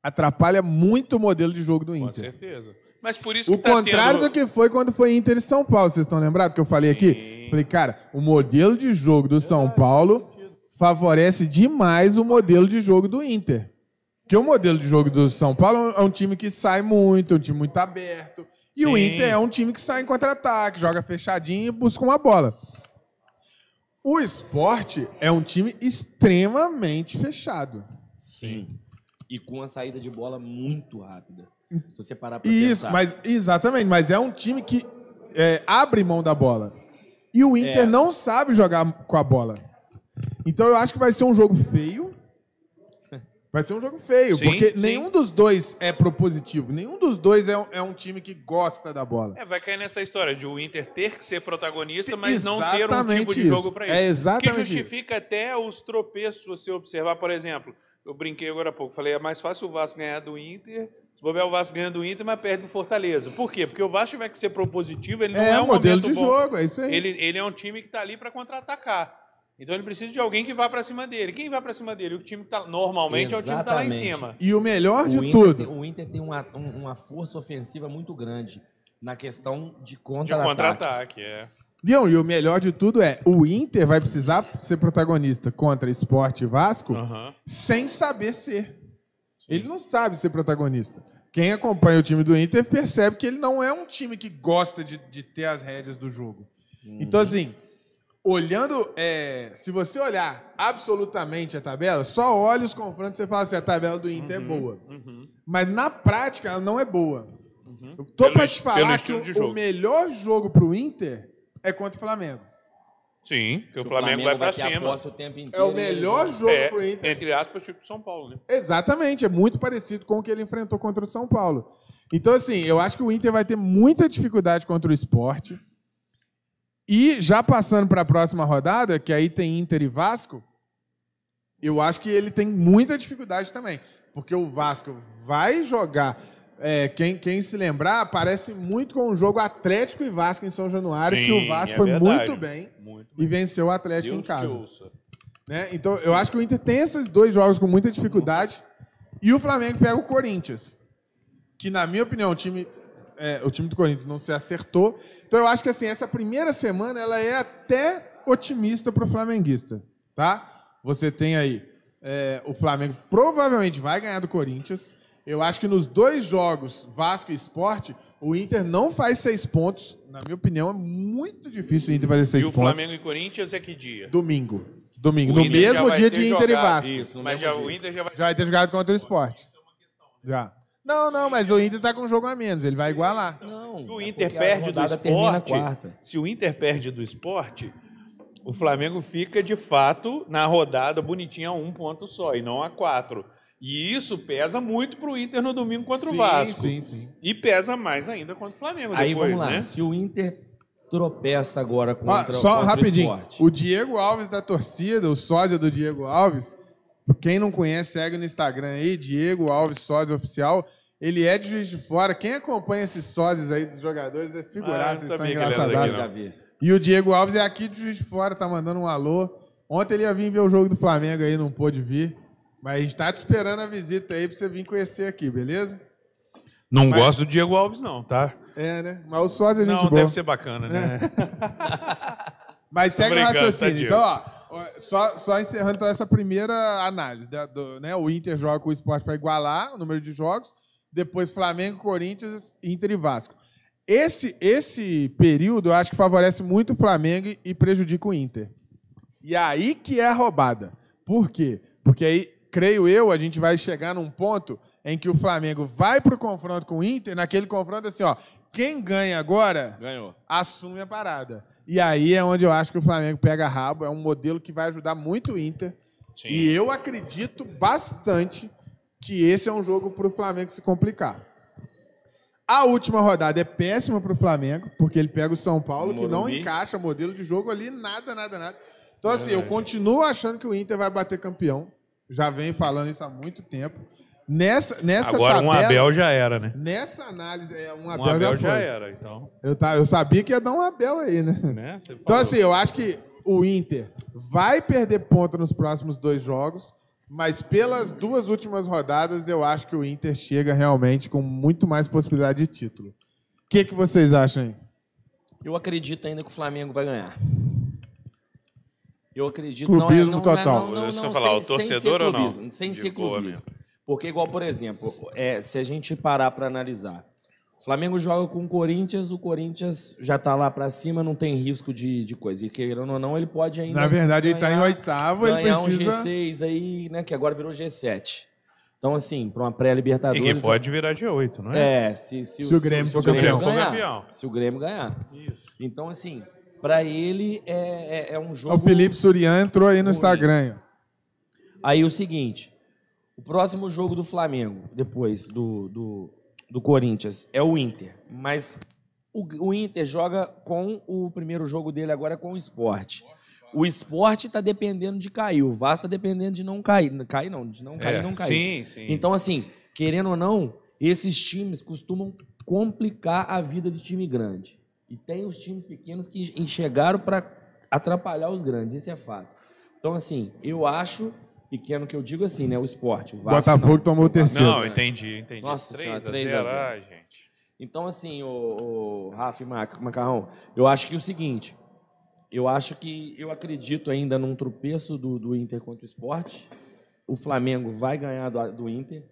atrapalha muito o modelo de jogo do Com Inter. certeza. Mas por isso que O tá contrário tendo... do que foi quando foi Inter e São Paulo. Vocês estão lembrados que eu falei aqui? Sim. Falei, cara, o modelo de jogo do São Paulo favorece demais o modelo de jogo do Inter. Porque o modelo de jogo do São Paulo é um time que sai muito, é um time muito aberto. E o Sim. Inter é um time que sai em contra-ataque, joga fechadinho e busca uma bola. O esporte é um time extremamente fechado. Sim. E com a saída de bola muito rápida. Se você parar pra Isso, pensar. mas exatamente, mas é um time que é, abre mão da bola. E o Inter É. não sabe jogar com a bola. Então eu acho que vai ser um jogo feio. Vai ser um jogo feio, Sim, porque sim. nenhum dos dois é propositivo. Nenhum dos dois é um, é um time que gosta da bola. É, vai cair nessa história de o Inter ter que ser protagonista, mas não ter um Exatamente tipo de isso. jogo para isso. É exatamente Que justifica até os tropeços, se você observar, por exemplo, eu brinquei agora há pouco, falei, é mais fácil o Vasco ganhar do Inter, se bobear o Vasco ganha do Inter, mas perde do Fortaleza. Por quê? Porque o Vasco tiver que ser propositivo, ele não é, é um modelo de bom. jogo, é isso aí. Ele, ele é um time que está ali para contra-atacar. Então ele precisa de alguém que vá para cima dele. Quem vai para cima dele? O time que tá normalmente é o time que tá lá em Exatamente. cima. E o melhor de o Inter tudo, Tem, o Inter tem uma, um- uma força ofensiva muito grande na questão de De contra-ataque. contra-ataque, é. Leon, e o melhor de tudo é, o Inter vai precisar ser protagonista contra Esporte e Vasco Aham. sem saber ser. Ele não sabe ser protagonista. Quem acompanha o time do Inter percebe que ele não é um time que gosta de, de ter as rédeas do jogo. Então, assim, olhando. é, se você olhar absolutamente a tabela, só olha os confrontos e você fala assim: a tabela do Inter é boa. Uhum. Mas na prática, ela não é boa. Eu tô Pelo pra est- te falar que o, o jogo. melhor jogo pro Inter é contra o Flamengo. Sim, que o O Flamengo, vai para cima. o tempo É o melhor jogo É, pro Inter. entre aspas, tipo São Paulo, né? Exatamente, é muito parecido com o que ele enfrentou contra o São Paulo. Então, assim, eu acho que o Inter vai ter muita dificuldade contra o esporte. E já passando para a próxima rodada, que aí tem Inter e Vasco, eu acho que ele tem muita dificuldade também. Porque o Vasco vai jogar. é, quem, quem se lembrar, parece muito com o jogo Atlético e Vasco em São Januário, que o Sim, Vasco é foi verdade. muito bem Muito e venceu o Atlético Deus em casa. né? Então, eu acho que o Inter tem esses dois jogos com muita dificuldade. E o Flamengo pega o Corinthians. Que, na minha opinião, o time, é, o time do Corinthians não se acertou. Então, eu acho que assim, essa primeira semana ela é até otimista para o flamenguista. Tá? Você tem aí é, o Flamengo provavelmente vai ganhar do Corinthians. Eu acho que nos dois jogos, Vasco e Esporte, o Inter não faz seis pontos. Na minha opinião, é muito difícil o Inter fazer seis E o pontos. Flamengo e Corinthians é que dia? Domingo. Domingo. O no Inter mesmo dia de Inter e jogado, Vasco. Isso, no Mas mesmo já, dia. o Inter já vai... Já vai ter jogado contra o esporte. Já. Não, não, mas o Inter tá com um jogo a menos. Ele vai igualar. Não, Se o é Inter perde do esporte, se o Inter perde do esporte, o Flamengo fica de fato na rodada bonitinha a um ponto só e não a quatro. E isso pesa muito pro Inter no domingo contra o Vasco. Sim, sim. E pesa mais ainda contra o Flamengo Aí depois, vamos lá. né? Se o Inter tropeça agora contra, só contra rapidinho. o esporte. O Diego Alves da torcida, o sósia do Diego Alves, quem não conhece, segue no Instagram aí, Diego Alves Sósia Oficial. Ele é de Juiz de Fora. Quem acompanha esses sósias aí dos jogadores é Ah, figuraça, não eles são sabia que ele era daqui, engraçadados. vi. E o Diego Alves é aqui de Juiz de Fora, tá mandando um alô. Ontem ele ia vir ver o jogo do Flamengo aí, não pôde vir. Mas a gente tá te esperando a visita aí pra você vir conhecer aqui, beleza? Não Mas- gosto do Diego Alves, não, tá? É, né? Mas o sósia é gente Não, boa. deve ser bacana, né? Mas segue o brincando, raciocínio. tá, então, ó, ó, só, só encerrando então, essa primeira análise. da- do, né, o Inter joga com o esporte para igualar o número de jogos. Depois Flamengo, Corinthians, Inter e Vasco. Esse, esse período eu acho que favorece muito o Flamengo e- prejudica o Inter. E aí que é a roubada. Por quê? Porque aí, creio eu, a gente vai chegar num ponto em que o Flamengo vai pro confronto com o Inter, naquele confronto assim, ó, quem ganha agora Ganhou. assume a parada. E aí é onde eu acho que o Flamengo pega rabo. É um modelo que vai ajudar muito o Inter. Sim. E eu acredito bastante que esse é um jogo para o Flamengo se complicar. A última rodada é péssima para o Flamengo, porque ele pega o São Paulo, que não encaixa modelo de jogo ali, nada, nada, nada. Então, assim, eu continuo achando que o Inter vai bater campeão. Já venho falando isso há muito tempo. Nessa, nessa Agora um tabela, Abel já era, né? Nessa análise, é, um Um Abel, Abel já, já era, então. Eu, tá, eu sabia que ia dar um Abel aí, né? Né? Então, assim, eu acho que o Inter vai perder ponto nos próximos dois jogos, mas pelas duas últimas rodadas, eu acho que o Inter chega realmente com muito mais possibilidade de título. O que, que vocês acham aí? Eu acredito ainda que o Flamengo vai ganhar. Eu acredito. Clubismo não é, não, total. Não, não, não, Isso que eu não, ia falar, sem, o sem torcedor ser ou não? clubismo, Sem ser clubismo. Porque, igual, por exemplo, é, se a gente parar para analisar, o Flamengo joga com o Corinthians, o Corinthians já tá lá para cima, não tem risco de, de coisa. E queirando ou não, ele pode ainda. Na verdade, ele está em ganhar- oitavo, ele ganhar precisa. um G6 aí, né? Que agora virou G7. Então, assim, para uma pré-Libertadores. E que pode virar G8, não é? É, se, se, Se o Grêmio for campeão. ganhar, campeão. Se o Grêmio ganhar. Então, assim, para ele é, é, é um jogo. O Felipe Surian entrou aí no. Instagram. Aí o seguinte: o próximo jogo do Flamengo, depois do, do, do Corinthians, é o Inter. Mas o, o Inter joga com o primeiro jogo dele agora com o esporte. O esporte está dependendo de cair, o Vasco está dependendo de não cair. Cair não, de não cair, É, não cair. Sim, sim. Então, assim, querendo ou não, esses times costumam complicar a vida de time grande. E tem os times pequenos que enxergaram para atrapalhar os grandes, esse é fato. Então, assim, eu acho, pequeno que eu digo assim, né? O esporte, o Vasco. Botafogo não. tomou o terceiro. Não, entendi, entendi. Nossa 3 senhora, a 3 0, a 0. ai, gente. Então, assim, o, o Rafa e Mac- Macarrão, eu acho que é o seguinte, eu acho que eu acredito ainda num tropeço do, do Inter contra o esporte. O Flamengo vai ganhar do, do Inter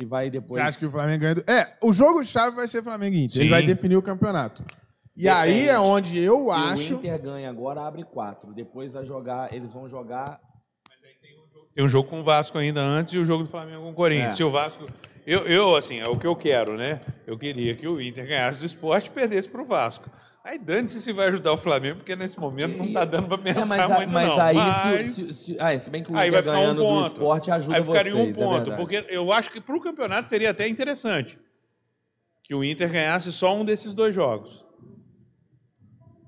e vai depois. Você acha que o Flamengo ganha? do- É, o jogo-chave vai ser Flamengo Inter. Ele Sim. vai definir o campeonato. E Depende. aí é onde eu Se acho. o Inter ganha agora, abre quatro. Depois vai jogar, eles vão jogar. Tem um jogo com o Vasco ainda antes e o jogo do Flamengo com o Corinthians. É. Se o Vasco. Eu, eu, assim, é o que eu quero, né? Eu queria que o Inter ganhasse do esporte e perdesse pro Vasco. Aí dane-se se vai ajudar o Flamengo, porque nesse momento não tá dando pra É, pensar mas, a- muito, mas não. aí, Mas se, se, se, ah, se bem que o aí Inter ficar um ganhando do ponto. esporte ajuda Aí ficaria vocês, um é ponto, verdade. porque eu acho que pro campeonato seria até interessante que o Inter ganhasse só um desses dois jogos.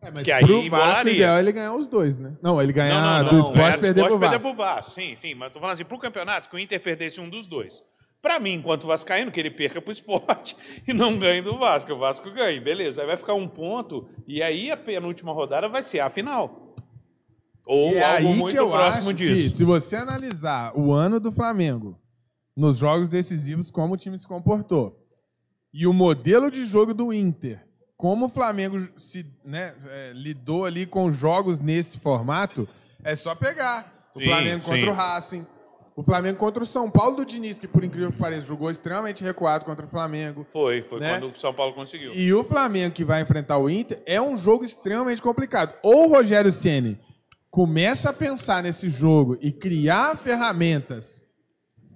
É, mas que aí pro Vasco, o ideal é ele ganhar os dois, né? Não, ele ganhar não, não, do não. esporte e do perder pro esporte, Vasco. perder pro Vasco. Sim, sim. Mas tô falando assim, pro campeonato, que o Inter perdesse um dos dois. Pra mim, enquanto Vascaíno, que ele perca pro esporte e não ganhe do Vasco. O Vasco ganhe, beleza. Aí vai ficar um ponto e aí a penúltima rodada vai ser a final. Ou E é algo aí muito que eu próximo acho disso. que, se você analisar o ano do Flamengo nos jogos decisivos, como o time se comportou, e o modelo de jogo do Inter, como o Flamengo se né, é, lidou ali com jogos nesse formato, é só pegar. O Sim, Flamengo contra sim. o Racing, o Flamengo contra o São Paulo do Diniz, que por incrível que pareça, jogou extremamente recuado contra o Flamengo. Foi, foi né? quando o São Paulo conseguiu. E o Flamengo que vai enfrentar o Inter é um jogo extremamente complicado. Ou o Rogério Ceni começa a pensar nesse jogo e criar ferramentas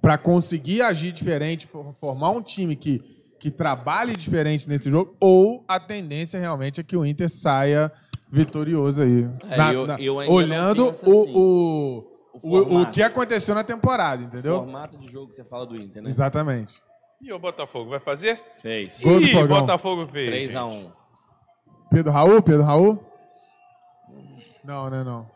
para conseguir agir diferente, for- formar um time que, que trabalhe diferente nesse jogo, ou a tendência realmente é que o Inter saia vitorioso aí. É, eu- eu ainda não olhando penso o, assim. o, O o, o que aconteceu na temporada, entendeu? Formato de jogo que você fala do Inter, né? Exatamente. E o Botafogo vai fazer? Fez. Gol Ih, Fogão. Botafogo fez. 3x1. gente. Pedro Raul? Pedro Raul? Não, né, não.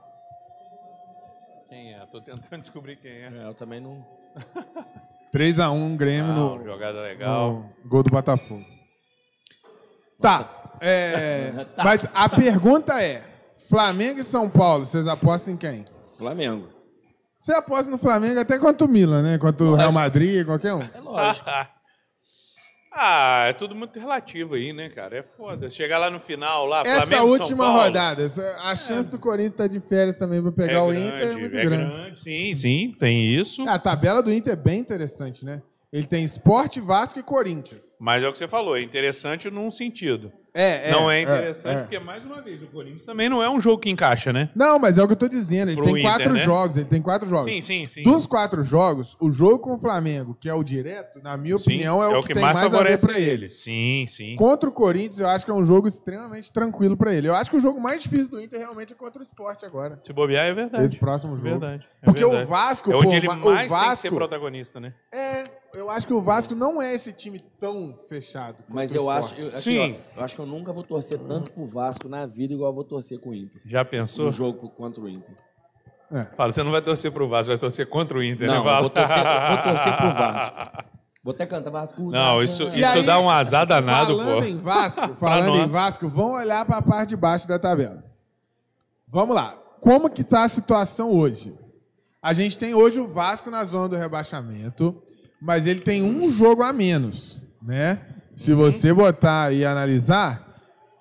Quem é? Tô tentando descobrir quem é. É, eu também não. 3x1 Grêmio Não, no, jogada legal. no gol do Botafogo. Tá. é, Mas a pergunta é: Flamengo e São Paulo, vocês apostam em quem? Flamengo. Você aposta no Flamengo até contra o Milan, né? Contra o Real Madrid, qualquer um. É lógico. ah, é tudo muito relativo aí, né, cara? É foda. Chegar lá no final, lá, Essa Flamengo e São última Paulo, rodada, a chance do Corinthians estar de férias também pra pegar é o grande, Inter é muito é grande. grande. Sim, sim, tem isso. A tabela do Inter é bem interessante, né? Ele tem Sport, Vasco e Corinthians. Mas é o que você falou, é interessante num sentido. É, não é interessante é. porque, mais uma vez, o Corinthians também não é um jogo que encaixa, né? Não, mas é o que eu tô dizendo. Ele Pro tem Inter, quatro né? jogos. Ele tem quatro jogos. Sim, sim, sim. Dos quatro jogos, o jogo com o Flamengo, que é o direto, na minha Sim, opinião, é, o que, tem mais, a ver pra ele. Sim, sim. Contra o Corinthians, eu acho que é um jogo extremamente tranquilo pra ele. Eu acho que o jogo mais difícil do Inter realmente é contra o Sport agora. Se bobear, é verdade. Esse próximo jogo. Verdade. é Porque verdade. o Vasco, É onde pô, ele o mais tem que Vasco ser protagonista, né? é, eu acho que o Vasco não é esse time tão fechado. Mas o eu acho, eu, assim, Sim. ó, eu acho que eu nunca vou torcer tanto pro Vasco na vida igual eu vou torcer com o Inter. Já No pensou? jogo contra o Inter. É. Fala, você não vai torcer pro Vasco, vai torcer contra o Inter, Não, né? eu Fala. vou torcer, vou torcer pro Vasco. Vou até cantar Vasco. Não, isso, isso aí, dá um azar danado, falando pô. em Vasco, falando em. Vasco, vamos olhar para a parte de baixo da tabela. Vamos lá. Como que tá a situação hoje? A gente tem hoje o Vasco na zona do rebaixamento, mas ele tem um jogo a menos, né? Se você botar e analisar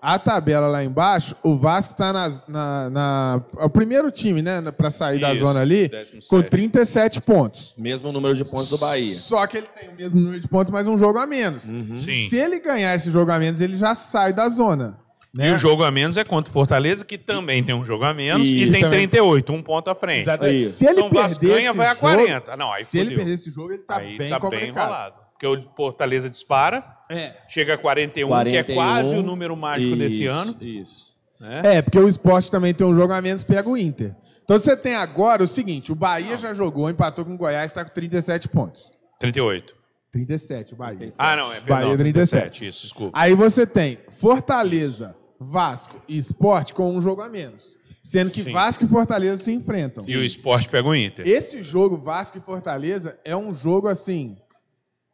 a tabela lá embaixo, o Vasco está na, na, na- é o primeiro time, né, para sair da Isso, zona ali, 17º. com 37 pontos. Mesmo número de pontos do Bahia. Só que ele tem o mesmo número de pontos, mas um jogo a menos. Sim. Se ele ganhar esse jogo a menos, ele já sai da zona. Né? E o jogo a menos é contra o Fortaleza, que também tem um jogo a menos e, E tem também- 38, um ponto à frente. Exatamente. Isso. Se ele Então perder vai a jogo- 40. Não, aí Se ele fudeu. perder esse jogo, ele tá aí bem tá bem complicado. enrolado. Porque o Fortaleza dispara, É. chega a 41, 41, que é quase o número mágico desse Isso, ano. Isso. Né? É, porque o esporte também tem um jogo a menos, pega o Inter. Então você tem agora o seguinte: o Bahia já jogou, empatou com o Goiás, está com 37 pontos. 38. 37, o Bahia. 37. Ah, não, é perdão, Bahia 37. Isso, desculpa. Aí você tem Fortaleza, Vasco e Esporte com um jogo a menos. Sendo que Sim. Vasco e Fortaleza se enfrentam. E o esporte pega o Inter. Esse jogo, Vasco e Fortaleza, é um jogo assim.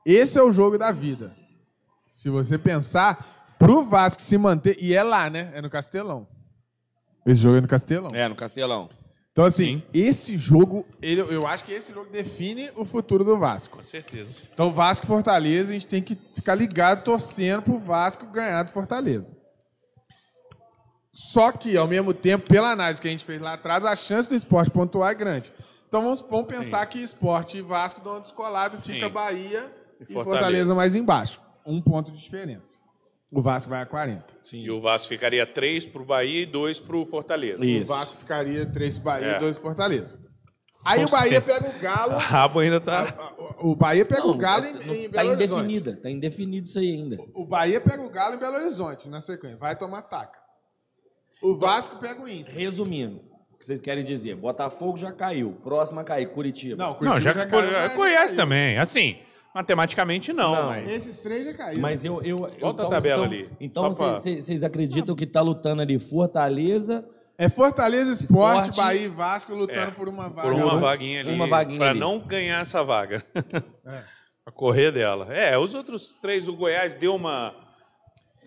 Esse é o jogo da vida. Se você pensar, pro Vasco se manter. E é lá, né? É no Castelão. Esse jogo é no Castelão. É, no Castelão. Então, assim, Sim. esse jogo, ele- eu acho que esse jogo define o futuro do Vasco. Com certeza. Então, Vasco e Fortaleza, a gente tem que ficar ligado, torcendo pro Vasco ganhar do Fortaleza. Só que, ao mesmo tempo, pela análise que a gente fez lá atrás, a chance do esporte pontuar é grande. Então vamos, vamos pensar que esporte e Vasco dão uma descolada, fica Sim. Bahia E e, Fortaleza. Fortaleza. mais embaixo. Um ponto de diferença. O Vasco vai a 40. E o Vasco ficaria 3 pro Bahia e 2 pro Fortaleza. Isso. O Vasco ficaria 3 pro Bahia É. e 2 pro Fortaleza. Aí Ou o Bahia pega o Galo. O rabo ainda tá. O Bahia pega Não, o Galo em, não- em tá Belo Horizonte. indefinida. Tá indefinido isso aí ainda. O Bahia pega o Galo em Belo Horizonte, na sequência. Vai tomar taca. O Vasco pega o Inter. Resumindo, o que vocês querem dizer? Botafogo já caiu. Próximo a cair, Curitiba. Não, Não, Curitiba já, já que caiu, mas já Goiás caiu. também. Assim, matematicamente não, Não, mas. Esses três já caíram. Mas eu. eu Volta a então- tabela então- ali, Então pra- vocês vocês acreditam que tá lutando ali Fortaleza, É Fortaleza, Esporte, Esporte. Bahia e Vasco lutando É, por uma vaga. Por uma antes. vaguinha ali. Uma vaguinha pra ali. não ganhar essa vaga. É. pra correr dela. É, os outros três, o Goiás deu uma.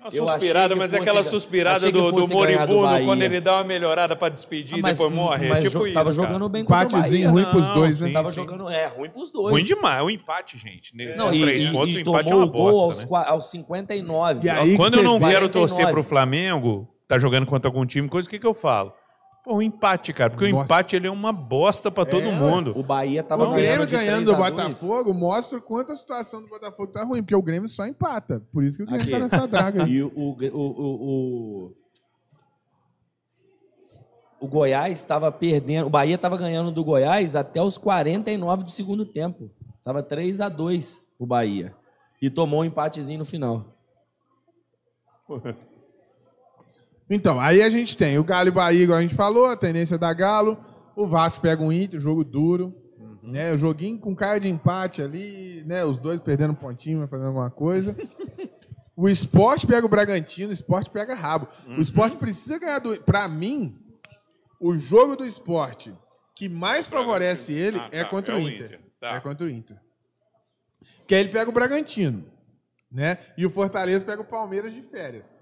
Uma Eu suspirada, mas é aquela suspirada do, do moribundo quando ele dá uma melhorada pra despedir Ah, e mas- depois morre. mas é tipo isso. tava cara. jogando bem contra o Empatezinho Bahia. ruim pros Não, dois, né? sim. Tava jogando, é, ruim pros dois. Ruim demais, o empate, gente. né? Não, Com e, três e- pontos, e o empate é uma bosta, aos, né? aos 59. E aí- Quando eu não você quero 49. torcer pro Flamengo, tá jogando contra algum time, coisa, o que, que eu falo? Pô, o empate, cara. Porque o Nossa. empate ele é uma bosta pra todo É, mundo. O Bahia tava O Grêmio ganhando 3 do a 2. Botafogo mostra o quanto a situação do Botafogo tá ruim, porque o Grêmio só empata. Por isso que o Grêmio Aqui. tá nessa draga aí. E o, o, o, o, o Goiás estava perdendo. O Bahia estava ganhando do Goiás até os 49 do segundo tempo. Tava 3 a 2 o Bahia. E tomou um empatezinho no final. Então, aí a gente tem o Galo e Bahia, igual a gente falou, a tendência da Galo. O Vasco pega um Inter, jogo duro. Né, o joguinho com cara de empate ali, né? Os dois perdendo um pontinho, mas fazendo alguma coisa. o esporte pega o Bragantino, o esporte pega rabo. O esporte precisa ganhar do. Pra mim, o jogo do esporte que mais favorece ele Ah, é tá, contra é o o Inter. Inter, tá. É contra o Inter. Que aí ele pega o Bragantino, né? E o Fortaleza pega o Palmeiras de férias.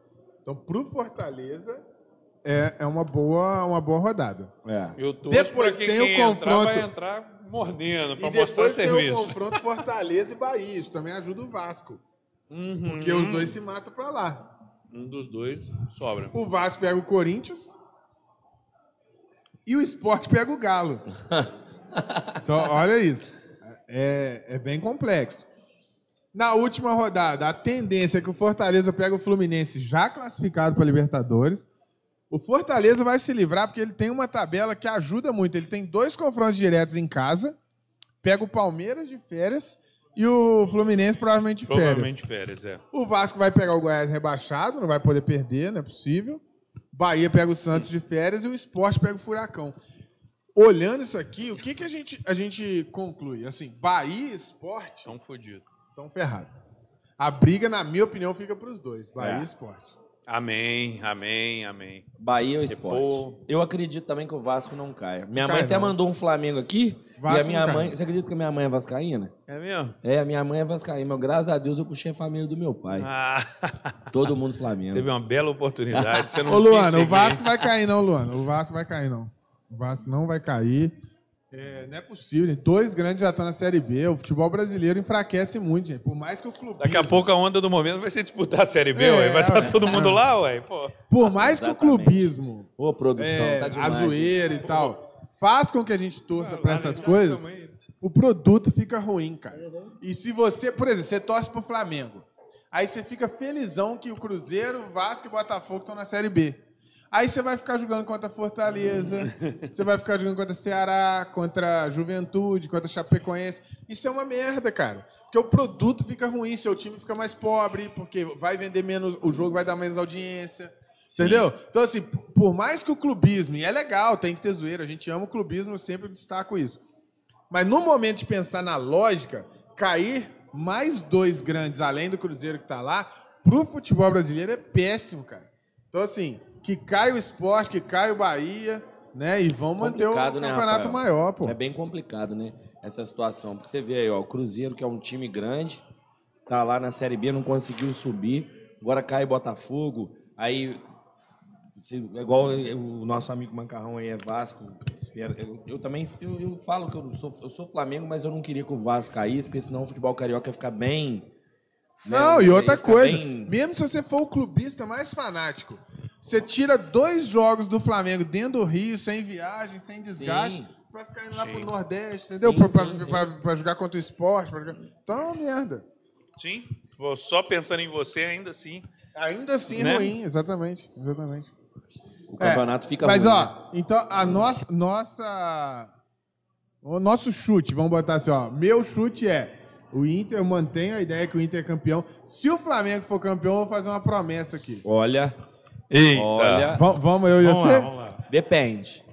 Então, pro Fortaleza, é, é uma, boa, uma boa rodada. É. Eu Depois que tem o quem entrar confronto- vai entrar mordendo pra E mostrar depois tem o serviço. confronto Fortaleza e Bahia. Isso também ajuda o Vasco. Uhum. Porque os dois se matam pra lá. Um dos dois sobra. O Vasco pega o Corinthians. E o Sport pega o Galo. Então, olha isso. É, é bem complexo. Na última rodada, a tendência é que o Fortaleza pega o Fluminense já classificado para Libertadores. O Fortaleza vai se livrar porque ele tem uma tabela que ajuda muito. Ele tem dois confrontos diretos em casa. Pega o Palmeiras de férias e o Fluminense provavelmente de férias. Provavelmente férias, é. O Vasco vai pegar o Goiás rebaixado, não vai poder perder, não é possível. Bahia pega o Santos de férias e o Sport pega o Furacão. Olhando isso aqui, o que, que a, gente, a gente conclui? Assim, Bahia e Sport Tão fodido. Estão ferrados. A briga, na minha opinião, fica para os dois, Bahia É. e Sport. Amém, amém, amém. Bahia ou esporte? Eu acredito também que o Vasco não caia. Minha Não mãe cai, até não. mandou um Flamengo aqui. Vasco e a minha mãe. Você acredita que a minha mãe é vascaína? É mesmo? É, a minha mãe é vascaína. Mas graças a Deus eu puxei a família do meu pai. Ah, Todo mundo Flamengo. teve uma bela oportunidade. Você não Ô, Luana, o. Vasco vai cair não, Luana. O Vasco vai cair não. O Vasco não vai cair. É, não é possível. gente. Dois grandes já estão na Série B. O futebol brasileiro enfraquece muito, gente. Por mais que o clube. Daqui a pouco a onda do momento vai ser disputar a Série B, É, ué. Vai estar ué. todo mundo lá, ué. Pô. Por mais que o Exatamente. clubismo Ô, produção, é, tá a demais. zoeira e tal, faz com que a gente torça nem essas coisas, também. o produto fica ruim, cara. E se você, por exemplo, você torce pro Flamengo, aí você fica felizão que o Cruzeiro, o Vasco e Botafogo estão na Série B. Aí você vai ficar jogando contra Fortaleza, você vai ficar jogando contra Ceará, contra Juventude, contra Chapecoense. Isso é uma merda, cara. Porque o produto fica ruim, seu time fica mais pobre, porque vai vender menos, o jogo vai dar menos audiência. Entendeu? Então, assim, por mais que o clubismo, e é legal, tem que ter zoeira, a gente ama o clubismo, eu sempre destaco isso. Mas no momento de pensar na lógica, cair mais dois grandes além do Cruzeiro que tá lá, pro futebol brasileiro é péssimo, cara. Então, assim, que cai o esporte, que cai o Bahia, né? E vão manter o né, campeonato Rafael? maior, pô. É bem complicado, né? Essa situação. Porque você vê aí, ó, o Cruzeiro, que é um time grande, tá lá na Série B, não conseguiu subir. Agora cai Botafogo. Aí, se- igual o nosso amigo Macarrão aí é Vasco. Eu, eu também eu, eu falo que eu sou, eu sou Flamengo, mas eu não queria que o Vasco caísse, porque senão o futebol carioca ia ficar bem. né? Não, e Ia outra coisa, bem- mesmo se você for o clubista mais fanático, você tira dois jogos do Flamengo dentro do Rio, sem viagem, sem desgaste, vai ficar indo lá Sim. pro Nordeste, entendeu? Pra jogar contra o esporte. jogar- Então é uma merda. Sim. Só pensando em você, ainda assim. Ainda assim é Né? ruim, exatamente. Exatamente. O campeonato fica Mas, ruim, ó, né? então a nossa, nossa. O nosso chute, vamos botar assim, ó. Meu chute é. O Inter, eu mantenho a ideia que o Inter é campeão. Se o Flamengo for campeão, eu vou fazer uma promessa aqui. Olha, Eita. olha. Va- vamos, eu e Vamos você? lá, vamos lá. Depende.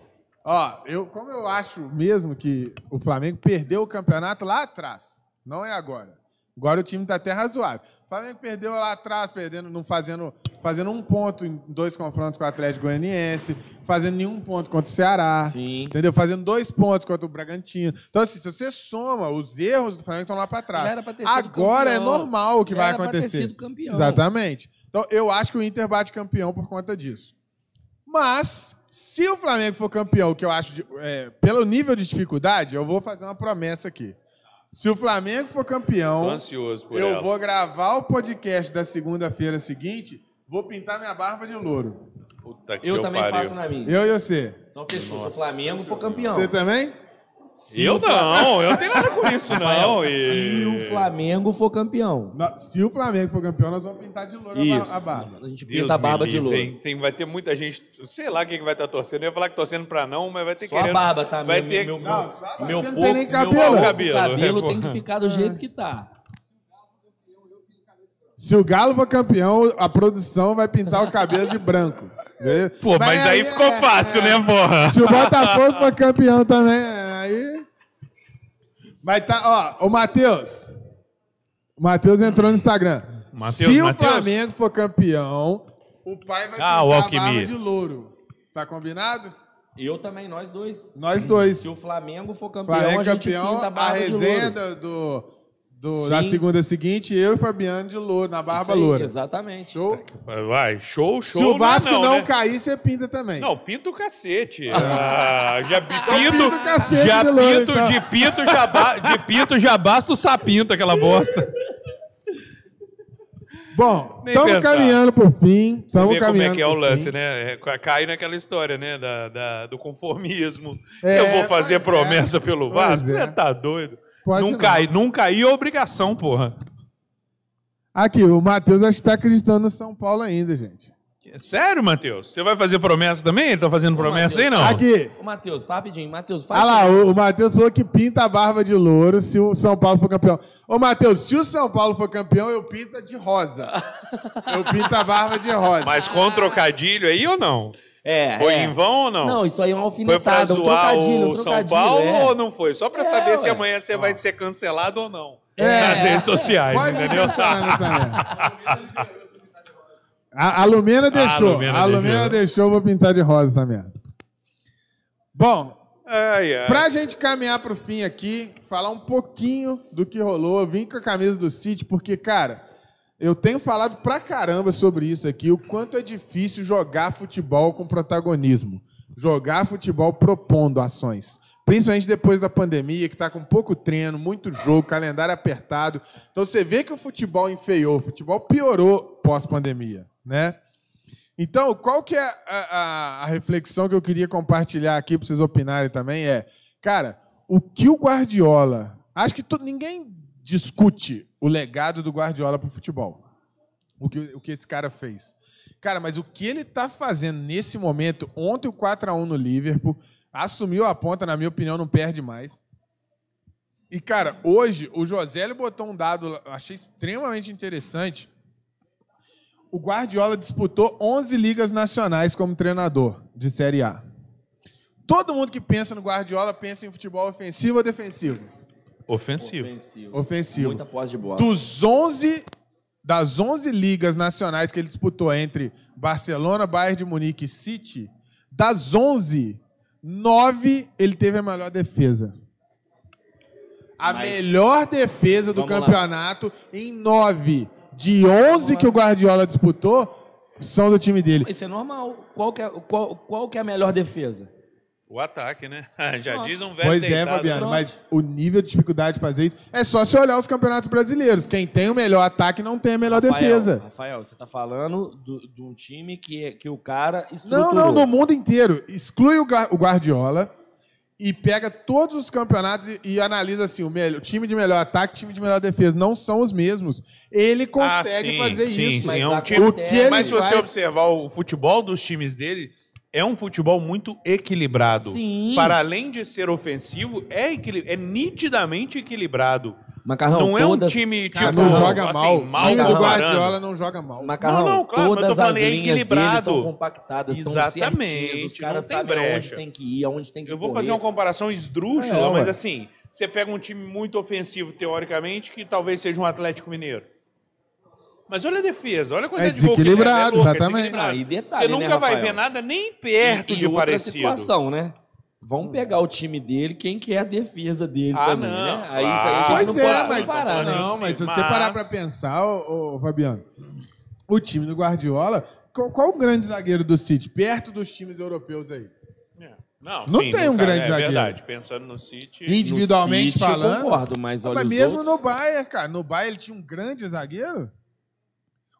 Ó, eu, como eu acho mesmo que o Flamengo perdeu o campeonato lá atrás, não é agora. Agora o time tá até razoável. O Flamengo perdeu lá atrás, perdendo, não fazendo, fazendo um ponto em dois confrontos com o Atlético Goianiense, fazendo nenhum ponto contra o Ceará. Sim. Entendeu? Fazendo dois pontos contra o Bragantino. Então, assim, se você soma, os erros do Flamengo estão lá para trás. Já era pra ter sido Agora é campeão. normal o que Já vai era pra ter acontecer. sido campeão. Exatamente. Então, eu acho que o Inter bate campeão por conta disso. Mas, se o Flamengo for campeão, que eu acho, de- é, pelo nível de dificuldade, eu vou fazer uma promessa aqui. Se o Flamengo for Tô campeão, ansioso por eu ela. vou gravar o podcast da segunda-feira seguinte, vou pintar minha barba de louro. Puta que Eu eu também pariu. faço na minha. Eu e você. Então fechou. Se o Flamengo for campeão. Você também? Eu não, eu não tenho nada com isso, não. Se E... o Flamengo for campeão. Nó- Se o Flamengo for campeão, nós vamos pintar de louro a Isso. a barba. A gente Deus pinta a barba de louro. Tem, vai ter muita gente, sei lá quem que vai estar torcendo. Eu ia falar que torcendo pra não, mas vai ter Só a querendo. barba, tá? Vai meu, ter... meu, Não, meu, só a meu não tem nem meu cabelo. pouco Cabelo, cabelo é, tem que ficar do jeito que tá. Se o Galo for campeão, a produção vai pintar o cabelo de branco. Beleza? Pô, mas aí ficou é, fácil, é. né, porra? Se o Botafogo for campeão também, aí. Vai tá, ó, o Matheus. O Matheus entrou no Instagram. Matheus, Se o Matheus. Flamengo for campeão, o pai vai Ah, pintar o a barba de louro. Tá combinado? Eu também, nós dois. Nós dois. Se o Flamengo for campeão, Flamengo a gente campeão, pinta a a barba de resenha do, do- da Sim. segunda seguinte, eu e Fabiano de louro, na Barba aí, Loura. Exatamente. Show? Vai, show, show. Se o Vasco não, não, né? cair, você pinta também. Não, pinta o cacete. Ah, já pinta pinto, o cacete já de pinto, então. de pinto já ba- de pinto já basta o sapinto aquela bosta. Bom, estamos caminhando pro fim. Estamos vê como caminhando é que é o lance, fim. né? É, Cai naquela história, né? Da, da- do conformismo. É, Eu vou fazer é. promessa pelo Pois Vasco. é. Você tá doido? Pode não, não. cai, não cair é obrigação, porra. Aqui, o Matheus acho que tá acreditando no São Paulo ainda, gente. Sério, Matheus? Você vai fazer promessa também? Ele tá fazendo promessa aí, não? Aqui. Ô, Matheus, fala rapidinho. Matheus, faz Olha lá, assim. o, o Matheus falou que pinta a barba de louro se o São Paulo for campeão. Ô, Matheus, se o São Paulo for campeão, eu pinto a de rosa. Eu pinto a barba de rosa. Mas com trocadilho aí ou não? É, Foi é. em vão ou não? Não, isso aí é uma Foi pra alfinetada, um zoar trocadilho, um o São trocadilho, Paulo é. ou não foi? Só pra É, saber se ué. amanhã você vai ser cancelado ou não. É. Nas redes sociais, Pode entendeu? A, a Lumena deixou. Lumena A Lumena deixou. vou pintar de rosa essa merda. Bom, Ai, ai. Pra gente caminhar pro fim aqui, falar um pouquinho do que rolou. Eu vim com a camisa do City porque, cara, eu tenho falado pra caramba sobre isso aqui, o quanto é difícil jogar futebol com protagonismo. Jogar futebol propondo ações. Principalmente depois da pandemia, que tá com pouco treino, muito jogo, calendário apertado. Então você vê que o futebol enfeiou, o futebol piorou pós-pandemia, né? Então, qual que é a, a- a reflexão que eu queria compartilhar aqui para vocês opinarem também é, cara, o que o Guardiola, acho que to- ninguém discute o legado do Guardiola para o futebol, o que, o que esse cara fez. Cara, mas o que ele está fazendo nesse momento, ontem o 4 a 1 no Liverpool, assumiu a ponta, na minha opinião, não perde mais. E, cara, hoje o Josélio botou um dado, achei extremamente interessante. O Guardiola disputou 11 ligas nacionais como treinador de Série A. Todo mundo que pensa no Guardiola pensa em futebol ofensivo ou defensivo? Ofensivo. Ofensivo. Ofensivo. Muita posse de bola. Dos 11 das 11 ligas nacionais que ele disputou entre Barcelona, Bayern de Munique e City, das 11, 9 ele teve a melhor defesa. A Mas- melhor defesa do Vamos lá. campeonato em 9 de 11 que o Guardiola disputou são do time dele. Isso é normal. Qual que é, qual, qual que é a melhor defesa? O ataque, né? Já diz um velho Pois é, deitado. Fabiano, pronto. mas o nível de dificuldade de fazer isso é só se olhar os campeonatos brasileiros. Quem tem o melhor ataque não tem a melhor Rafael, defesa. Rafael, você tá falando do- de um time que, é- que o cara Não, estruturou. não, no mundo inteiro. Exclui o o Guardiola e pega todos os campeonatos e, e analisa assim: o, melhor, o time de melhor ataque, time de melhor defesa. Não são os mesmos. Ele Ah, consegue sim, fazer sim, isso. Sim, é Mas um time... O que ele Mas se você faz- observar o futebol dos times dele, é um futebol muito equilibrado. Sim. Para além de ser ofensivo, é, equili- é nitidamente equilibrado. Macarrão, não é um time tipo. não joga assim, mal. O mal time do. Guardiola não joga mal. Macarrão, Não, não, claro, mas eu tô todas falando, as é linhas equilibrado. dele são compactadas, são Exatamente, certinhas, os não caras tem sabem brecha. aonde tem que ir, aonde tem que Eu vou correr. fazer uma comparação esdrúxula, É, mas assim, você pega um time muito ofensivo, teoricamente, que talvez seja um Atlético Mineiro. Mas olha a defesa, olha a quantidade É de gol que leva, desequilibrado, é louco, é exatamente. desequilibrado. Ah, e detalhe, Você nunca né, vai ver nada nem perto e, e de outra parecido. situação, né? Vamos pegar o time dele, quem que é a defesa dele Ah, também, não, né? Aí isso aí a gente Pois não é, pode mas, comparar, né? não, mas se você Mas- parar pra pensar, ô, ô, Fabiano, o time do Guardiola, qual, qual o grande zagueiro do City, perto dos times europeus aí? É. Não, Não sim, tem um cara, grande é zagueiro. verdade, pensando no City. Individualmente No City, falando. Eu concordo, mas olha mas mesmo outros. no Bayern, cara, no Bayern ele tinha um grande zagueiro.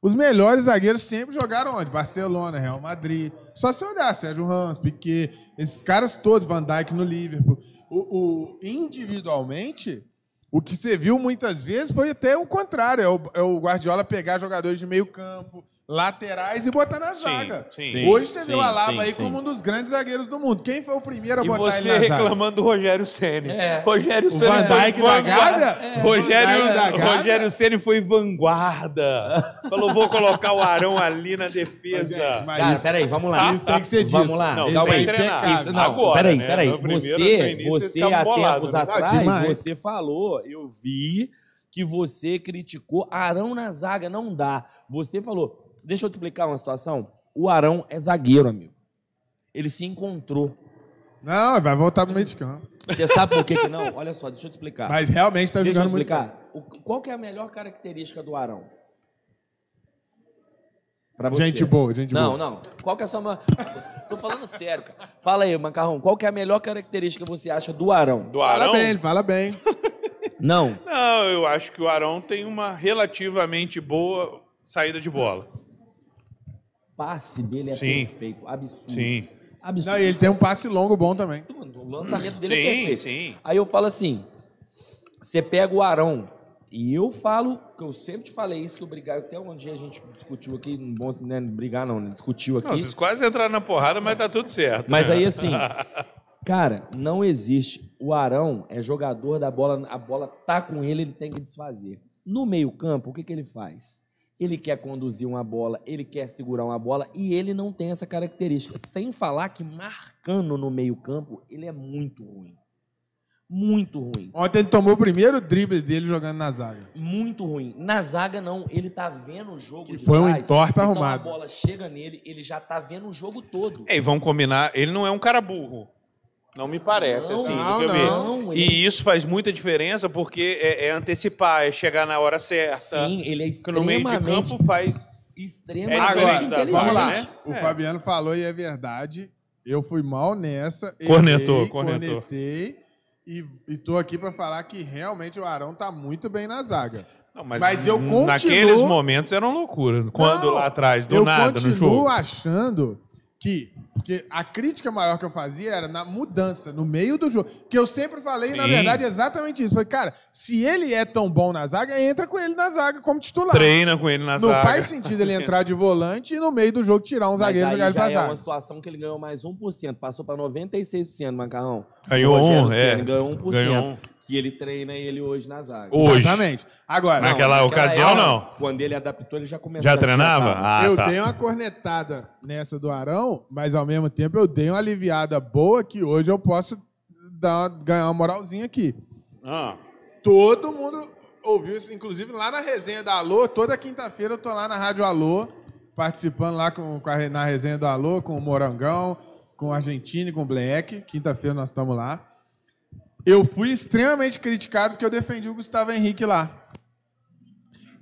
Os melhores zagueiros sempre jogaram onde? Barcelona, Real Madrid. Só se olhar, Sérgio Ramos, Piquet, esses caras todos, Van Dijk no Liverpool. O, o- individualmente, o que você viu muitas vezes foi até o contrário. É o, é o Guardiola pegar jogadores de meio campo, laterais e botar na Sim, zaga. sim. Hoje você sim, viu Alaba sim, aí sim. como um dos grandes zagueiros do mundo. Quem foi o primeiro a E botar você ele na zaga? reclamando do Rogério Ceni. É. Rogério Ceni foi vanguarda. É. Rogério? Rogério Ceni foi vanguarda. Falou, vou colocar o Arão ali na defesa. Gente, mas Cara, isso- peraí, vamos lá. Isso tem que ser dito. Vamos lá. Não, calma sem aí. treinar. Isso, não, Agora, peraí, né? peraí. Você, você há tempos né? atrás, você falou, eu vi que você criticou Arão na zaga, não dá. Você falou, deixa eu te explicar uma situação. O Arão é zagueiro, amigo. Ele se encontrou. Não, vai voltar pro meio de campo. Você sabe por que, que não? Olha só, deixa eu te explicar. Mas realmente tá deixa eu jogando muito. explicar. O- qual que é a melhor característica do Arão? Pra você. Gente boa, gente Não, boa. não. Qual que é a sua... Tô falando sério, cara. Fala aí, Macarrão. Qual que é a melhor característica que você acha do Arão? Do Fala Arão? bem, ele fala bem. Não. Não, eu acho que o Arão tem uma relativamente boa saída de bola. Passe dele é Sim. perfeito. Absurdo. Sim. Absurdo. Não, e ele tem um passe longo bom também. O lançamento dele é Sim, perfeito. sim. Aí eu falo assim: você pega o Arão, e eu falo, que eu sempre te falei isso, que eu brigar, até um dia a gente discutiu aqui, não bom né, brigar não, né, discutiu aqui. Não, vocês quase entraram na porrada, mas tá tudo certo. Mas né? aí assim, cara, não existe. O Arão é jogador da bola, a bola tá com ele, ele tem que desfazer. No meio-campo, o que, que ele faz? Ele quer conduzir uma bola, ele quer segurar uma bola e ele não tem essa característica. Sem falar que marcando no meio-campo, ele é muito ruim. Muito ruim. Ontem ele tomou o primeiro drible dele jogando na zaga. Muito ruim. Na zaga, não. Ele tá vendo o jogo Que de foi um trás, entorta então arrumado. a bola chega nele, ele já tá vendo o jogo todo. É, e vamos combinar, ele não é um cara burro. Não me parece, Não, assim, não, do que eu não. E isso faz muita diferença porque é, é antecipar, é chegar na hora certa. Sim, ele é Que no meio de extremamente, campo faz. extremamente É Agora, diferente da inteligente. vamos lá. né? O É. Fabiano falou e é verdade. Eu fui mal nessa. Cornetou, errei, cornetou. Cornetei. E, e tô aqui pra falar que realmente o Arão tá muito bem na zaga. Não, mas, Mas eu continuo- naqueles momentos era uma loucura. Quando Não, lá atrás, do eu nada, no continuo jogo. achando que. Porque a crítica maior que eu fazia era na mudança, no meio do jogo. Que eu sempre falei, na Sim. verdade, exatamente isso. Foi, cara, se ele é tão bom na zaga, entra com ele na zaga como titular. Treina com ele na Não zaga. faz sentido ele entrar de volante e no meio do jogo tirar um Mas zagueiro e aí jogar ele pra é zaga. uma situação que ele ganhou mais 1%, passou para 96%, Macarrão. Ganhou O Rogério um, é. Ganhou 1%. Ganhou um. Que ele treina ele hoje na zaga. Hoje. Exatamente. Agora, Naquela- Naquela ocasião, época, não. Quando ele adaptou, ele já começou Já a treinava? Ah, eu tá. dei uma cornetada nessa do Arão, mas ao mesmo tempo eu dei uma aliviada boa que hoje eu posso dar, ganhar uma moralzinha aqui. Ah, Todo mundo ouviu isso, inclusive lá na resenha da Alô, toda quinta-feira eu tô lá na Rádio Alô, participando lá com, com a na resenha do Alô, com o Morangão, com o Argentino e com o Black. Quinta-feira nós estamos lá. Eu fui extremamente criticado porque eu defendi o Gustavo Henrique lá.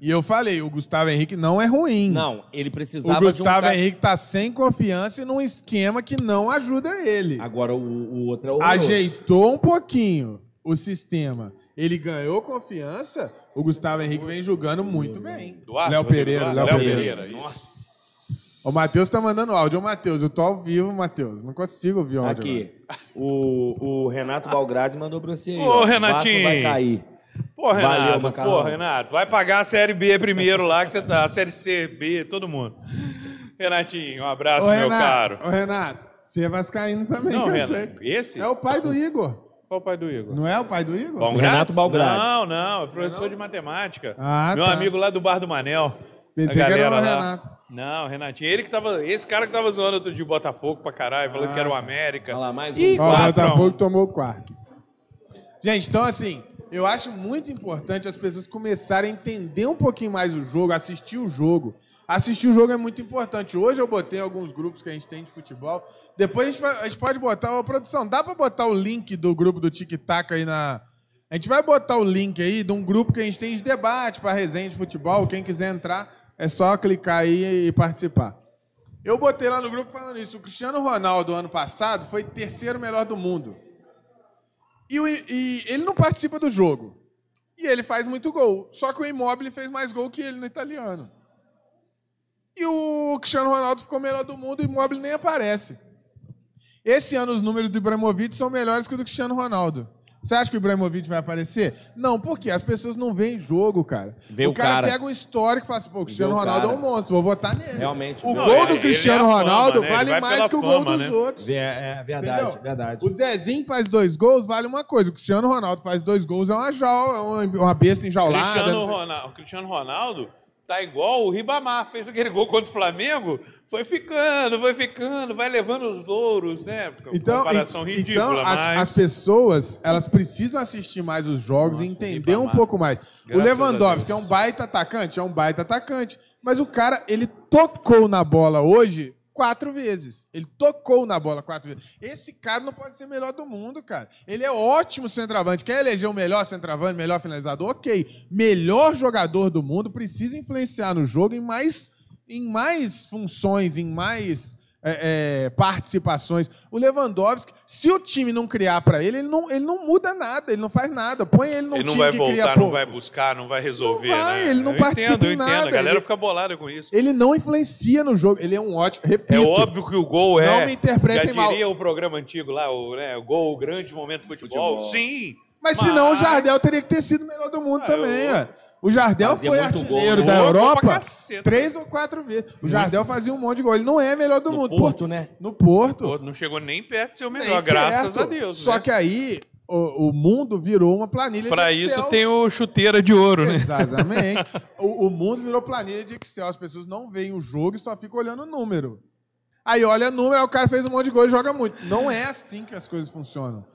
E eu falei, o Gustavo Henrique não é ruim. Não, ele O precisava de um Gustavo cara... Henrique tá sem confiança e num esquema que não ajuda ele. Agora o, o outro é horroroso. Ajeitou um pouquinho o sistema. Ele ganhou confiança, o Gustavo Henrique vem jogando muito bem. Duarte, Léo Pereira, Léo Pereira. Pereira. Nossa. O Matheus tá mandando áudio. Ô, Matheus, eu tô ao vivo, Matheus. Não consigo ouvir o áudio. Aqui, o, o Renato Balgrades mandou pra você aí. Ô, ó. O Vasco Renatinho. vai cair. Pô, Renato, Valeu, pô. Renato, vai pagar a Série B primeiro lá, que você tá. A Série C, B, todo mundo. Renatinho, um abraço, Ô, meu Renato, caro. Ô, Renato, você é vascaíno também, Não, que eu Renato, sei. esse? É o pai do Igor. Qual o pai do Igor? Não é o pai do Igor? Bom Renato? Balgrades. Não, não, é professor de matemática. Ah, Meu tá. amigo lá do Bar do Manel. Pensei a que era o galera lá. Renato. Não, Renatinho. Ele que tava. Esse cara que tava zoando outro de Botafogo pra caralho, falando Ah, que era o tá. América. Olha lá, mais um. Ó, o. Botafogo tomou o quarto. Gente, então assim, eu acho muito importante as pessoas começarem a entender um pouquinho mais o jogo, assistir o jogo. Assistir o jogo é muito importante. Hoje eu botei alguns grupos que a gente tem de futebol. Depois a gente, vai- a gente pode botar, ô produção, dá pra botar o link do grupo do Tic Tac aí na. A gente vai botar o link aí de um grupo que a gente tem de debate para resenha de futebol. Quem quiser entrar, é só clicar aí e participar. Eu botei lá no grupo falando isso. O Cristiano Ronaldo, ano passado, foi terceiro melhor do mundo. E, o- e ele não participa do jogo. E ele faz muito gol. Só que o Immobile fez mais gol que ele no italiano. E o Cristiano Ronaldo ficou melhor do mundo e o Immobile nem aparece. Esse ano os números do Ibrahimovic são melhores que o do Cristiano Ronaldo. Você acha que o Ibrahimovic vai aparecer? Não, porque as pessoas não veem jogo, cara. Vê o o cara, cara. pega um histórico e fala assim, pô, o Cristiano Ronaldo cara. é um monstro, vou votar nele. Realmente. O Não, gol ele- do Cristiano é a fama, Ronaldo né? Vale mais que o gol fama, dos né? outros. É, é verdade, Entendeu? verdade. O Zezinho faz dois gols, vale uma coisa. O Cristiano Ronaldo faz dois gols, é uma, jaula, é uma, uma besta enjaulada. Cristiano Ronaldo, o Cristiano Ronaldo tá igual o Ribamar, fez aquele gol contra o Flamengo, foi ficando, foi ficando, vai levando os louros, né? Então, Comparação e- ridícula, então as, mas... as pessoas, elas precisam assistir mais os jogos e Nossa, entender um pouco mais. o Graças a Lewandowski é um baita atacante? É um baita atacante. Mas o cara, ele tocou na bola hoje quatro vezes. Ele tocou na bola quatro vezes. Esse cara não pode ser melhor do mundo, cara. Ele é ótimo centroavante. Quer eleger o melhor centroavante, melhor finalizador? Ok. Melhor jogador do mundo precisa influenciar no jogo em mais, em mais funções, em mais é, é, participações. O Lewandowski, se o time não criar para ele, ele não, ele não muda nada, ele não faz nada. Põe ele no Ele não time vai que voltar, cria não vai buscar, não vai resolver, Não vai, né? ele não eu participa entendo, eu em entendo. nada, A galera ele- fica bolada com isso. Ele não influencia no jogo. Ele é um ótimo. Repito, É óbvio que o gol é. Não me interpretem já diria mal. o programa antigo lá, o, né, o gol, o grande momento do futebol. Futebol. Sim. Mas senão o Mas- Jardel teria que ter sido o melhor do mundo Ah, também, eu- ó. O Jardel Fazia foi gol, artilheiro da Gol pra Europa três ou quatro vezes. O Jardel fazia um monte de gol. Ele não é melhor do No mundo. Porto, Por- né? No Porto. Não chegou nem perto de ser o Nem melhor, graças perto. a Deus. Só né? que aí o, o mundo virou uma planilha Excel. isso tem o chuteira de ouro, né? Exatamente. o, o mundo virou planilha de Excel. As pessoas não veem o jogo e só ficam olhando o número. Aí olha o número, aí o cara fez um monte de gol e joga muito. Não é assim que as coisas funcionam.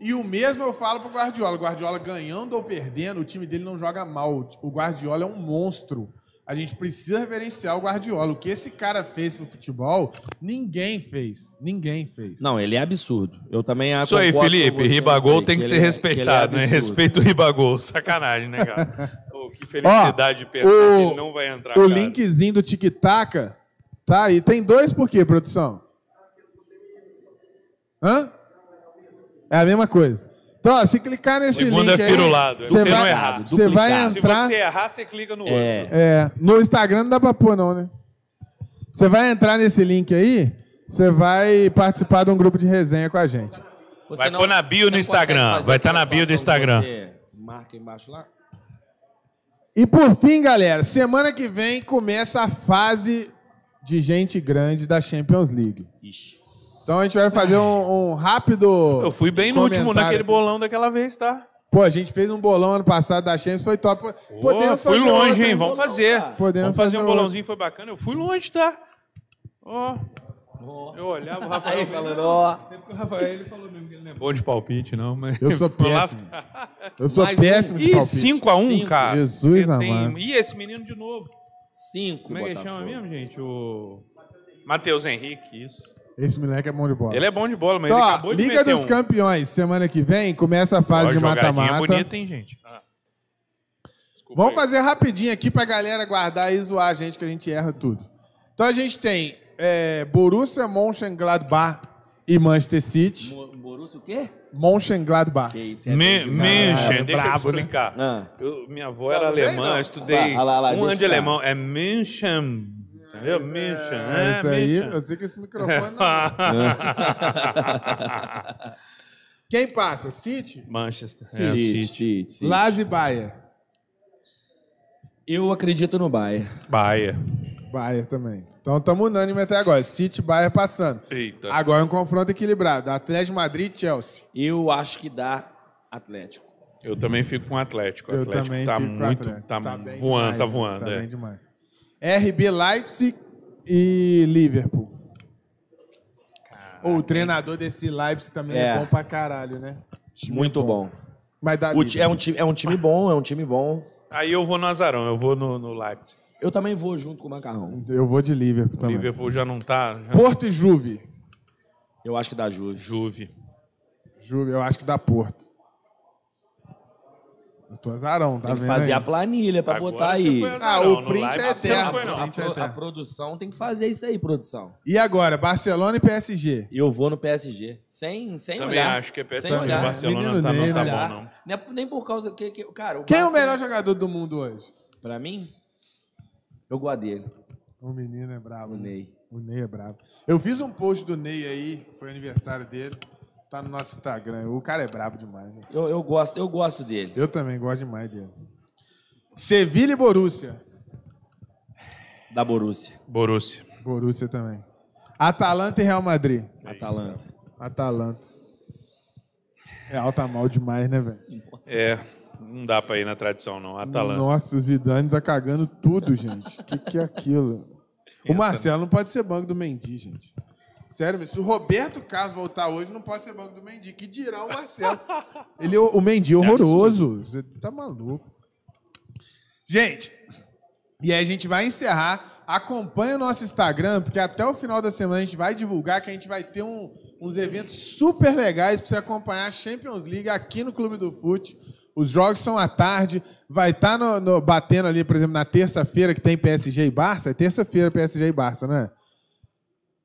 E o mesmo eu falo pro Guardiola. O Guardiola ganhando ou perdendo, o time dele não joga mal. O Guardiola é um monstro. A gente precisa reverenciar o Guardiola. O que esse cara fez pro futebol, ninguém fez. Ninguém fez. Não, ele é absurdo. Eu também Isso aí, Felipe. Ribagol tem que, ele ser é- respeitado, que é né? Respeita o Ribagol. Sacanagem, né, cara? Pô, que felicidade de pensar o- que ele não vai entrar, O cara. linkzinho do Tic Tac tá aí. Tem dois por quê, produção? Hã? É a mesma coisa. Então, ó, se clicar nesse Segundo link é é você vai, errado, você vai duplicado. Se entrar... você errar, você clica no outro. É. É, no Instagram não dá pra pôr, não, né? Você vai entrar nesse link aí, você vai participar de um grupo de resenha com a gente. Você Vai pôr na bio no não Instagram, vai tá aquela na bio do Instagram. você Marca embaixo lá. E por fim, galera, semana que vem começa a fase de gente grande da Champions League. Ixi. Então a gente vai fazer um, um rápido. Eu fui bem no último, comentário naquele bolão daquela vez, tá? Pô, a gente fez um bolão ano passado da Champions, foi top. Pô, Podemos fui fazer longe, outro, hein? Vamos fazer. Podemos Vamos fazer fazer um outro. bolãozinho, foi bacana. Eu fui longe, tá? Ó. Eu olhava o Rafael. Aí, falando, ó. Porque o Rafael ele falou mesmo que ele não é bom de palpite, não, mas. Eu sou péssimo. Eu sou Mais um. péssimo de Ih, palpite. 5x1, Cinco. cara. Jesus Cê tem... amado. Ih, esse menino de novo. Cinco, Como é que ele chama mesmo, gente? O. Matheus Henrique, isso. Esse moleque é bom de bola. Ele é bom de bola, mas Então, ele ó, acabou de Liga meter dos um. Campeões, semana que vem, começa a fase Ó, de mata-mata. bonita, hein, gente? Ah. Desculpa Vamos aí. fazer rapidinho aqui pra galera guardar e zoar a gente, que a gente erra tudo. Então a gente tem é, Borussia Mönchengladbach e Manchester City. Mo- Borussia o quê? Mönchengladbach. Que isso, é Me-. München, Ah, deixa brabo, eu né? explicar. Ah. Eu- minha avó era Não, alemã, não. eu estudei Lá, lá, lá, um ano de alemão. É München, entendeu? München, É, é, isso aí, eu sei que esse microfone não. Quem passa? City? Manchester, é, o City, City. City, City. Lazio e Bayern. Eu acredito no Bayern. Bahia. Bayern também. Então estamos unânime até agora. City e Bayern passando. Eita. Agora um confronto equilibrado. Atlético Madrid e Chelsea. Eu acho que dá Atlético. Eu também fico com o Atlético. O Eu Atlético também tá muito. Atlético. Tá, bem voando, demais, tá né? voando. Tá é. bem demais. RB Leipzig e Liverpool. Ô, o treinador desse Leipzig também é, É. bom pra caralho, né? Time Muito bom. Mas dá é, um time, é um time bom, é um time bom. Aí eu vou no Azarão, eu vou no, no Leipzig. Eu também vou junto com o Macarrão. Eu vou de Liverpool O também. Liverpool já não tá. Já... Porto e Juve. Eu acho que dá Juve. Juve. Juve, eu acho que dá Porto. Eu tô azarão, tá Tem que vendo fazer aí? a planilha pra Agora botar aí. Ah, azarão, o print é eterno. foi. A- é eterno. produção tem que fazer isso aí, produção. E agora, Barcelona e PSG. Eu vou no PSG. Sem, sem Também olhar. acho que é Sem PSG. olhar. Barcelona Menino tá, não tá né? bom, não. É nem por causa que, que cara, o Quem é o melhor jogador do mundo hoje? Pra mim, eu gosto dele, O menino é brabo. o né? Ney. O Ney é brabo. Eu fiz um post do Ney aí, foi aniversário dele. Tá no nosso Instagram. O cara é brabo demais, né? Eu, eu gosto, eu gosto dele. Eu também gosto demais dele. Sevilha e Borussia. Da Borussia, Borussia. Borussia também. Atalanta e Real Madrid. Atalanta. Atalanta. É alta mal demais, né, velho? É, não dá pra ir na tradição, não. Atalanta. Nossa, o Zidane tá cagando tudo, gente. O que, que é aquilo? O Marcelo não pode ser banco do Mendy, gente. Sério, se o Roberto Carlos voltar hoje, não pode ser banco do Mendy. Que dirá o Marcelo? Ele, é o o Mendy é horroroso. Você tá maluco. Gente, e aí a gente vai encerrar acompanha o nosso Instagram, porque até o final da semana a gente vai divulgar que a gente vai ter um- uns eventos super legais para você acompanhar a Champions League aqui no Clube do Fute. Os jogos são à tarde, vai estar no, no- batendo ali, por exemplo, na terça-feira que tem PSG e Barça. É terça-feira PSG e Barça, não é?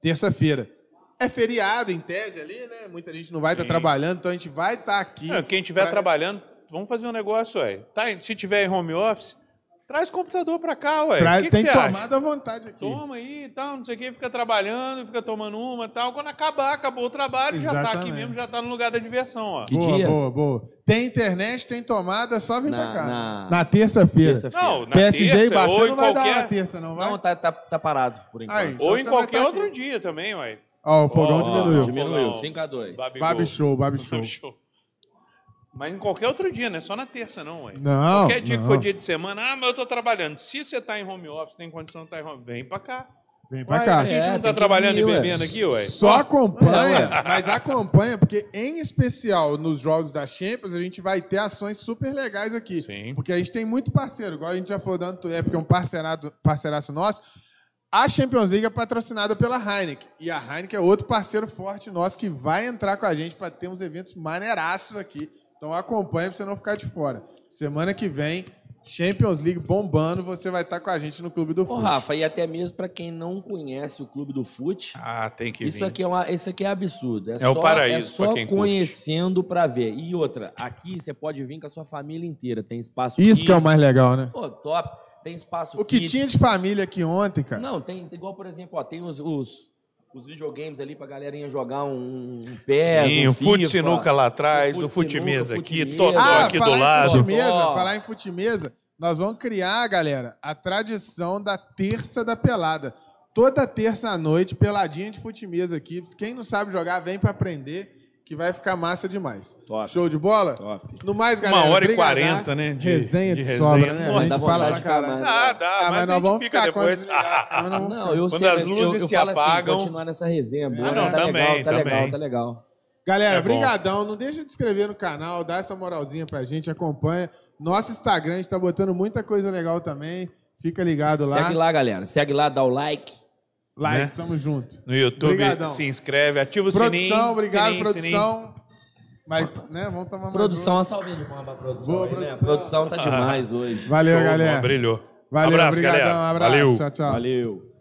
Terça-feira. É feriado, em tese, ali, né? Muita gente não vai estar Sim. trabalhando, então a gente vai estar aqui. Não, quem estiver Vai- trabalhando, vamos fazer um negócio, ué. Tá, se tiver em home office, traz o computador pra cá, ué. Traz- que, que tem você tomada acha? à vontade aqui. Toma aí e tal, não sei o que, fica trabalhando, fica tomando uma e tal. Quando acabar, acabou o trabalho, já tá aqui Exatamente. mesmo, já tá no lugar da diversão, ó. Que boa, dia? boa, boa. Tem internet, tem tomada, só vir Na- pra cá. na- Na terça-feira. Terça-feira. Não, na PSG e terça, Barça ou não em vai dar na qualquer, terça, não vai? Não, tá, tá, tá parado por enquanto. Aí. Então ou em qualquer tá outro aqui. dia também, ué. Ó, o fogão Ó, diminuiu. Diminuiu, Fogão. 5x2. Babigol. Babi show, babi show. Mas em qualquer outro dia, não é só na terça, não, ué. Não, Qualquer dia que não. for dia de semana, ah, mas eu tô trabalhando. Se você tá em home office, tem condição de estar em home, vem pra cá. Vem pra Ué, cá. A gente É, não tá que trabalhando vir, e ué. bebendo aqui, ué. Só acompanha, É, mas acompanha, porque em especial nos jogos da Champions, a gente vai ter ações super legais aqui. Sim. Porque a gente tem muito parceiro, igual a gente já falou da Antuérpia, que é um parceirado, parceiraço nosso. A Champions League é patrocinada pela Heineken. E a Heineken é outro parceiro forte nosso que vai entrar com a gente para ter uns eventos maneiraços aqui. Então acompanha para você não ficar de fora. Semana que vem, Champions League bombando, você vai estar com a gente no Clube do Ô, Fute. Rafa, e até mesmo pra quem não conhece o Clube do Fute, Ah, tem que isso vir. aqui, é uma, isso aqui é absurdo. É, É só, o paraíso é só pra quem conhecendo pra ver. E outra, aqui você pode vir com a sua família inteira. Tem espaço Isso que é o kids. mais legal, né? Pô, top. Tem espaço O que kids. tinha de família aqui ontem, cara. Não, tem igual, por exemplo, ó, tem os, os, os videogames ali pra galerinha jogar um, um PES, Sim, um o fute sinuca lá atrás, o fute fute mesa aqui, fute todo mesa. Ah, aqui do falar em lado. Fute-mesa, Ó. falar em fute-mesa, nós vamos criar, galera, a tradição da terça da pelada. Toda terça à noite, peladinha de fute-mesa aqui. Quem não sabe jogar, vem pra aprender, que vai ficar massa demais. Top. Show de bola? Top. No mais, galera, Uma hora e quarenta, né? De, resenha de, de sobra, resenha. né? Nossa, a dá gente fala pra caralho. mais. Dá, dá, Ah, mas, mas a nós gente vamos fica ficar depois. nós vamos Não, eu Quando sei, as eu- luzes eu, se assim, apagam- continuar nessa resenha boa. Ah, não, tá também, legal, tá legal, também. tá legal. Galera, É brigadão. Não deixa de inscrever no canal, dá essa moralzinha pra gente, acompanha. Nosso Instagram, a gente tá botando muita coisa legal também. Fica ligado lá. Segue lá, galera. Segue lá, dá o like. Like, né? tamo junto. No YouTube, Brigadão. se inscreve, ativa o Produção, sininho. obrigado, sininho, produção. Mas, né, vamos tomar mais Produção, um. uma salvinha de palmas pra produção. Boa, aí, né? produção. A produção tá demais hoje. Valeu, Show, galera. Brilhou. Valeu, abraço, obrigadão, galera. abraço. Valeu. Tchau, tchau. Valeu.